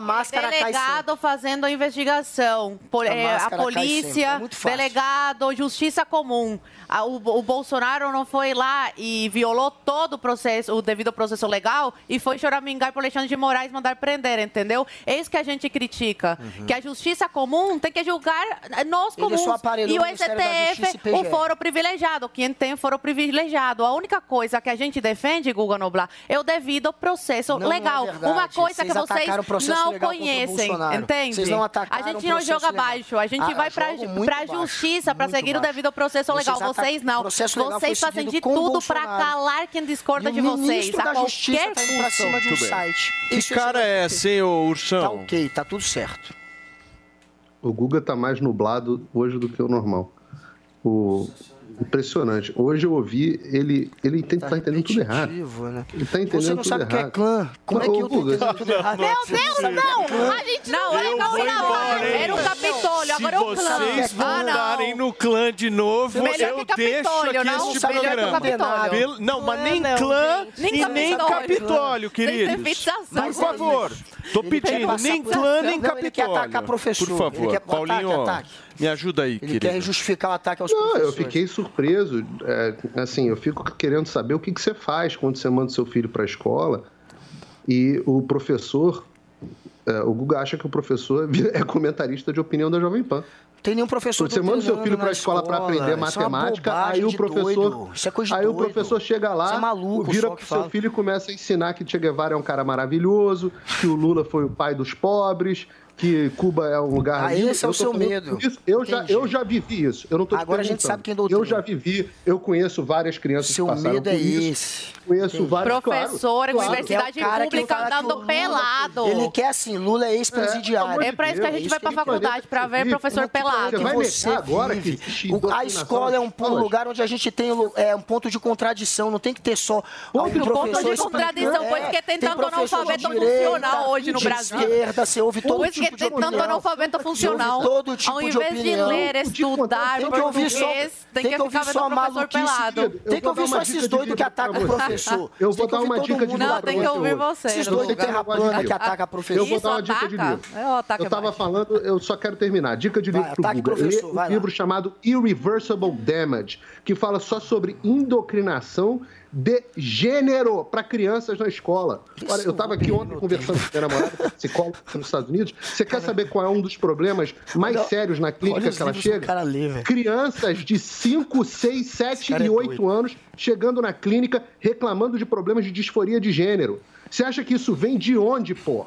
Speaker 13: máscara cai
Speaker 8: delegado fazendo a investigação, Pol-
Speaker 13: A
Speaker 8: é, a,
Speaker 13: máscara
Speaker 8: polícia,
Speaker 13: é
Speaker 8: delegado, justiça comum. A- o, o Bolsonaro não foi lá e violou todo o processo, o devido processo legal e foi choramingar para Alexandre de Moraes mandar prender, entendeu? É isso que a gente critica, que a justiça comum tem que julgar nós
Speaker 13: Uhum. Ele
Speaker 8: comuns e
Speaker 13: o
Speaker 8: STF, o foro privilegiado, quem tem foro privilegiado. A única coisa que a gente defende, Guga Noblar, é o devido processo
Speaker 13: Não, não é
Speaker 8: legal.
Speaker 13: verdade.
Speaker 8: Uma coisa que
Speaker 13: Vocês
Speaker 8: não
Speaker 13: legal
Speaker 8: conhecem, entende?
Speaker 13: Vocês não atacaram
Speaker 8: a gente não joga
Speaker 13: legal.
Speaker 8: baixo, a gente
Speaker 13: Ah,
Speaker 8: vai pra
Speaker 13: baixo,
Speaker 8: justiça para seguir o devido processo legal. Vocês não. Vocês fazem de tudo para calar quem discorda de vocês. A qualquer
Speaker 13: tá
Speaker 8: custo.
Speaker 13: um site.
Speaker 3: Que
Speaker 13: Isso
Speaker 3: cara é ô Ursão?
Speaker 13: Tá ok, tá tudo certo.
Speaker 12: O Guga tá mais nublado hoje do que o normal. O... Impressionante. Hoje eu ouvi ele. Ele entende, tá, entendendo tudo errado.
Speaker 13: né?
Speaker 12: Ele tá entendendo
Speaker 13: Você não
Speaker 12: tudo
Speaker 13: sabe o que é
Speaker 12: errado.
Speaker 13: clã? Como é que eu tô entendendo tudo errado?
Speaker 8: Meu Deus, não! A gente não, é não,
Speaker 3: vou
Speaker 8: não.
Speaker 3: embora?
Speaker 8: Era o Capitólio, agora é o
Speaker 3: Se
Speaker 8: clã.
Speaker 3: vocês
Speaker 8: Ah,
Speaker 3: voltarem
Speaker 8: não.
Speaker 3: no clã de novo,
Speaker 8: Melhor
Speaker 3: eu deixo
Speaker 8: Capitólio,
Speaker 3: aqui
Speaker 8: não?
Speaker 3: este programa.
Speaker 8: Capitólio.
Speaker 3: Não, mas nem
Speaker 8: Não,
Speaker 3: clã e nem
Speaker 8: Capitólio.
Speaker 3: Capitólio, queridos. Por favor, tô pedindo, nem clã, nem
Speaker 13: Não, ele quer
Speaker 3: Capitólio.
Speaker 13: atacar professor,
Speaker 3: Por favor, Paulinho. Me ajuda aí,
Speaker 13: Ele
Speaker 3: querido.
Speaker 13: quer justificar o ataque aos
Speaker 12: Não,
Speaker 13: professores.
Speaker 12: eu fiquei surpreso. é, assim, eu fico querendo saber o que, que você faz quando você manda seu filho para a escola e o professor. é, o Guga acha que o professor é comentarista de opinião da Jovem Pan.
Speaker 13: Tem nenhum professor
Speaker 12: Você manda seu filho
Speaker 13: na
Speaker 12: para a escola para aprender
Speaker 13: é
Speaker 12: matemática, aí o professor,
Speaker 13: é
Speaker 12: aí o professor chega lá,
Speaker 13: é maluco
Speaker 12: vira pro seu
Speaker 13: fala.
Speaker 12: filho e começa a ensinar que Che Guevara é um cara maravilhoso, que o Lula foi o pai dos pobres, que Cuba é um lugar
Speaker 13: Ah,
Speaker 12: lindo.
Speaker 13: esse é o seu medo.
Speaker 12: isso, Eu já,
Speaker 13: Entendi.
Speaker 12: eu já vivi isso. Eu não tô
Speaker 13: Agora a gente sabe quem doutrina.
Speaker 12: Eu já vivi, eu conheço várias crianças
Speaker 13: Seu
Speaker 12: que passaram
Speaker 13: medo
Speaker 12: por
Speaker 13: é
Speaker 12: isso.
Speaker 13: esse.
Speaker 12: Conheço vários,
Speaker 8: Professor,
Speaker 12: claro, claro.
Speaker 8: universidade
Speaker 13: é o cara que
Speaker 8: pública andando
Speaker 13: Lula-
Speaker 8: pelado.
Speaker 13: Ele quer assim, Lula é ex-presidiário.
Speaker 8: É pra isso que a gente vai pra faculdade, pra ver professor pelado.
Speaker 12: Você vai
Speaker 13: Você
Speaker 12: agora
Speaker 13: vive.
Speaker 12: que
Speaker 13: a escola é um, lugar onde a gente tem é, um ponto de contradição, não tem que ter só um
Speaker 8: Ponto
Speaker 13: professor
Speaker 8: de contradição, pois que tem tanto analfabeto funcional hoje no Brasil.
Speaker 13: esquerda, você ouve todo tipo de opinião.
Speaker 8: analfabeto funcional.
Speaker 13: Todo tipo
Speaker 8: Ao
Speaker 13: de
Speaker 8: invés de
Speaker 13: opinião.
Speaker 8: ler, estudar
Speaker 13: Tem que ouvir só,
Speaker 8: tem que
Speaker 13: ouvir só
Speaker 8: professor pelado.
Speaker 13: Tem que ouvir só esses
Speaker 12: de
Speaker 13: doidos que atacam o professor.
Speaker 12: Eu vou dar uma dica de
Speaker 8: Não, tem que ouvir você.
Speaker 13: Esses doidos
Speaker 8: lugar.
Speaker 13: terra plana que ataca professor.
Speaker 12: Eu vou dar uma dica de livro.
Speaker 8: O
Speaker 12: Eu tava
Speaker 8: mais.
Speaker 12: falando, eu só quero terminar. Dica de livro
Speaker 13: professor,
Speaker 12: Lê
Speaker 13: vai
Speaker 12: um livro chamado Irreversible Damage, que fala só sobre indoctrinação de gênero para crianças na escola. Olha, eu estava aqui ontem conversando com minha namorada, que é psicóloga nos Estados Unidos. Você quer saber qual é um dos problemas mais
Speaker 13: Olha-
Speaker 12: sérios na clínica que ela chega?
Speaker 13: cara lê.
Speaker 12: Crianças de 5, 6, 7
Speaker 13: cara é
Speaker 12: e 8
Speaker 13: doido.
Speaker 12: anos chegando na clínica reclamando de problemas de disforia de gênero. Você acha que isso vem de onde, pô?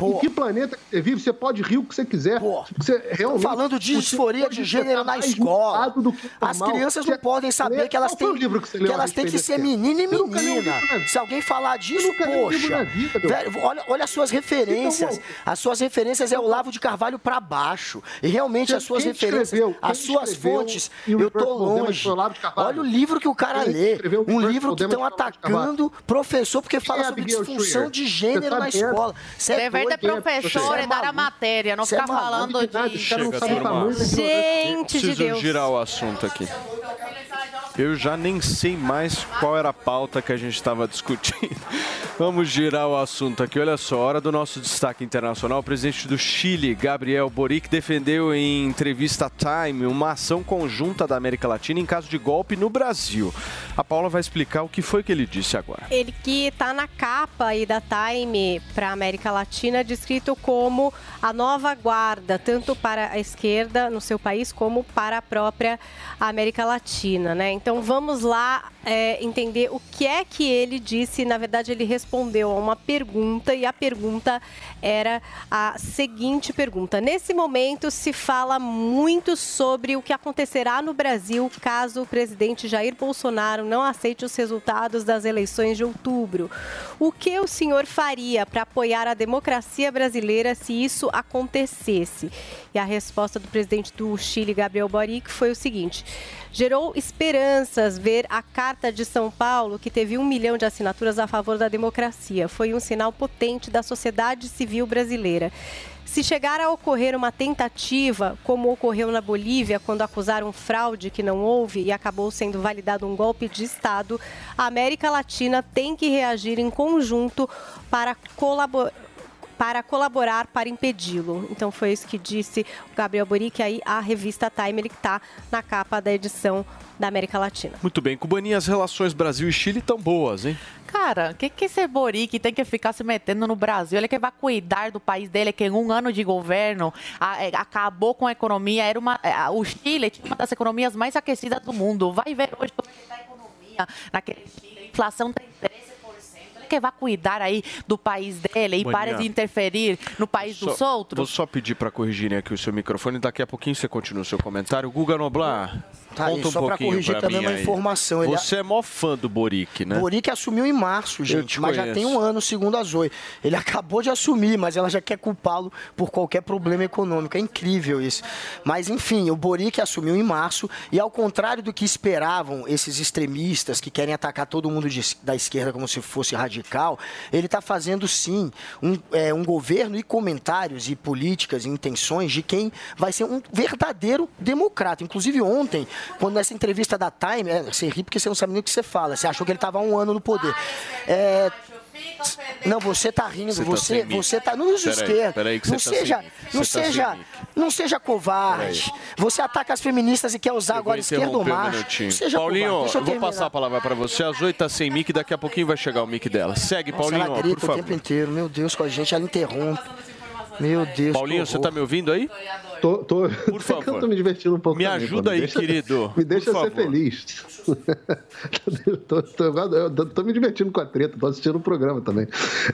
Speaker 12: Em que planeta que você vive, você pode rir o que você quiser. Você realmente,
Speaker 13: falando de
Speaker 12: você
Speaker 13: disforia de gênero na escola.
Speaker 12: que
Speaker 13: As crianças
Speaker 12: Você
Speaker 13: não podem saber
Speaker 12: lê-
Speaker 13: que elas têm,
Speaker 12: que você
Speaker 13: que
Speaker 12: a
Speaker 13: elas têm que ser menino e
Speaker 12: Você
Speaker 13: menina.
Speaker 12: vida.
Speaker 13: Se alguém falar disso, poxa.
Speaker 12: vida,
Speaker 13: velho, olha, olha as suas referências.
Speaker 12: Então,
Speaker 13: As suas referências é o Lavo de Carvalho pra baixo. E realmente as suas referências,
Speaker 12: escreveu-
Speaker 13: as suas fontes, eu tô longe. Olha o livro que o cara lê. Um livro que estão atacando professor porque fala
Speaker 12: é
Speaker 13: sobre disfunção de
Speaker 12: Você
Speaker 13: gênero na
Speaker 12: é?
Speaker 13: escola. Cê
Speaker 8: Dever
Speaker 13: doido,
Speaker 8: de professor
Speaker 13: Cê
Speaker 8: é dar a
Speaker 13: maluco.
Speaker 8: matéria, não
Speaker 13: é
Speaker 8: ficar falando de...
Speaker 3: Chega, turma.
Speaker 4: Gente de
Speaker 3: Preciso
Speaker 4: Deus.
Speaker 3: girar o assunto aqui. Eu já nem sei mais qual era a pauta que a gente estava discutindo. Vamos girar o assunto aqui. Olha só, hora do nosso destaque internacional. O presidente do Chile, Gabriel Boric, defendeu em entrevista à Time uma ação conjunta da América Latina em caso de golpe no Brasil. A Paula vai explicar o que foi que ele disse agora.
Speaker 4: Ele que está na capa aí da Time para a América Latina, descrito como a nova guarda, tanto para a esquerda no seu país como para a própria América Latina, né? Então vamos lá é, entender o que é que ele disse. Na verdade, ele respondeu a uma pergunta e a pergunta era a seguinte pergunta: Nesse momento se fala muito sobre o que acontecerá no Brasil caso o presidente Jair Bolsonaro não aceite os resultados das eleições de outubro. O que o senhor faria para apoiar a democracia brasileira se isso acontecesse? E a resposta do presidente do Chile, Gabriel Boric, foi o seguinte: gerou esperanças ver a Carta de São Paulo, que teve um milhão de assinaturas a favor da democracia. Foi um sinal potente da sociedade civil brasileira. Se chegar a ocorrer uma tentativa, como ocorreu na Bolívia, quando acusaram fraude que não houve e acabou sendo validado um golpe de Estado, a América Latina tem que reagir em conjunto para colaborar para colaborar para impedi-lo. Então foi isso que disse o Gabriel Boric aí a revista Time, ele que está na capa da edição da América Latina.
Speaker 3: Muito bem, Cubaninha, as relações Brasil e Chile estão boas, hein?
Speaker 8: Cara, o que, que esse Boric tem que ficar se metendo no Brasil? Ele que vai cuidar do país dele, que em um ano de governo a- é, acabou com a economia. Era uma, é, a- o Chile tinha uma das economias mais aquecidas do mundo. Vai ver hoje como é que está a economia naquele Chile. A inflação tem 13%. Que vai cuidar aí do país dele e
Speaker 3: Maninha.
Speaker 8: pare de interferir no país
Speaker 3: Só-
Speaker 8: dos outros.
Speaker 3: Vou só pedir para corrigirem aqui o seu microfone. Daqui a pouquinho você continua o seu comentário. Guga Noblar,
Speaker 13: Tá,
Speaker 3: conta um
Speaker 13: só
Speaker 3: pouquinho
Speaker 13: corrigir
Speaker 3: pra
Speaker 13: também uma
Speaker 3: aí.
Speaker 13: informação, ele-
Speaker 3: Você é mó fã do Boric, né?
Speaker 13: Boric assumiu em março, gente,
Speaker 3: te
Speaker 13: mas já tem um ano, segundo a Zoe. Ele acabou de assumir, mas ela já quer culpá-lo por qualquer problema econômico. É incrível isso. Mas, enfim, o Boric assumiu em março e, ao contrário do que esperavam esses extremistas que querem atacar todo mundo de- da esquerda como se fosse radical, ele está fazendo, sim, um, é, um governo e comentários e políticas e intenções de quem vai ser um verdadeiro democrata. Inclusive, ontem, quando nessa entrevista da Time, é, você ri porque você não sabe nem o que você fala. Você achou que ele estava há um ano no poder. É, não, você tá rindo,
Speaker 3: Você tá
Speaker 13: você,
Speaker 3: mic.
Speaker 13: você tá no uso
Speaker 3: Peraí,
Speaker 13: esquerdo.
Speaker 3: peraí que
Speaker 13: não
Speaker 3: você tá
Speaker 13: seja, não
Speaker 3: você tá
Speaker 13: seja, não seja covarde. Você ataca as feministas e quer usar
Speaker 3: Eu
Speaker 13: agora esquerdo ou
Speaker 3: um
Speaker 13: macho. Não seja
Speaker 3: Paulinho,
Speaker 13: covarde. Deixa
Speaker 3: eu vou
Speaker 13: terminar.
Speaker 3: passar a palavra para você. A Zoe tá sem mic, daqui a pouquinho vai chegar o mic dela. Segue,
Speaker 13: Nossa,
Speaker 3: Paulinho,
Speaker 13: ela
Speaker 3: por
Speaker 13: grita o
Speaker 3: favor.
Speaker 13: tempo inteiro. Meu Deus, com a gente, ela interrompe. Meu Deus.
Speaker 3: Paulinho, você tá me ouvindo aí?
Speaker 12: Tô, tô,
Speaker 3: Por favor.
Speaker 12: eu tô me divertindo um pouco.
Speaker 3: Me
Speaker 12: também,
Speaker 3: ajuda
Speaker 12: pô.
Speaker 3: aí,
Speaker 12: deixa-
Speaker 3: querido.
Speaker 12: Me deixa
Speaker 3: Por
Speaker 12: ser
Speaker 3: favor.
Speaker 12: feliz. tô, tô- eu tô- tô me divertindo com a treta, tô assistindo o programa também.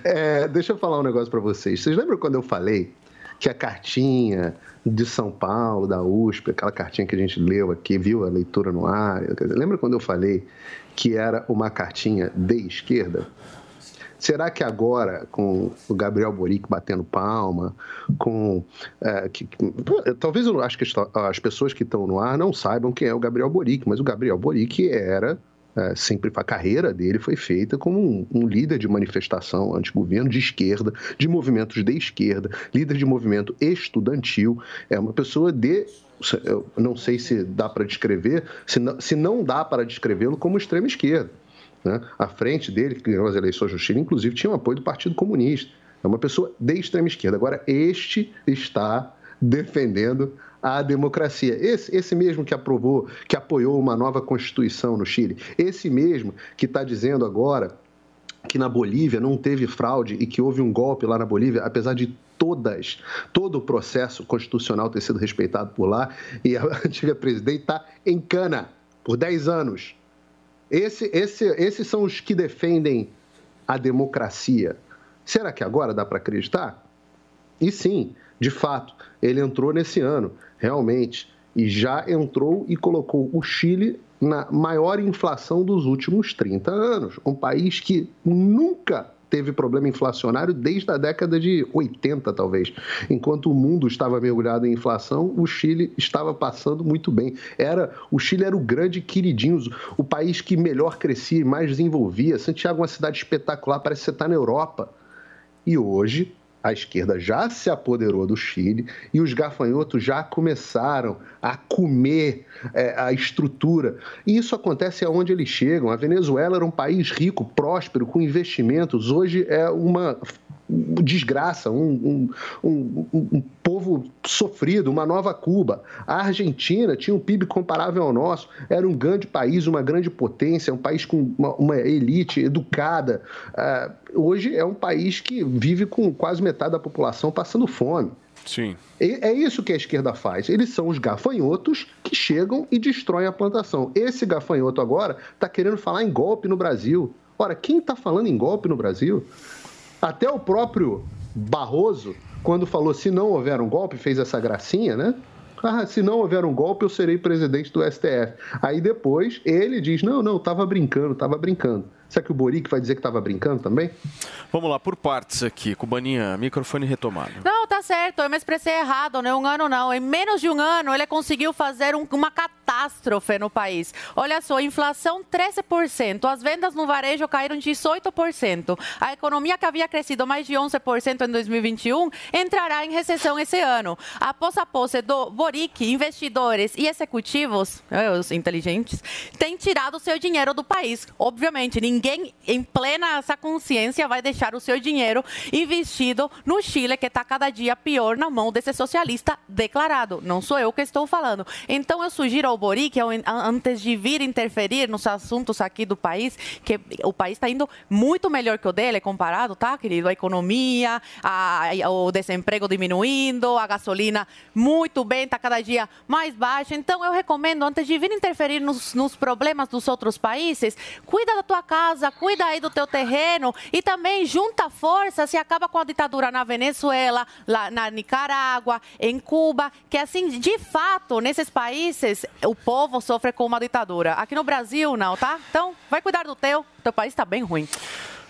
Speaker 12: É, deixa eu falar um negócio pra vocês. Vocês lembram quando eu falei que a cartinha de São Paulo, da USP, aquela cartinha que a gente leu aqui, viu a leitura no ar? Lembra quando eu falei que era uma cartinha de esquerda? Será que agora, com o Gabriel Boric batendo palma, com. é, que- que- talvez eu acho que as- as pessoas que estão no ar não saibam quem é o Gabriel Boric, mas o Gabriel Boric era. é, sempre a carreira dele foi feita como um, um líder de manifestação anti-governo de esquerda, de movimentos de esquerda, líder de movimento estudantil. É uma pessoa de. Eu não sei se dá para descrever, se não, se não dá para descrevê-lo como extrema esquerda né? À frente dele, que ganhou as eleições no Chile, inclusive tinha o apoio do Partido Comunista. É uma pessoa de extrema esquerda. Agora, este está defendendo a democracia. Esse, esse mesmo que aprovou, que apoiou uma nova Constituição no Chile, esse mesmo que está dizendo agora que na Bolívia não teve fraude e que houve um golpe lá na Bolívia, apesar de todas, todo o processo constitucional ter sido respeitado por lá, e a antiga presidente está em cana por 10 anos. Esse, esse, esses são os que defendem a democracia. Será que agora dá para acreditar? E sim, de fato, ele entrou nesse ano, realmente, e já entrou e colocou o Chile na maior inflação dos últimos 30 anos. Um país que nunca teve problema inflacionário desde a década de 80, talvez. Enquanto o mundo estava mergulhado em inflação, o Chile estava passando muito bem. Era O Chile era o grande queridinho, o país que melhor crescia e mais desenvolvia. Santiago é uma cidade espetacular, parece que você está na Europa. E hoje a esquerda já se apoderou do Chile e os gafanhotos já começaram a comer é, a estrutura. E isso acontece aonde eles chegam. A Venezuela era um país rico, próspero, com investimentos. Hoje é uma desgraça, um, um, um, um, povo sofrido, uma nova Cuba. A Argentina tinha um PIB comparável ao nosso, era um grande país, uma grande potência, um país com uma, uma elite educada. Uh, hoje é um país que vive com quase metade da população passando fome.
Speaker 3: Sim.
Speaker 12: É isso que a esquerda faz. Eles são os gafanhotos que chegam e destroem a plantação. Esse gafanhoto agora está querendo falar em golpe no Brasil. Ora, quem está falando em golpe no Brasil? Até o próprio Barroso, quando falou se não houver um golpe, fez essa gracinha, né? Ah, se não houver um golpe, eu serei presidente do STF. Aí depois ele diz: não, não, estava brincando, estava brincando. Será que o Boric vai dizer que estava brincando também?
Speaker 3: Vamos lá, por partes aqui. Cubaninha, microfone retomado.
Speaker 8: Não, tá certo. Eu me expressei errado, não é um ano, não. Em menos de um ano, ele conseguiu fazer um, uma catástrofe no país. Olha só, inflação 13%. As vendas no varejo caíram 18%. A economia que havia crescido mais de 11% em 2021 entrará em recessão esse ano. Após a posse do Boric, investidores e executivos, eh, os inteligentes, têm tirado o seu dinheiro do país. Obviamente, ninguém ninguém em plena essa consciência vai deixar o seu dinheiro investido no Chile, que está cada dia pior na mão desse socialista declarado. Não sou eu que estou falando. Então eu sugiro ao Boric, antes de vir interferir nos assuntos aqui do país, que o país está indo muito melhor que o dele comparado, tá, querido? A economia, a, o desemprego diminuindo, a gasolina muito bem, está cada dia mais baixa. Então eu recomendo, antes de vir interferir nos, nos problemas dos outros países, cuida da tua casa casa, cuida aí do teu terreno e também junta forças e acaba com a ditadura na Venezuela, lá na Nicarágua, em Cuba, que assim, de fato, nesses países o povo sofre com uma ditadura. Aqui no Brasil não, tá? Então, vai cuidar do teu, teu país está bem ruim.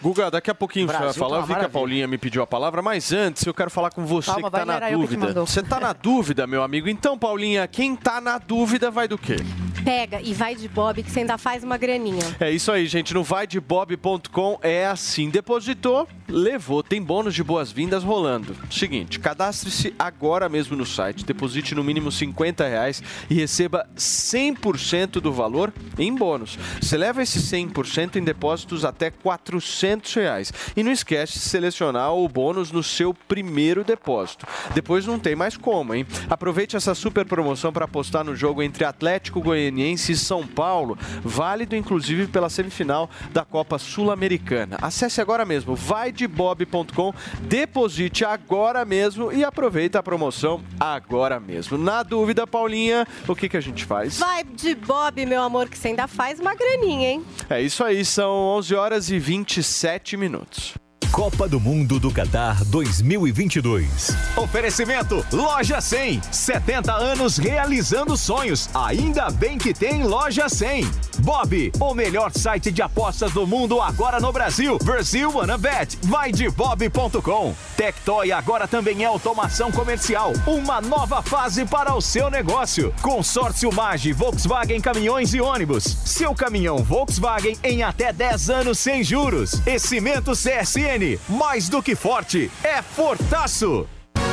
Speaker 3: Guga, daqui a pouquinho você vai falar. Tá eu vi que a Paulinha me pediu a palavra, mas antes eu quero falar com você Calma, que está na dúvida. Você está na dúvida, meu amigo? Então, Paulinha, quem está na dúvida vai do quê?
Speaker 4: Pega e vai de Bob que você ainda faz uma graninha.
Speaker 3: É isso aí, gente. No vaidebob.com é assim. Depositou, levou. Tem bônus de boas-vindas rolando. Seguinte, cadastre-se agora mesmo no site, deposite no mínimo 50 reais e receba 100% do valor em bônus. Você leva esse 100% em depósitos até 400 reais. E não esquece de selecionar o bônus no seu primeiro depósito. Depois não tem mais como, hein? Aproveite essa super promoção para apostar no jogo entre Atlético Goianiense e São Paulo, válido inclusive pela semifinal da Copa Sul-Americana. Acesse agora mesmo, vaidebob.com, deposite agora mesmo e aproveita a promoção agora mesmo. Na dúvida, Paulinha, o que, que a gente faz?
Speaker 4: Vai de Bob, meu amor, que você ainda faz uma graninha, hein?
Speaker 3: É isso aí, são 11 horas e 27 minutos.
Speaker 5: Copa do Mundo do Qatar 2022. Oferecimento Loja 100. 70 anos realizando sonhos. Ainda bem que tem Loja 100. Bob, o melhor site de apostas do mundo agora no Brasil. Brasil Wanna Bet. Vai de bob.com. Tectoy agora também é automação comercial. Uma nova fase para o seu negócio. Consórcio Mage Volkswagen Caminhões e Ônibus. Seu caminhão Volkswagen em até 10 anos sem juros. E Cimento CSN mais do que forte, é fortaço!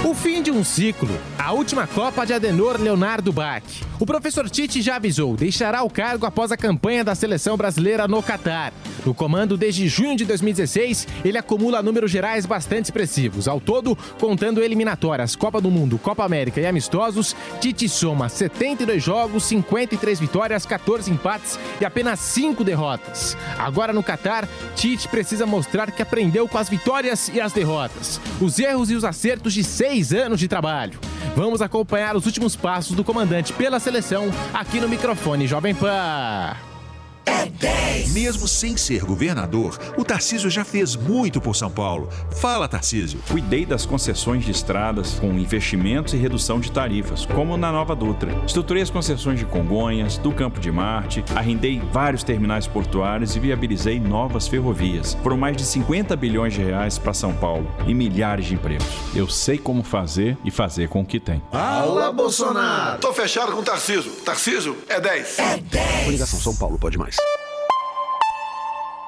Speaker 30: O fim de um ciclo. A última Copa de Adenor Leonardo Bach. O professor Tite já avisou, deixará o cargo após a campanha da seleção brasileira no Catar. No comando desde junho de 2016, ele acumula números gerais bastante expressivos. Ao todo, contando eliminatórias, Copa do Mundo, Copa América e amistosos, Tite soma 72 jogos, 53 vitórias, 14 empates e apenas 5 derrotas. Agora no Catar, Tite precisa mostrar que aprendeu com as vitórias e as derrotas, os erros e os acertos de seis anos de trabalho. Vamos acompanhar os últimos passos do comandante pela seleção aqui no microfone Jovem Pan.
Speaker 31: É 10. Mesmo sem ser governador, o Tarcísio já fez muito por São Paulo. Fala, Tarcísio.
Speaker 32: Cuidei das concessões de estradas com investimentos e redução de tarifas, como na Nova Dutra. Estruturei as concessões de Congonhas, do Campo de Marte, arrendei vários terminais portuários e viabilizei novas ferrovias. Foram mais de 50 bilhões de reais para São Paulo e milhares de empregos. Eu sei como fazer e fazer com o que tem.
Speaker 9: Fala, Bolsonaro! Tô fechado com o Tarcísio. Tarcísio é 10. É 10.
Speaker 33: Coligação São Paulo pode mais.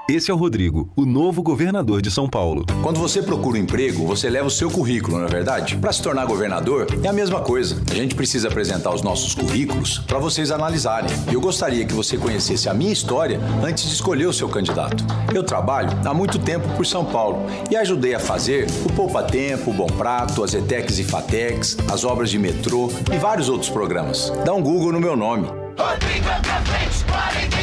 Speaker 34: Esse é o Rodrigo, o novo governador de São Paulo.
Speaker 17: Quando você procura um emprego, você leva o seu currículo, não é verdade? Para se tornar governador, é a mesma coisa. A gente precisa apresentar os nossos currículos para vocês analisarem. E eu gostaria que você conhecesse a minha história antes de escolher o seu candidato. Eu trabalho há muito tempo por São Paulo e ajudei a fazer o Poupa Tempo, o Bom Prato, as ETECs e FATECs, as obras de metrô e vários outros programas. Dá um Google no meu nome.
Speaker 34: Rodrigo pra frente, 45.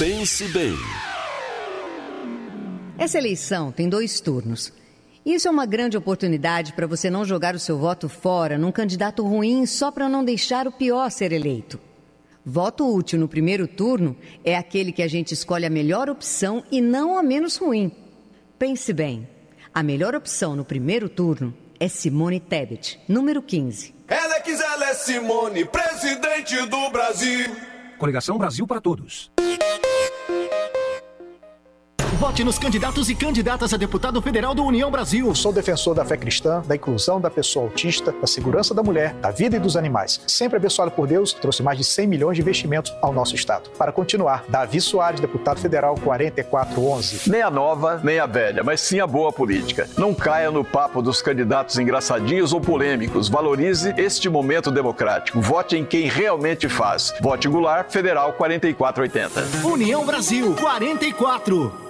Speaker 34: Pense bem.
Speaker 6: Essa eleição tem dois turnos. Isso é uma grande oportunidade para você não jogar o seu voto fora num candidato ruim só para não deixar o pior ser eleito. Voto útil no primeiro turno é aquele que a gente escolhe a melhor opção e não a menos ruim. Pense bem: a melhor opção no primeiro turno é Simone Tebet, número 15.
Speaker 35: Ela é que ela é Simone, presidente do Brasil.
Speaker 33: Coligação Brasil para Todos.
Speaker 36: Vote nos candidatos e candidatas a deputado federal do União Brasil.
Speaker 37: Sou defensor da fé cristã, da inclusão da pessoa autista, da segurança da mulher, da vida e dos animais. Sempre abençoado por Deus, trouxe mais de 100 milhões de investimentos ao nosso estado. Para continuar, Davi Soares, deputado federal 4411.
Speaker 38: Nem a nova, nem a velha, mas sim a boa política. Não caia no papo dos candidatos engraçadinhos ou polêmicos. Valorize este momento democrático. Vote em quem realmente faz. Vote Goulart, Federal 4480.
Speaker 36: União Brasil 44.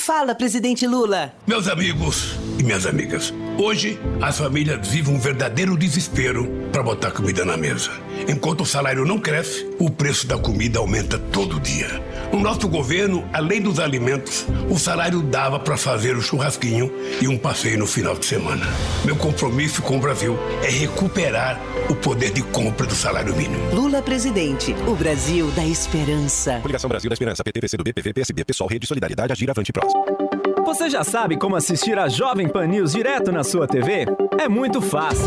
Speaker 21: Fala, presidente Lula.
Speaker 39: Meus amigos e minhas amigas, hoje as famílias vivem um verdadeiro desespero para botar comida na mesa. Enquanto o salário não cresce, o preço da comida aumenta todo dia. No nosso governo, além dos alimentos, o salário dava para fazer o churrasquinho e um passeio no final de semana. Meu compromisso com o Brasil é recuperar o poder de compra do salário mínimo.
Speaker 21: Lula presidente, o Brasil da esperança.
Speaker 23: Coligação Brasil da Esperança, PT, PCdoB, PV, PSB, Pessoal, Rede Solidariedade, Agir, Avante Próximo.
Speaker 27: Você já sabe como assistir a Jovem Pan News direto na sua TV? É muito fácil.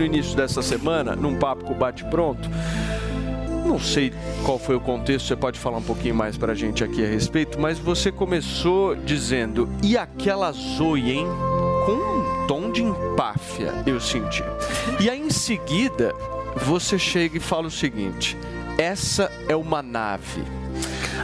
Speaker 3: no início dessa semana, num papo com o Bate Pronto. Não sei qual foi o contexto, você pode falar um pouquinho mais pra gente aqui a respeito, mas você começou dizendo, e aquela Zoe, hein? Com um tom de empáfia, eu senti. E aí em seguida, você chega e fala o seguinte: essa é uma nave.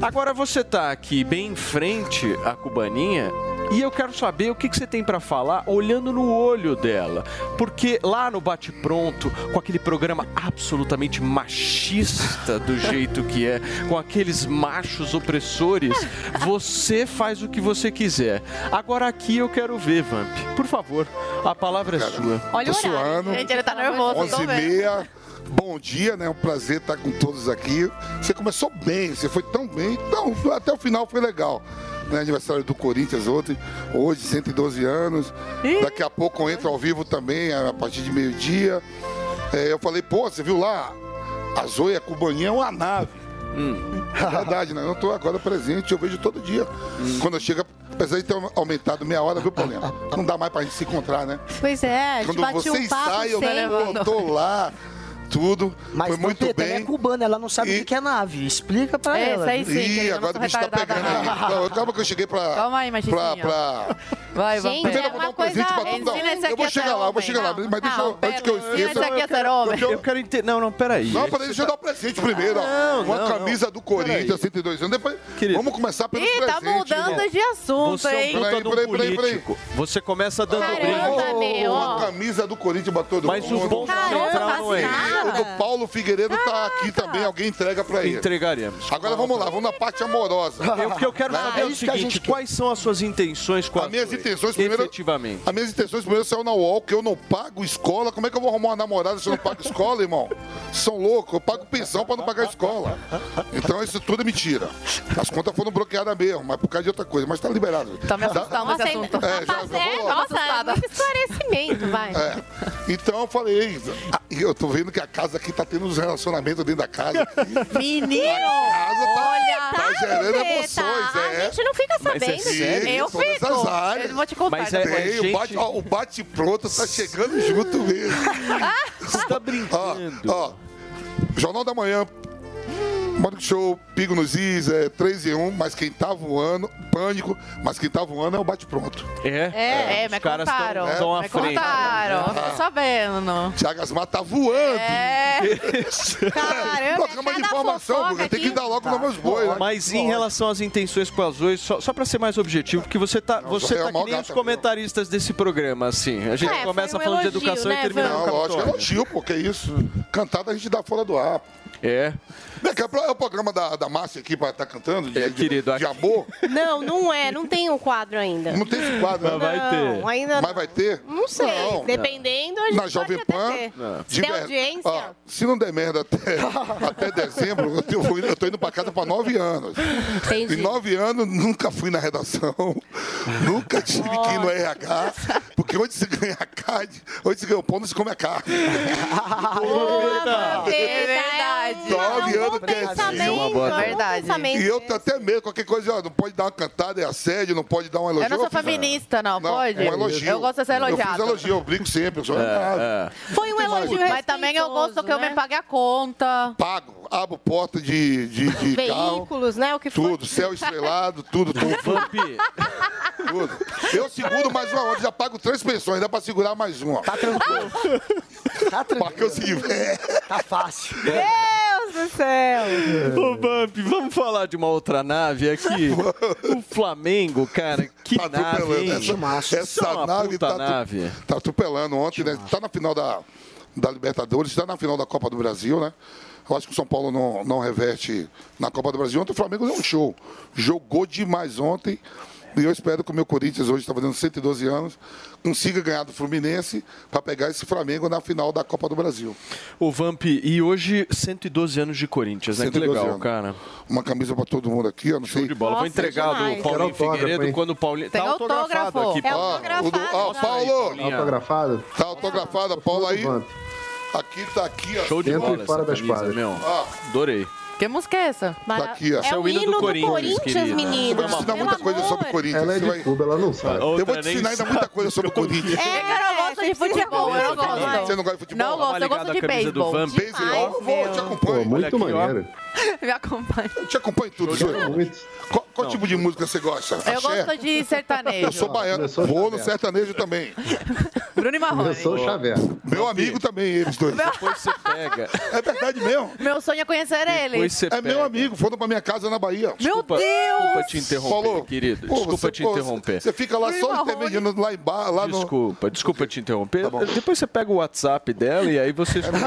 Speaker 3: Agora você tá aqui bem em frente à cubaninha e eu quero saber o que, que você tem para falar olhando no olho dela. Porque lá no Bate Pronto, com aquele programa absolutamente machista do jeito que é, com aqueles machos opressores, você faz o que você quiser. Agora aqui eu quero ver, Vamp. Por favor, a palavra é sua.
Speaker 4: Olha o
Speaker 24: Tô
Speaker 4: horário.
Speaker 24: suando.
Speaker 4: Gente, ele tá nervoso.
Speaker 24: 11 e meia. Bom dia, né? É um prazer estar com todos aqui. Você começou bem, você foi tão bem. Então, até o final foi legal. Né, aniversário do Corinthians ontem, hoje 112 anos. Daqui a pouco eu entro ao vivo também, a partir de meio-dia. É, eu falei, pô, você viu lá? A Zoia Cubaninha é uma nave. É verdade, né? Eu estou agora presente, eu vejo todo dia. Quando eu chego, apesar de ter aumentado meia hora, viu, Paulinho? Não dá mais pra gente se encontrar, né?
Speaker 40: Pois é, a
Speaker 24: Quando
Speaker 40: bate
Speaker 24: você
Speaker 40: um
Speaker 24: sai, eu
Speaker 40: sempre.
Speaker 24: tô lá, tudo.
Speaker 41: Mas
Speaker 24: foi muito
Speaker 41: Vampeta,
Speaker 24: bem.
Speaker 41: ela é cubana, ela não sabe o que é nave. Explica pra
Speaker 8: É,
Speaker 41: ela.
Speaker 8: isso aí sim,
Speaker 24: Ih, agora
Speaker 8: sou
Speaker 24: o bicho tá pegando aí.
Speaker 8: não.
Speaker 24: Calma que eu cheguei pra.
Speaker 8: Calma aí, machistinha.
Speaker 24: pra, pra...
Speaker 8: Vai,
Speaker 40: Gente,
Speaker 8: vamos
Speaker 24: Primeiro eu vou dar um presente pra
Speaker 8: esse
Speaker 24: Eu vou chegar lá, eu vou chegar lá. Mas deixa eu, antes que eu esqueça.
Speaker 3: Eu quero entender. Não, não, peraí.
Speaker 24: Não, peraí, deixa eu dar o presente primeiro. Uma camisa do Corinthians, 102 anos. Depois, vamos começar pelo
Speaker 8: Ih, tá
Speaker 24: presente.
Speaker 8: mudando de assunto,
Speaker 3: Você é
Speaker 8: hein?
Speaker 3: um puta
Speaker 24: Peraí,
Speaker 3: um
Speaker 24: peraí, peraí, peraí.
Speaker 3: político. Você começa dando
Speaker 40: meu.
Speaker 24: Uma camisa do Corinthians pra todo
Speaker 3: Mas bons
Speaker 40: Caramba,
Speaker 3: central não é
Speaker 24: O do Paulo Figueiredo tá aqui também, alguém entrega pra ele.
Speaker 3: Entregaremos.
Speaker 24: Agora vamos lá, vamos na parte amorosa.
Speaker 3: Eu- O que eu quero saber é o
Speaker 24: isso que a
Speaker 3: seguinte:
Speaker 24: gente
Speaker 3: quais são as suas intenções com a
Speaker 24: As minhas intenções primeiro.
Speaker 3: Efetivamente.
Speaker 24: As minhas intenções primeiro saiu na UOL, que eu não pago escola. Como é que eu vou arrumar uma namorada se eu não pago escola, irmão? Vocês São loucos, eu pago pensão pra não pagar escola. Então isso tudo é mentira. As contas foram bloqueadas mesmo, mas por causa de outra coisa. Mas tá liberado.
Speaker 8: Tá me assustando esse
Speaker 40: Nossa,
Speaker 8: assunto.
Speaker 24: É, já-
Speaker 40: Rapaz,
Speaker 24: já
Speaker 40: é, nossa, é muito esclarecimento, vai.
Speaker 24: É. Então eu falei, ah, e eu tô vendo que a casa aqui tá tendo uns relacionamentos dentro da casa.
Speaker 40: Menino!
Speaker 24: casa tá-
Speaker 40: Olha!
Speaker 24: tá gerando emoções, é.
Speaker 40: A gente não fica
Speaker 3: Mas é
Speaker 40: sabendo
Speaker 3: sério?
Speaker 40: disso.
Speaker 8: Eu
Speaker 24: Todas
Speaker 8: fico.
Speaker 24: essas áreas.
Speaker 8: Eu vou te contar.
Speaker 3: Mas é-
Speaker 8: depois.
Speaker 24: Tem,
Speaker 3: gente-
Speaker 24: o bate, ó, o bate pronto tá chegando junto mesmo.
Speaker 3: Você tá brincando.
Speaker 24: Ó, ó, Jornal da Manhã, Morning Show, Pigo nos Is, é 3 em 1, mas quem tá voando, Pânico, mas quem tá voando é o bate pronto.
Speaker 3: É?
Speaker 8: É, é, me
Speaker 3: Os caras
Speaker 8: contaram.
Speaker 3: estão à
Speaker 8: me
Speaker 3: frente.
Speaker 8: contaram.
Speaker 24: Ah.
Speaker 8: Tô sabendo.
Speaker 24: Thiago Asmar tá voando.
Speaker 8: É.
Speaker 40: Caramba,
Speaker 24: Programa de informação, tem que dar logo nos meus bois, né?
Speaker 3: Mas em relação às intenções com as Zoe, só, só pra ser mais objetivo, porque você tá, você
Speaker 24: Zoe é
Speaker 3: tá que nem os comentaristas desse programa, assim. A gente
Speaker 40: É,
Speaker 3: começa
Speaker 40: um
Speaker 3: falando de
Speaker 40: elogio,
Speaker 3: educação
Speaker 40: né,
Speaker 3: e termina
Speaker 24: Não,
Speaker 3: no
Speaker 24: lógico, é elogio, pô, que isso. Cantada a gente dá fora do ar.
Speaker 3: É.
Speaker 24: É o programa da, da Márcia aqui pra estar cantando, de,
Speaker 3: É,
Speaker 24: de-
Speaker 3: querido,
Speaker 24: de
Speaker 3: aqui-
Speaker 24: amor.
Speaker 40: Não, não é. Não tem um quadro ainda.
Speaker 24: Não tem esse quadro, né?
Speaker 3: Mas vai ter.
Speaker 40: Não, ainda
Speaker 24: Mas vai ter?
Speaker 40: Não sei.
Speaker 24: Não.
Speaker 40: Dependendo, a gente
Speaker 24: Na
Speaker 40: pode
Speaker 24: Jovem
Speaker 40: até
Speaker 24: Pan,
Speaker 40: ter.
Speaker 3: Não.
Speaker 40: Se der audiência...
Speaker 24: Ó, se não der merda até, até dezembro, eu, tô- eu tô indo pra casa pra nove anos.
Speaker 40: Entendi.
Speaker 24: Em nove anos, nunca fui na redação, nunca tive que ir no RH, porque onde se ganha a carne, onde se ganha o pão, não se come a carne.
Speaker 8: É verdade.
Speaker 24: Nove anos
Speaker 40: bom
Speaker 24: que é
Speaker 3: uma boa-
Speaker 40: é
Speaker 8: Verdade.
Speaker 24: E eu tô até medo, qualquer coisa, ó, não pode dar uma cantada, é assédio, não pode dar um elogio.
Speaker 8: Eu não sou feminista, não,
Speaker 24: Não,
Speaker 8: pode?
Speaker 24: um elogio.
Speaker 8: Eu gosto de ser
Speaker 24: Eu
Speaker 8: elogiado.
Speaker 24: fiz elogio, eu brinco sempre, eu sou elogiado.
Speaker 3: É.
Speaker 40: Foi um elogio
Speaker 8: Mas também eu gosto que eu me
Speaker 40: né?
Speaker 8: pague a conta.
Speaker 24: Pago, abro porta de, de, de carro,
Speaker 40: Veículos, né? O que for.
Speaker 24: tudo, céu estrelado, tudo, tudo. Tudo. Eu seguro mais uma onda, já pago três pensões, dá pra segurar mais uma.
Speaker 41: Tá tranquilo. Tá tranquilo.
Speaker 24: Se tiver.
Speaker 41: Tá fácil.
Speaker 40: Deus do céu!
Speaker 3: Ô, Vamp, vamos falar de uma outra nave aqui. o Flamengo, cara, que
Speaker 24: Tá
Speaker 3: nave,
Speaker 24: atropelando.
Speaker 3: hein?
Speaker 24: Essa,
Speaker 3: é
Speaker 24: essa
Speaker 3: uma
Speaker 24: nave tá,
Speaker 3: nave.
Speaker 24: tá atropelando ontem, né? Tá na final da, da Libertadores, tá na final da Copa do Brasil, né? Eu acho que o São Paulo não, não reverte na Copa do Brasil. Ontem o Flamengo deu um show. Jogou demais ontem. E eu espero que o meu Corinthians, hoje está fazendo 112 anos, consiga ganhar do Fluminense para pegar esse Flamengo na final da Copa do Brasil.
Speaker 3: O Vamp, e hoje 112 anos de Corinthians, né? Que
Speaker 24: 112
Speaker 3: legal,
Speaker 24: anos.
Speaker 3: cara.
Speaker 24: Uma camisa para todo mundo aqui, eu não sei.
Speaker 3: De bola. Vou
Speaker 40: Nossa,
Speaker 3: entregar
Speaker 40: demais.
Speaker 3: do Paulinho Figueiredo
Speaker 42: hein?
Speaker 3: quando o Paulinho. Tá autografado aqui,
Speaker 40: É
Speaker 3: Paulo.
Speaker 24: Ó,
Speaker 40: autografado.
Speaker 24: do- ó, Paulo,
Speaker 3: Paulinho.
Speaker 42: Autografado?
Speaker 24: tá autografada, Paulo aí. Aqui tá aqui, ó.
Speaker 3: Show de
Speaker 42: Dentro
Speaker 3: bola
Speaker 42: e fora das quadras.
Speaker 3: meu.
Speaker 24: Ó,
Speaker 3: Adorei.
Speaker 8: Que música é essa?
Speaker 24: tá aqui, ó.
Speaker 40: É
Speaker 3: é
Speaker 40: o
Speaker 3: hino
Speaker 40: hino
Speaker 3: do
Speaker 40: do
Speaker 3: Corinthians,
Speaker 40: Corinthians, menino.
Speaker 24: Eu vou te ensinar
Speaker 40: Pelo
Speaker 24: muita coisa sobre o Corinthians.
Speaker 42: Ela é de
Speaker 24: vai-
Speaker 42: Cuba, ela não sabe.
Speaker 24: Eu vou
Speaker 3: Outra
Speaker 24: te ensinar ainda muita coisa sobre o Corinthians.
Speaker 40: É,
Speaker 8: É que eu não gosto de futebol, eu não gosto.
Speaker 24: Você não gosta de futebol?
Speaker 8: Não gosto, eu gosto de beisebol.
Speaker 24: Beisebol? Eu vou, eu te acompanho.
Speaker 42: muito maneiro.
Speaker 8: Me acompanha.
Speaker 24: Eu te acompanho tudo, senhor.
Speaker 42: muito.
Speaker 24: Qual, qual tipo de música você gosta?
Speaker 8: Eu
Speaker 24: Axé?
Speaker 8: gosto de sertanejo.
Speaker 24: Eu sou baiano,
Speaker 42: Começou
Speaker 24: vou no sertanejo também.
Speaker 8: Bruno e Marrone.
Speaker 42: Eu sou o Xavier.
Speaker 24: Meu amigo também, eles dois.
Speaker 3: Depois você pega.
Speaker 24: É verdade mesmo.
Speaker 8: Meu sonho é conhecer ele.
Speaker 3: Depois você
Speaker 24: É
Speaker 3: pega.
Speaker 24: meu amigo, foram pra minha casa na Bahia.
Speaker 8: Meu
Speaker 3: Desculpa,
Speaker 8: Deus!
Speaker 3: desculpa te interromper,
Speaker 24: Falou.
Speaker 3: querido.
Speaker 24: Pô,
Speaker 3: Desculpa
Speaker 24: você-
Speaker 3: te
Speaker 24: pô,
Speaker 3: interromper.
Speaker 24: Você fica lá só
Speaker 8: Marrone.
Speaker 24: intermediando lá embaixo, lá no...
Speaker 3: Desculpa, desculpa te interromper.
Speaker 24: Tá bom.
Speaker 3: Depois você pega o WhatsApp dela e aí vocês.
Speaker 24: Meu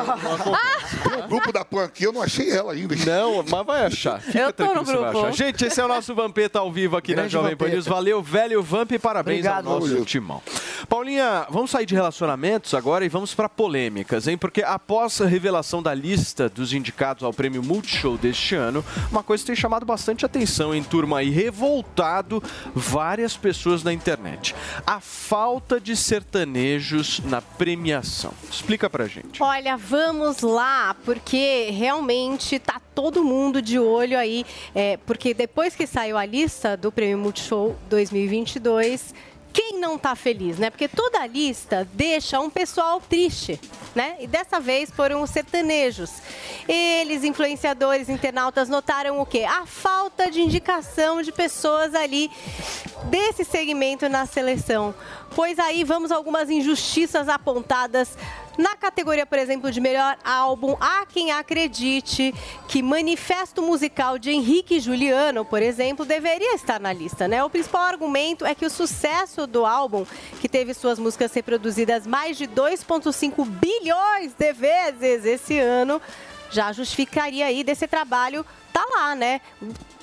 Speaker 24: no grupo da Pan aqui, eu não achei ela ainda.
Speaker 3: Não, mas vai achar. Fica
Speaker 4: Eu tô no
Speaker 3: tranquilo, você vai
Speaker 4: grupo.
Speaker 3: achar. Gente, esse é o nosso Vampeta ao vivo aqui na
Speaker 13: Grande
Speaker 3: Jovem Pan. News. Valeu, velho Vamp, e parabéns
Speaker 13: Obrigado.
Speaker 3: ao nosso timão. Paulinha, vamos sair de relacionamentos agora e vamos para polêmicas, hein? Porque após a revelação da lista dos indicados ao prêmio Multishow deste ano, uma coisa tem chamado bastante atenção, em turma aí, revoltado várias pessoas na internet. A falta de sertanejos na premiação. Explica pra gente.
Speaker 4: Olha, vamos lá, porque realmente tá todo mundo de olho aí, é, porque depois que saiu a lista do Prêmio Multishow 2022, quem não tá feliz, né? Porque toda a lista deixa um pessoal triste, né? E dessa vez foram os sertanejos. Eles, influenciadores, internautas, notaram o quê? A falta de indicação de pessoas ali desse segmento na seleção. Pois aí vamos algumas injustiças apontadas na categoria, por exemplo, de melhor álbum, há quem acredite que Manifesto Musical de Henrique Juliano, por exemplo, deveria estar na lista, né? O principal argumento é que o sucesso do álbum, que teve suas músicas reproduzidas mais de 2,5 bilhões de vezes esse ano, já justificaria aí desse trabalho tá lá, né?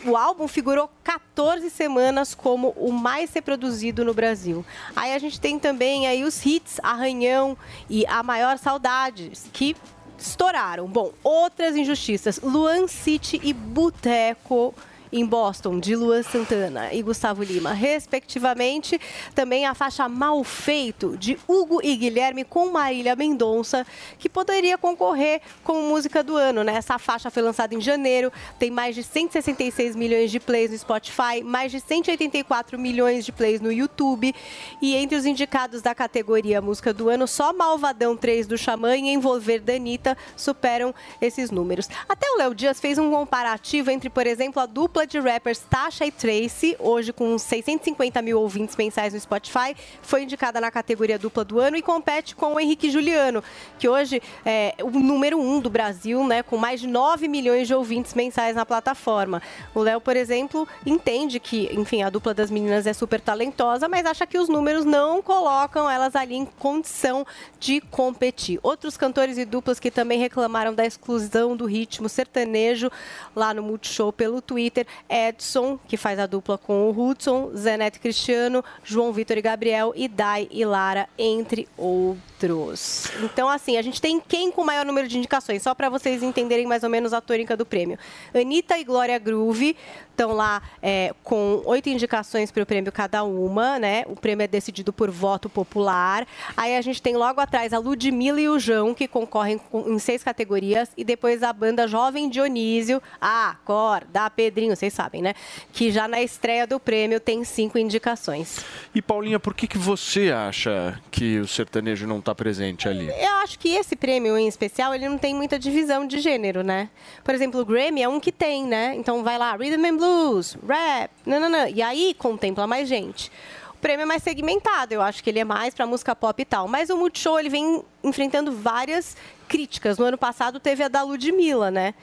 Speaker 4: O álbum figurou 14 semanas como o mais reproduzido no Brasil. Aí a gente tem também aí os hits Arranhão e A Maior Saudade, que estouraram. Bom, outras injustiças. Luan City e Boteco em Boston, de Luan Santana e Gustavo Lima, respectivamente. Também a faixa Mal Feito, de Hugo e Guilherme com Marília Mendonça, que poderia concorrer como música do ano, né? Essa faixa foi lançada em janeiro, tem mais de 166 milhões de plays no Spotify, mais de 184 milhões de plays no YouTube. E entre os indicados da categoria Música do Ano, só Malvadão 3 do Xamã e Envolver da Anitta superam esses números. Até o Léo Dias fez um comparativo entre, por exemplo, a dupla de rappers Tasha e Tracy, hoje com 650 mil ouvintes mensais no Spotify, foi indicada na categoria dupla do ano e compete com o Henrique Juliano, que hoje é o número um do Brasil, né, com mais de 9 milhões de ouvintes mensais na plataforma. O Léo, por exemplo, entende que, enfim, a dupla das meninas é super talentosa, mas acha que os números não colocam elas ali em condição de competir. Outros cantores e duplas que também reclamaram da exclusão do ritmo sertanejo lá no Multishow pelo Twitter, Edson, que faz a dupla com o Hudson, Zenete Cristiano, João Vitor e Gabriel, e Dai e Lara, entre outros. Então, assim, a gente tem quem com o maior número de indicações, só para vocês entenderem mais ou menos a tônica do prêmio. Anitta e Glória Groove estão lá é, com oito indicações para o prêmio cada uma, né? O prêmio é decidido por voto popular. Aí a gente tem logo atrás a Ludmilla e o João, que concorrem com- em seis categorias, e depois a banda Jovem Dionísio, a Cor, da Vocês sabem, né? Que já na estreia do prêmio tem cinco indicações.
Speaker 3: E Paulinha, por que, que você acha que o sertanejo não está presente ali?
Speaker 4: Eu acho que esse prêmio em especial, ele não tem muita divisão de gênero, né? Por exemplo, o Grammy é um que tem, né? Então vai lá, Rhythm and Blues, Rap, nananã. E aí contempla mais gente. O prêmio é mais segmentado, eu acho que ele é mais para música pop e tal. Mas o Multishow, ele vem enfrentando várias críticas. No ano passado teve a da Ludmilla, né?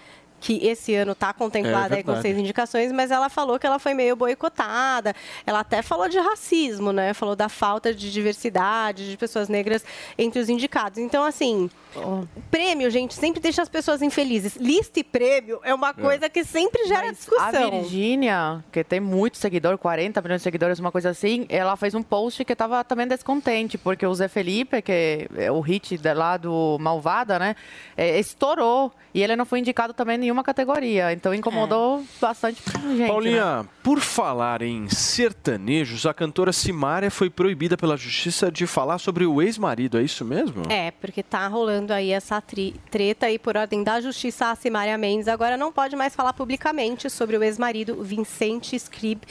Speaker 4: Que esse ano está contemplada
Speaker 3: É
Speaker 4: aí com seis indicações, mas ela falou que ela foi meio boicotada. Ela até falou de racismo, né? Falou da falta de diversidade, de pessoas negras entre os indicados. Então, assim, o prêmio, gente, sempre deixa as pessoas infelizes. Lista e prêmio é uma coisa que sempre gera
Speaker 8: A
Speaker 4: discussão.
Speaker 8: Virgínia, que tem muito seguidor, 40 milhões de seguidores, uma coisa assim, ela fez um post que estava também descontente, porque o Zé Felipe, que é o hit lá do Malvada, né, é, estourou. E ele não foi indicado também em nenhuma categoria. Então incomodou bastante gente. né?
Speaker 3: Paulinha, por falar em sertanejos, a cantora Simária foi proibida pela justiça de falar sobre o ex-marido, é isso mesmo?
Speaker 4: É, porque tá rolando aí essa tri- treta aí por ordem da justiça a Simária Mendes. Agora não pode mais falar publicamente sobre o ex-marido Vicente Scrib.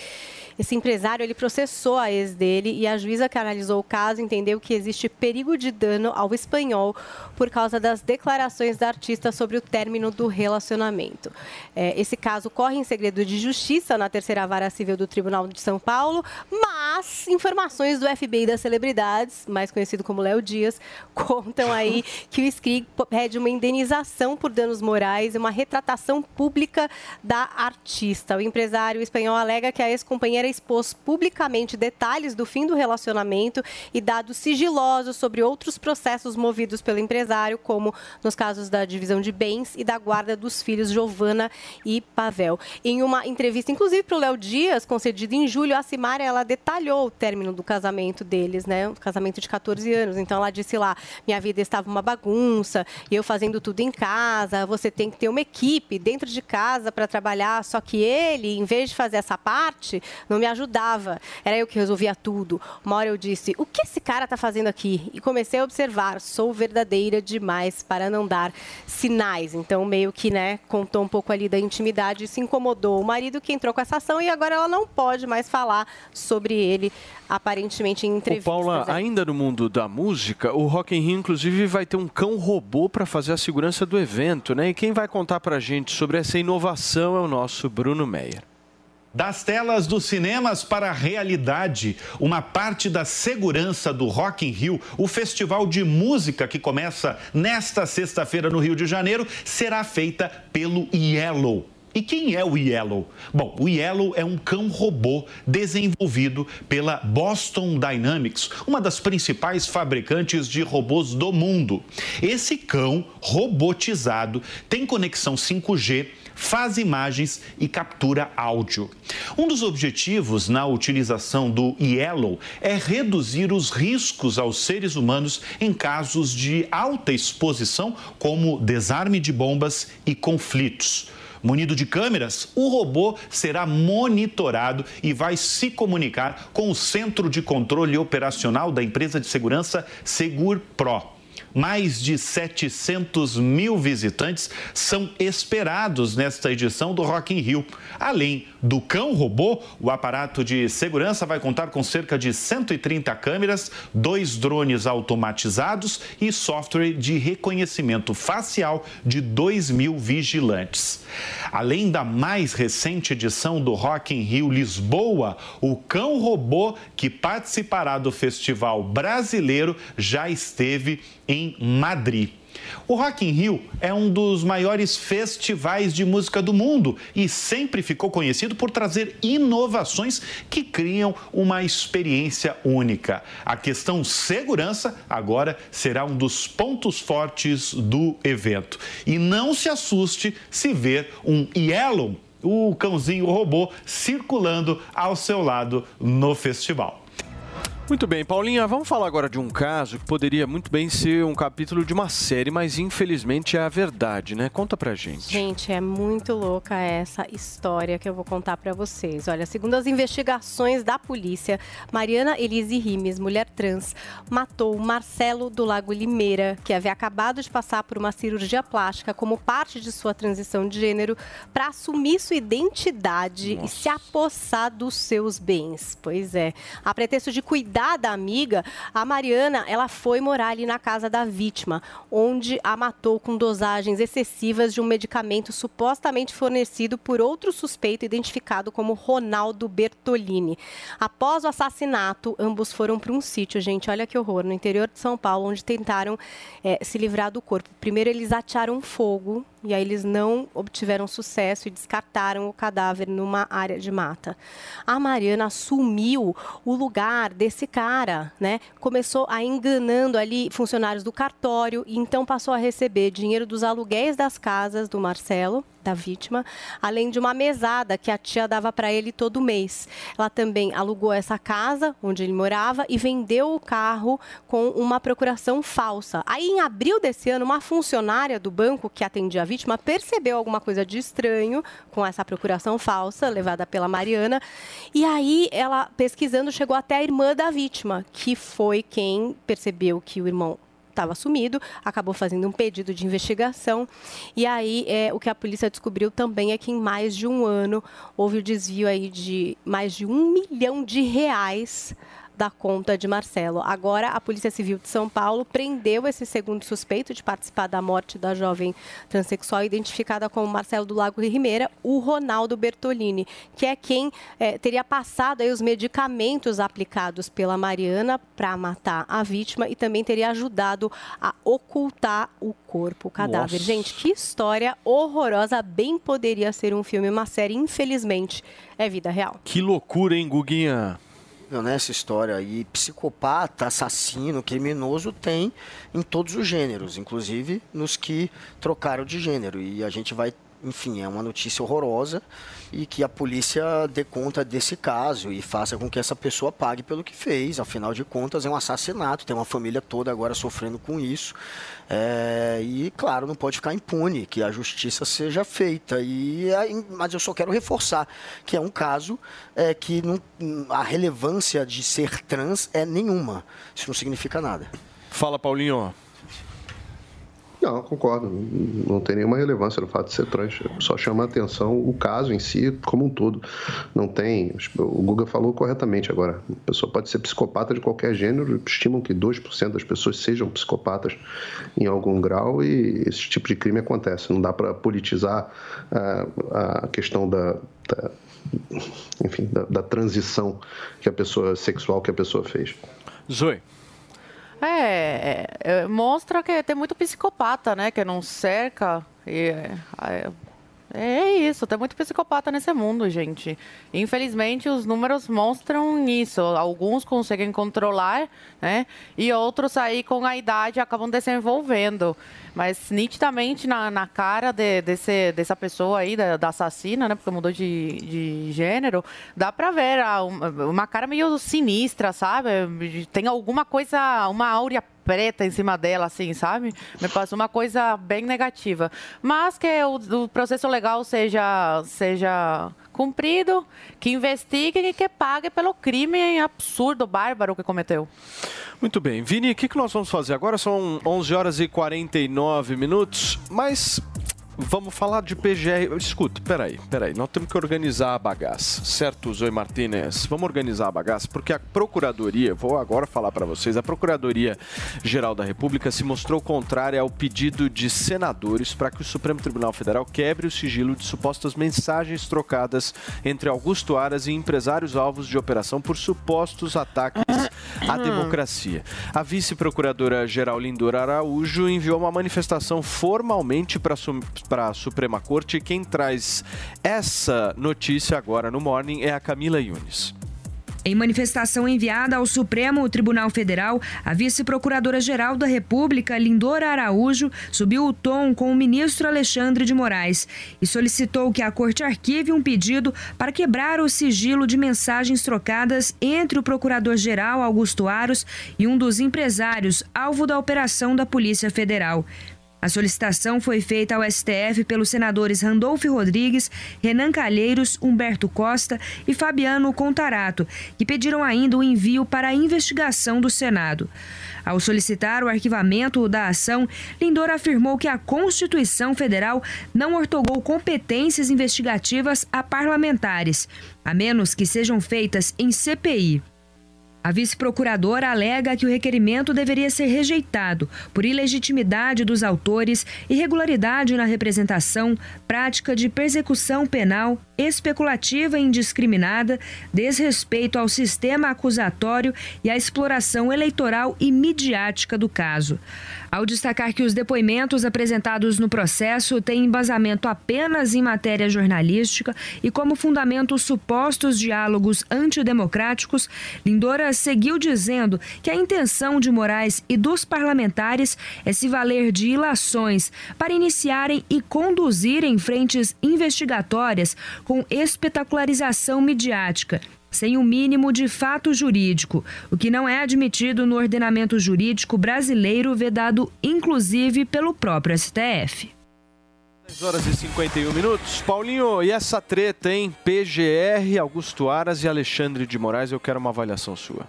Speaker 4: Esse empresário, ele processou a ex dele e a juíza que analisou o caso entendeu que existe perigo de dano ao espanhol por causa das declarações da artista sobre o término do casamento. É, esse caso corre em segredo de justiça na terceira vara civil do Tribunal de São Paulo, mas informações do FBI das celebridades, mais conhecido como Léo Dias, contam aí que o Skrig pede uma indenização por danos morais e uma retratação pública da artista. O empresário espanhol alega que a ex-companheira expôs publicamente detalhes do fim do relacionamento e dados sigilosos sobre outros processos movidos pelo empresário, como nos casos da divisão de bens e da guarda dos filhos Giovana e Pavel. Em uma entrevista, inclusive para o Léo Dias, concedida em julho, a Simária ela detalhou o término do casamento deles, né? Um casamento de 14 anos. Então ela disse lá: minha vida estava uma bagunça, eu fazendo tudo em casa, você tem que ter uma equipe dentro de casa para trabalhar. Só que ele, em vez de fazer essa parte, não me ajudava. Era eu que resolvia tudo. Uma hora eu disse: o que esse cara está fazendo aqui? E comecei a observar: sou verdadeira demais para não dar sinais. Então, meio que, né, contou um pouco ali da intimidade e se incomodou o marido que entrou com essa ação e agora ela não pode mais falar sobre ele, aparentemente em entrevistas.
Speaker 3: Ô Paula,
Speaker 4: é.
Speaker 3: ainda no mundo da música, o Rock in Rio, inclusive, vai ter um cão robô para fazer a segurança do evento, né? E quem vai contar para a gente sobre essa inovação é o nosso Bruno Meyer.
Speaker 43: Das telas dos cinemas para a realidade, uma parte da segurança do Rock in Rio, o festival de música que começa nesta sexta-feira no Rio de Janeiro, será feita pelo Yellow. E quem é o Yellow? Bom, o Yellow é um cão robô desenvolvido pela Boston Dynamics, uma das principais fabricantes de robôs do mundo. Esse cão robotizado tem conexão 5G faz imagens e captura áudio. Um dos objetivos na utilização do Yellow é reduzir os riscos aos seres humanos em casos de alta exposição, como desarme de bombas e conflitos. Munido de câmeras, o robô será monitorado e vai se comunicar com o centro de controle operacional da empresa de segurança Segur Pro mais de 700 mil visitantes são esperados nesta edição do Rock in Rio. Além do cão robô, o aparato de segurança vai contar com cerca de 130 câmeras, dois drones automatizados e software de reconhecimento facial de 2 mil vigilantes. Além da mais recente edição do Rock in Rio Lisboa, o cão robô que participará do Festival Brasileiro já esteve em Madrid. O Rock in Rio é um dos maiores festivais de música do mundo e sempre ficou conhecido por trazer inovações que criam uma experiência única. A questão segurança agora será um dos pontos fortes do evento. E não se assuste se ver um Yellow, o cãozinho robô, circulando ao seu lado no festival.
Speaker 3: Muito bem, Paulinha, vamos falar agora de um caso que poderia muito bem ser um capítulo de uma série, mas infelizmente é a verdade, né? Conta pra gente.
Speaker 4: Gente, é muito louca essa história que eu vou contar para vocês. Olha, segundo as investigações da polícia, Mariana Elise Rimes, mulher trans, matou Marcelo do Lago Limeira, que havia acabado de passar por uma cirurgia plástica como parte de sua transição de gênero, para assumir sua identidade Nossa. e se apossar dos seus bens. Pois é. A pretexto de cuidar da amiga, a Mariana, ela foi morar ali na casa da vítima, onde a matou com dosagens excessivas de um medicamento supostamente fornecido por outro suspeito identificado como Ronaldo Bertolini. Após o assassinato, ambos foram para um sítio, gente, olha que horror, no interior de São Paulo, onde tentaram é, se livrar do corpo. Primeiro eles atearam fogo e aí eles não obtiveram sucesso e descartaram o cadáver numa área de mata. A Mariana assumiu o lugar desse cara, né? Começou a enganando ali funcionários do cartório e então passou a receber dinheiro dos aluguéis das casas do Marcelo da vítima, além de uma mesada que a tia dava para ele todo mês. Ela também alugou essa casa onde ele morava e vendeu o carro com uma procuração falsa. Aí, em abril desse ano, uma funcionária do banco que atendia a vítima percebeu alguma coisa de estranho com essa procuração falsa levada pela Mariana. E aí, ela pesquisando, chegou até a irmã da vítima, que foi quem percebeu que o irmão estava sumido, acabou fazendo um pedido de investigação. E aí, é, o que a polícia descobriu também é que em mais de um ano houve o desvio aí de mais de um milhão de reais da conta de Marcelo. Agora, a Polícia Civil de São Paulo prendeu esse segundo suspeito de participar da morte da jovem transexual identificada como Marcelo do Lago Rimeira, o Ronaldo Bertolini, que é quem é, teria passado os medicamentos aplicados pela Mariana para matar a vítima e também teria ajudado a ocultar o corpo, o cadáver.
Speaker 3: Nossa.
Speaker 4: Gente, que história horrorosa. Bem poderia ser um filme, uma série. Infelizmente, é vida real.
Speaker 3: Que loucura, hein, Guguinha?
Speaker 13: Não, né, essa história aí, psicopata, assassino, criminoso tem em todos os gêneros, inclusive nos que trocaram de gênero. E a gente vai, enfim, é uma notícia horrorosa e que a polícia dê conta desse caso e faça com que essa pessoa pague pelo que fez. Afinal de contas, é um assassinato, tem uma família toda agora sofrendo com isso. É, e, claro, não pode ficar impune, que a justiça seja feita. E, mas eu só quero reforçar que é um caso é, que não- a relevância de ser trans é nenhuma. Isso não significa nada.
Speaker 3: Fala, Paulinho.
Speaker 12: Não, concordo. Não tem nenhuma relevância no fato de ser trans. Só chama a atenção o caso em si, como um todo. Não tem. O Guga falou corretamente agora. A pessoa pode ser psicopata de qualquer gênero. Estimam que 2% das pessoas sejam psicopatas em algum grau e esse tipo de crime acontece. Não dá para politizar ah, a questão da. da- enfim, da, da transição que a pessoa sexual que a pessoa fez.
Speaker 3: Zoe.
Speaker 8: É, é, é, mostra que tem muito psicopata, né? Que não cerca. E, é, é isso, tem muito psicopata nesse mundo, gente. Infelizmente, os números mostram isso. Alguns conseguem controlar, né? E outros aí, com a idade, acabam desenvolvendo. Mas nitidamente na, na cara de- desse, dessa pessoa aí, da, da assassina, né? Porque mudou de, de gênero, dá pra ver ah, uma, cara meio sinistra, sabe? Tem alguma coisa, uma áurea preta em cima dela, assim, sabe? Me passou uma coisa bem negativa. Mas que o, o processo legal seja, seja cumprido, que investiguem e que pague pelo crime absurdo, bárbaro que cometeu.
Speaker 3: Muito bem. Vini, o que, que nós vamos fazer agora? São 11 horas e 49 minutos, mas vamos falar de PGR. Escuta, peraí, peraí. Nós temos que organizar a bagaça, certo, Zoe Martinez? Vamos organizar a bagaça, porque a Procuradoria, vou agora falar para vocês, a Procuradoria Geral da República se mostrou contrária ao pedido de senadores para que o Supremo Tribunal Federal quebre o sigilo de supostas mensagens trocadas entre Augusto Aras e empresários alvos de operação por supostos ataques à democracia. A vice-procuradora-geral Lindora Araújo enviou uma manifestação formalmente para a Suprema Corte quem traz essa notícia agora no Morning é a Camila Yunes.
Speaker 44: Em manifestação enviada ao Supremo Tribunal Federal, a vice-procuradora-geral da República, Lindora Araújo, subiu o tom com o ministro Alexandre de Moraes e solicitou que a corte arquive um pedido para quebrar o sigilo de mensagens trocadas entre o procurador-geral Augusto Aros e um dos empresários alvo da operação da Polícia Federal. A solicitação foi feita ao STF pelos senadores Randolfo Rodrigues, Renan Calheiros, Humberto Costa e Fabiano Contarato, que pediram ainda o envio para a investigação do Senado. Ao solicitar o arquivamento da ação, Lindor afirmou que a Constituição Federal não ortogou competências investigativas a parlamentares, a menos que sejam feitas em CPI. A vice-procuradora alega que o requerimento deveria ser rejeitado por ilegitimidade dos autores, irregularidade na representação, prática de persecução penal, especulativa e indiscriminada, desrespeito ao sistema acusatório e à exploração eleitoral e midiática do caso. Ao destacar que os depoimentos apresentados no processo têm embasamento apenas em matéria jornalística e como fundamento os supostos diálogos antidemocráticos, Lindora seguiu dizendo que a intenção de Moraes e dos parlamentares é se valer de ilações para iniciarem e conduzirem frentes investigatórias com espetacularização midiática sem o mínimo de fato jurídico, o que não é admitido no ordenamento jurídico brasileiro, vedado inclusive pelo próprio STF.
Speaker 3: 10 horas e 51 minutos. Paulinho, e essa treta, hein? PGR, Augusto Aras e Alexandre de Moraes, eu quero uma avaliação sua.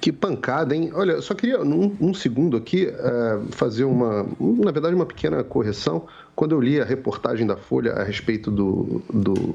Speaker 12: Que pancada, hein? Olha, só queria, num, um segundo aqui, uh, fazer uma, na verdade, uma pequena correção. Quando eu li a reportagem da Folha a respeito do, do,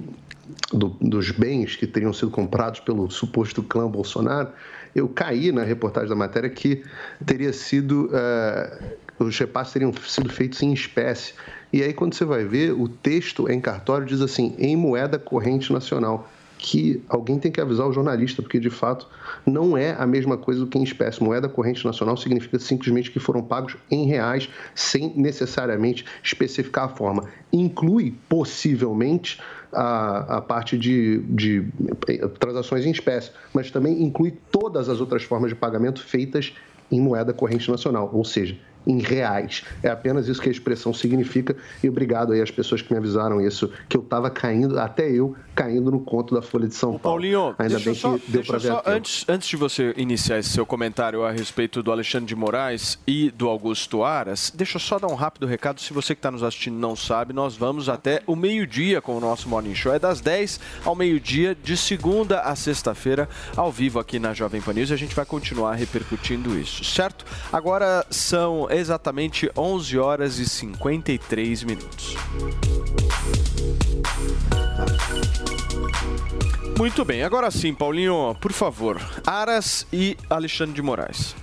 Speaker 12: do, dos bens que teriam sido comprados pelo suposto clã Bolsonaro, eu caí na reportagem da matéria que teria sido. Uh, os repasses teriam sido feitos em espécie. E aí, quando você vai ver, o texto em cartório diz assim: em moeda corrente nacional que alguém tem que avisar o jornalista, porque de fato não é a mesma coisa do que em espécie. Moeda corrente nacional significa simplesmente que foram pagos em reais, sem necessariamente especificar a forma. Inclui possivelmente a, a parte de, de transações em espécie, mas também inclui todas as outras formas de pagamento feitas em moeda corrente nacional, ou seja, em reais. É apenas isso que a expressão significa. E obrigado aí às pessoas que me avisaram isso, que eu estava caindo, até eu caindo no conto da Folha de São Paulo.
Speaker 3: Paulinho, ainda bem só, que deu para ver só, antes, antes de você iniciar esse seu comentário a respeito do Alexandre de Moraes e do Augusto Aras, deixa eu só dar um rápido recado. Se você que está nos assistindo não sabe, nós vamos até o meio-dia com o nosso Morning Show. É das 10 ao meio-dia, de segunda a sexta-feira, ao vivo aqui na Jovem Pan News. E a gente vai continuar repercutindo isso, certo? Agora são exatamente 11 horas e 53 minutos. Muito bem, agora sim, Paulinho, por favor, Aras e Alexandre de Moraes.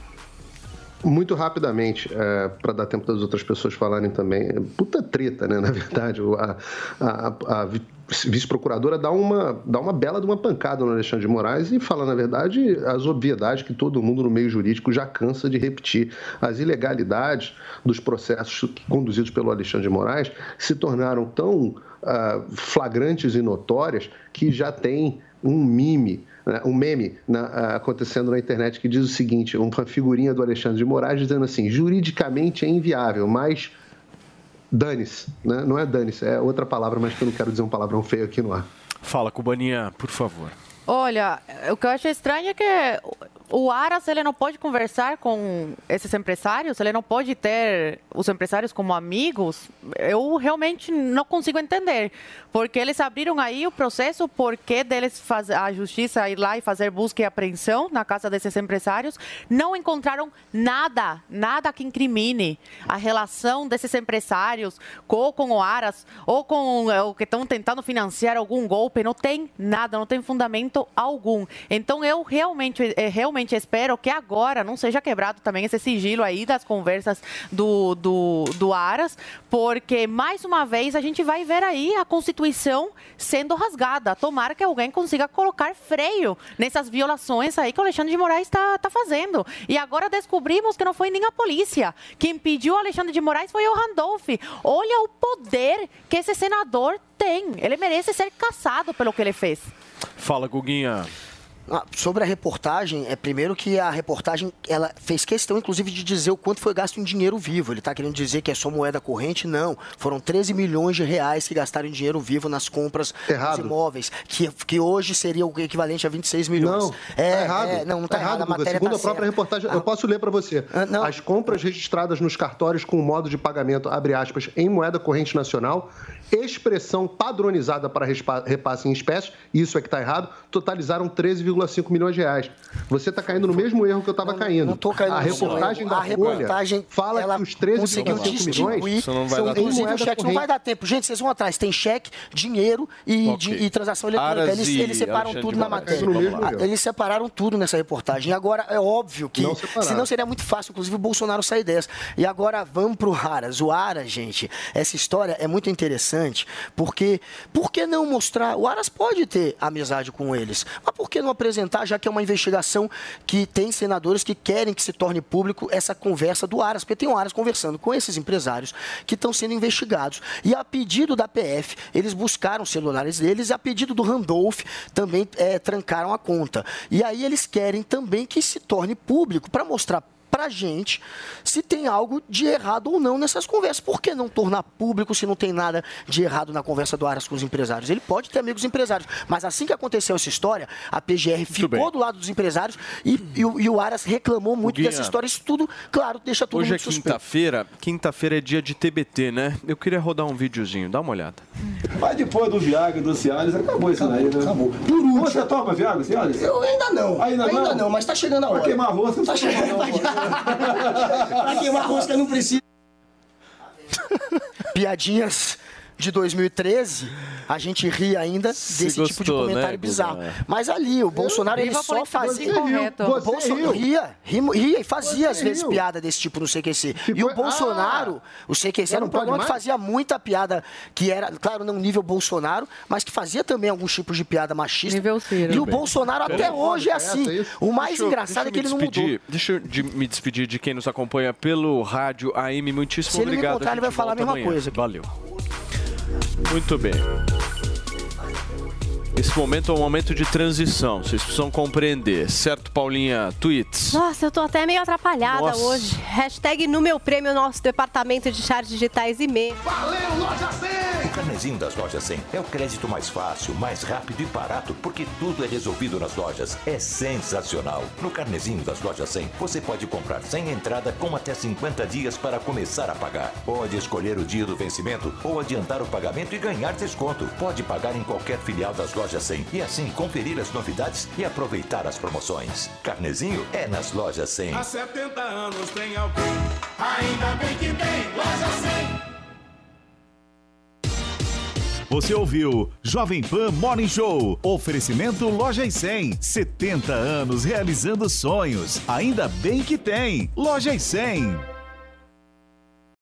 Speaker 12: Muito rapidamente, é, para dar tempo das outras pessoas falarem também. Puta treta, né? Na verdade, a, a, a vice-procuradora dá uma, dá uma bela de uma pancada no Alexandre de Moraes e fala, na verdade, as obviedades que todo mundo no meio jurídico já cansa de repetir. As ilegalidades dos processos conduzidos pelo Alexandre de Moraes se tornaram tão uh, flagrantes e notórias que já tem um mime né, um meme na, acontecendo na internet que diz o seguinte: uma figurinha do Alexandre de Moraes dizendo assim, juridicamente é inviável, mas dane-se. Né? Não é dane-se, é outra palavra, mas que eu não quero dizer um palavrão feio aqui no ar.
Speaker 3: Fala, Cubaninha, por favor.
Speaker 8: Olha, o que eu acho estranho é que o Aras ele não pode conversar com esses empresários, ele não pode ter os empresários como amigos. Eu realmente não consigo entender, porque eles abriram aí o processo, porque deles faz, a justiça ir lá e fazer busca e apreensão na casa desses empresários, não encontraram nada, nada que incrimine a relação desses empresários com, com o Aras ou com o que estão tentando financiar algum golpe, não tem nada, não tem fundamento algum. Então eu realmente, é, realmente realmente espero que agora não seja quebrado também esse sigilo aí das conversas do, do, do Aras, porque mais uma vez a gente vai ver aí a Constituição sendo rasgada. Tomara que alguém consiga colocar freio nessas violações aí que o Alexandre de Moraes está tá fazendo. E agora descobrimos que não foi nem a polícia. Quem pediu o Alexandre de Moraes foi o Randolph. Olha o poder que esse senador tem. Ele merece ser caçado pelo que ele fez.
Speaker 3: Fala, Guguinha.
Speaker 13: Ah, sobre a reportagem, é primeiro que a reportagem ela fez questão, inclusive, de dizer o quanto foi gasto em dinheiro vivo. Ele está querendo dizer que é só moeda corrente? Não. Foram 13 milhões de reais que gastaram em dinheiro vivo nas compras
Speaker 12: errado.
Speaker 13: dos imóveis, que, que hoje seria o equivalente a 26 milhões.
Speaker 12: Não, é, tá errado. É, não, não está tá errado. errado Segundo tá a própria certo. reportagem, ah, eu posso ler para você. Ah, As compras registradas nos cartórios com modo de pagamento, abre aspas, em moeda corrente nacional, expressão padronizada para repasse em espécie, isso é que está errado, totalizaram 13,5 milhões de reais. Você está caindo no mesmo erro que eu estava caindo. Não estou caindo. A reportagem da a reportagem fala que os 13,5 milhões
Speaker 13: isso não vai são inclusive o cheque não vai dar tempo. Gente, vocês vão atrás. Tem cheque, dinheiro e, okay. de, e transação eletrônica. Eles, eles separam tudo na matéria. Eles separaram tudo nessa reportagem. E agora é óbvio que, senão seria muito fácil, inclusive, o Bolsonaro sair dessa. E agora vamos para o Aras. O Aras, gente, essa história é muito interessante, porque por que não mostrar? O Aras pode ter amizade com eles, mas por que não apresentar já que é uma investigação que tem senadores que querem que se torne público essa conversa do Aras, porque tem o Aras conversando com esses empresários que estão sendo investigados. E a pedido da PF, eles buscaram os celulares deles, e a pedido do Randolph também é, trancaram a conta. E aí eles querem também que se torne público para mostrar para a gente se tem algo de errado ou não nessas conversas. Por que não tornar público se não tem nada de errado na conversa do Aras com os empresários? Ele pode ter amigos empresários, mas assim que aconteceu essa história, a PGR ficou do lado dos empresários e, e, e o Aras reclamou muito Guinha, dessa história. Isso tudo, claro, deixa tudo
Speaker 3: Hoje
Speaker 13: é
Speaker 3: quinta-feira, quinta-feira é dia de TBT, né? Eu queria rodar um videozinho, dá uma olhada.
Speaker 10: Mas depois do Viagra e do Cialis, acabou isso daí, né?
Speaker 45: Acabou. Por último.
Speaker 10: Você toma Viagra, Cialis?
Speaker 45: Eu ainda não.
Speaker 10: Ainda,
Speaker 45: ainda
Speaker 10: não?
Speaker 45: não? mas tá chegando a hora.
Speaker 10: Pra queimar rosca,
Speaker 45: tá chegando. Pra queimar rosca não precisa.
Speaker 13: Piadinhas de 2013, a gente ri ainda
Speaker 3: Se
Speaker 13: desse tipo de
Speaker 3: gostou,
Speaker 13: comentário
Speaker 3: né,
Speaker 13: bizarro.
Speaker 3: Guga?
Speaker 13: Mas ali, o Bolsonaro, ele só fazia...
Speaker 8: correta.
Speaker 13: O Bolsonaro ria, ria, ria e fazia
Speaker 12: Você
Speaker 13: às vezes
Speaker 12: riu.
Speaker 13: piada desse tipo no CQC. E
Speaker 12: foi-
Speaker 13: o Bolsonaro, o CQC era um programa que fazia muita piada, que era, claro, não nível Bolsonaro, mas que fazia também alguns tipos de piada machista.
Speaker 8: Nível Ciro.
Speaker 13: E o. Bolsonaro até hoje é
Speaker 12: Essa,
Speaker 13: assim.
Speaker 12: isso?
Speaker 13: O mais
Speaker 3: Deixa eu-
Speaker 13: engraçado é que ele não
Speaker 3: me despedir-
Speaker 13: mudou.
Speaker 3: Deixa eu de- me despedir de quem nos acompanha pelo rádio AM. Muitíssimo
Speaker 13: Se ele me
Speaker 3: obrigado.
Speaker 13: encontrar,
Speaker 3: a
Speaker 13: ele vai falar a mesma
Speaker 3: amanhã.
Speaker 13: coisa aqui.
Speaker 3: Valeu. Muito bem. Esse momento é um momento de transição, vocês precisam compreender, certo, Paulinha? Tweets.
Speaker 4: Nossa, eu tô até meio atrapalhada
Speaker 3: Nossa.
Speaker 4: hoje. Hashtag no meu prêmio, nosso departamento de charts digitais e meios.
Speaker 39: Valeu, Loja 100!
Speaker 2: O carnezinho das lojas 100 é o crédito mais fácil, mais rápido e barato, porque tudo é resolvido nas lojas. É sensacional. No carnezinho das lojas 100, você pode comprar sem entrada com até 50 dias para começar a pagar. Pode escolher o dia do vencimento ou adiantar o pagamento e ganhar desconto. Pode pagar em qualquer filial das lojas 100 e assim conferir as novidades e aproveitar as promoções. Carnezinho é nas lojas 100.
Speaker 39: Há 70 anos tem alguém, ainda bem que tem Loja 100.
Speaker 5: Você ouviu Jovem Pan Morning Show. Oferecimento Lojas 100. 70 anos realizando sonhos. Ainda bem que tem. Lojas 100.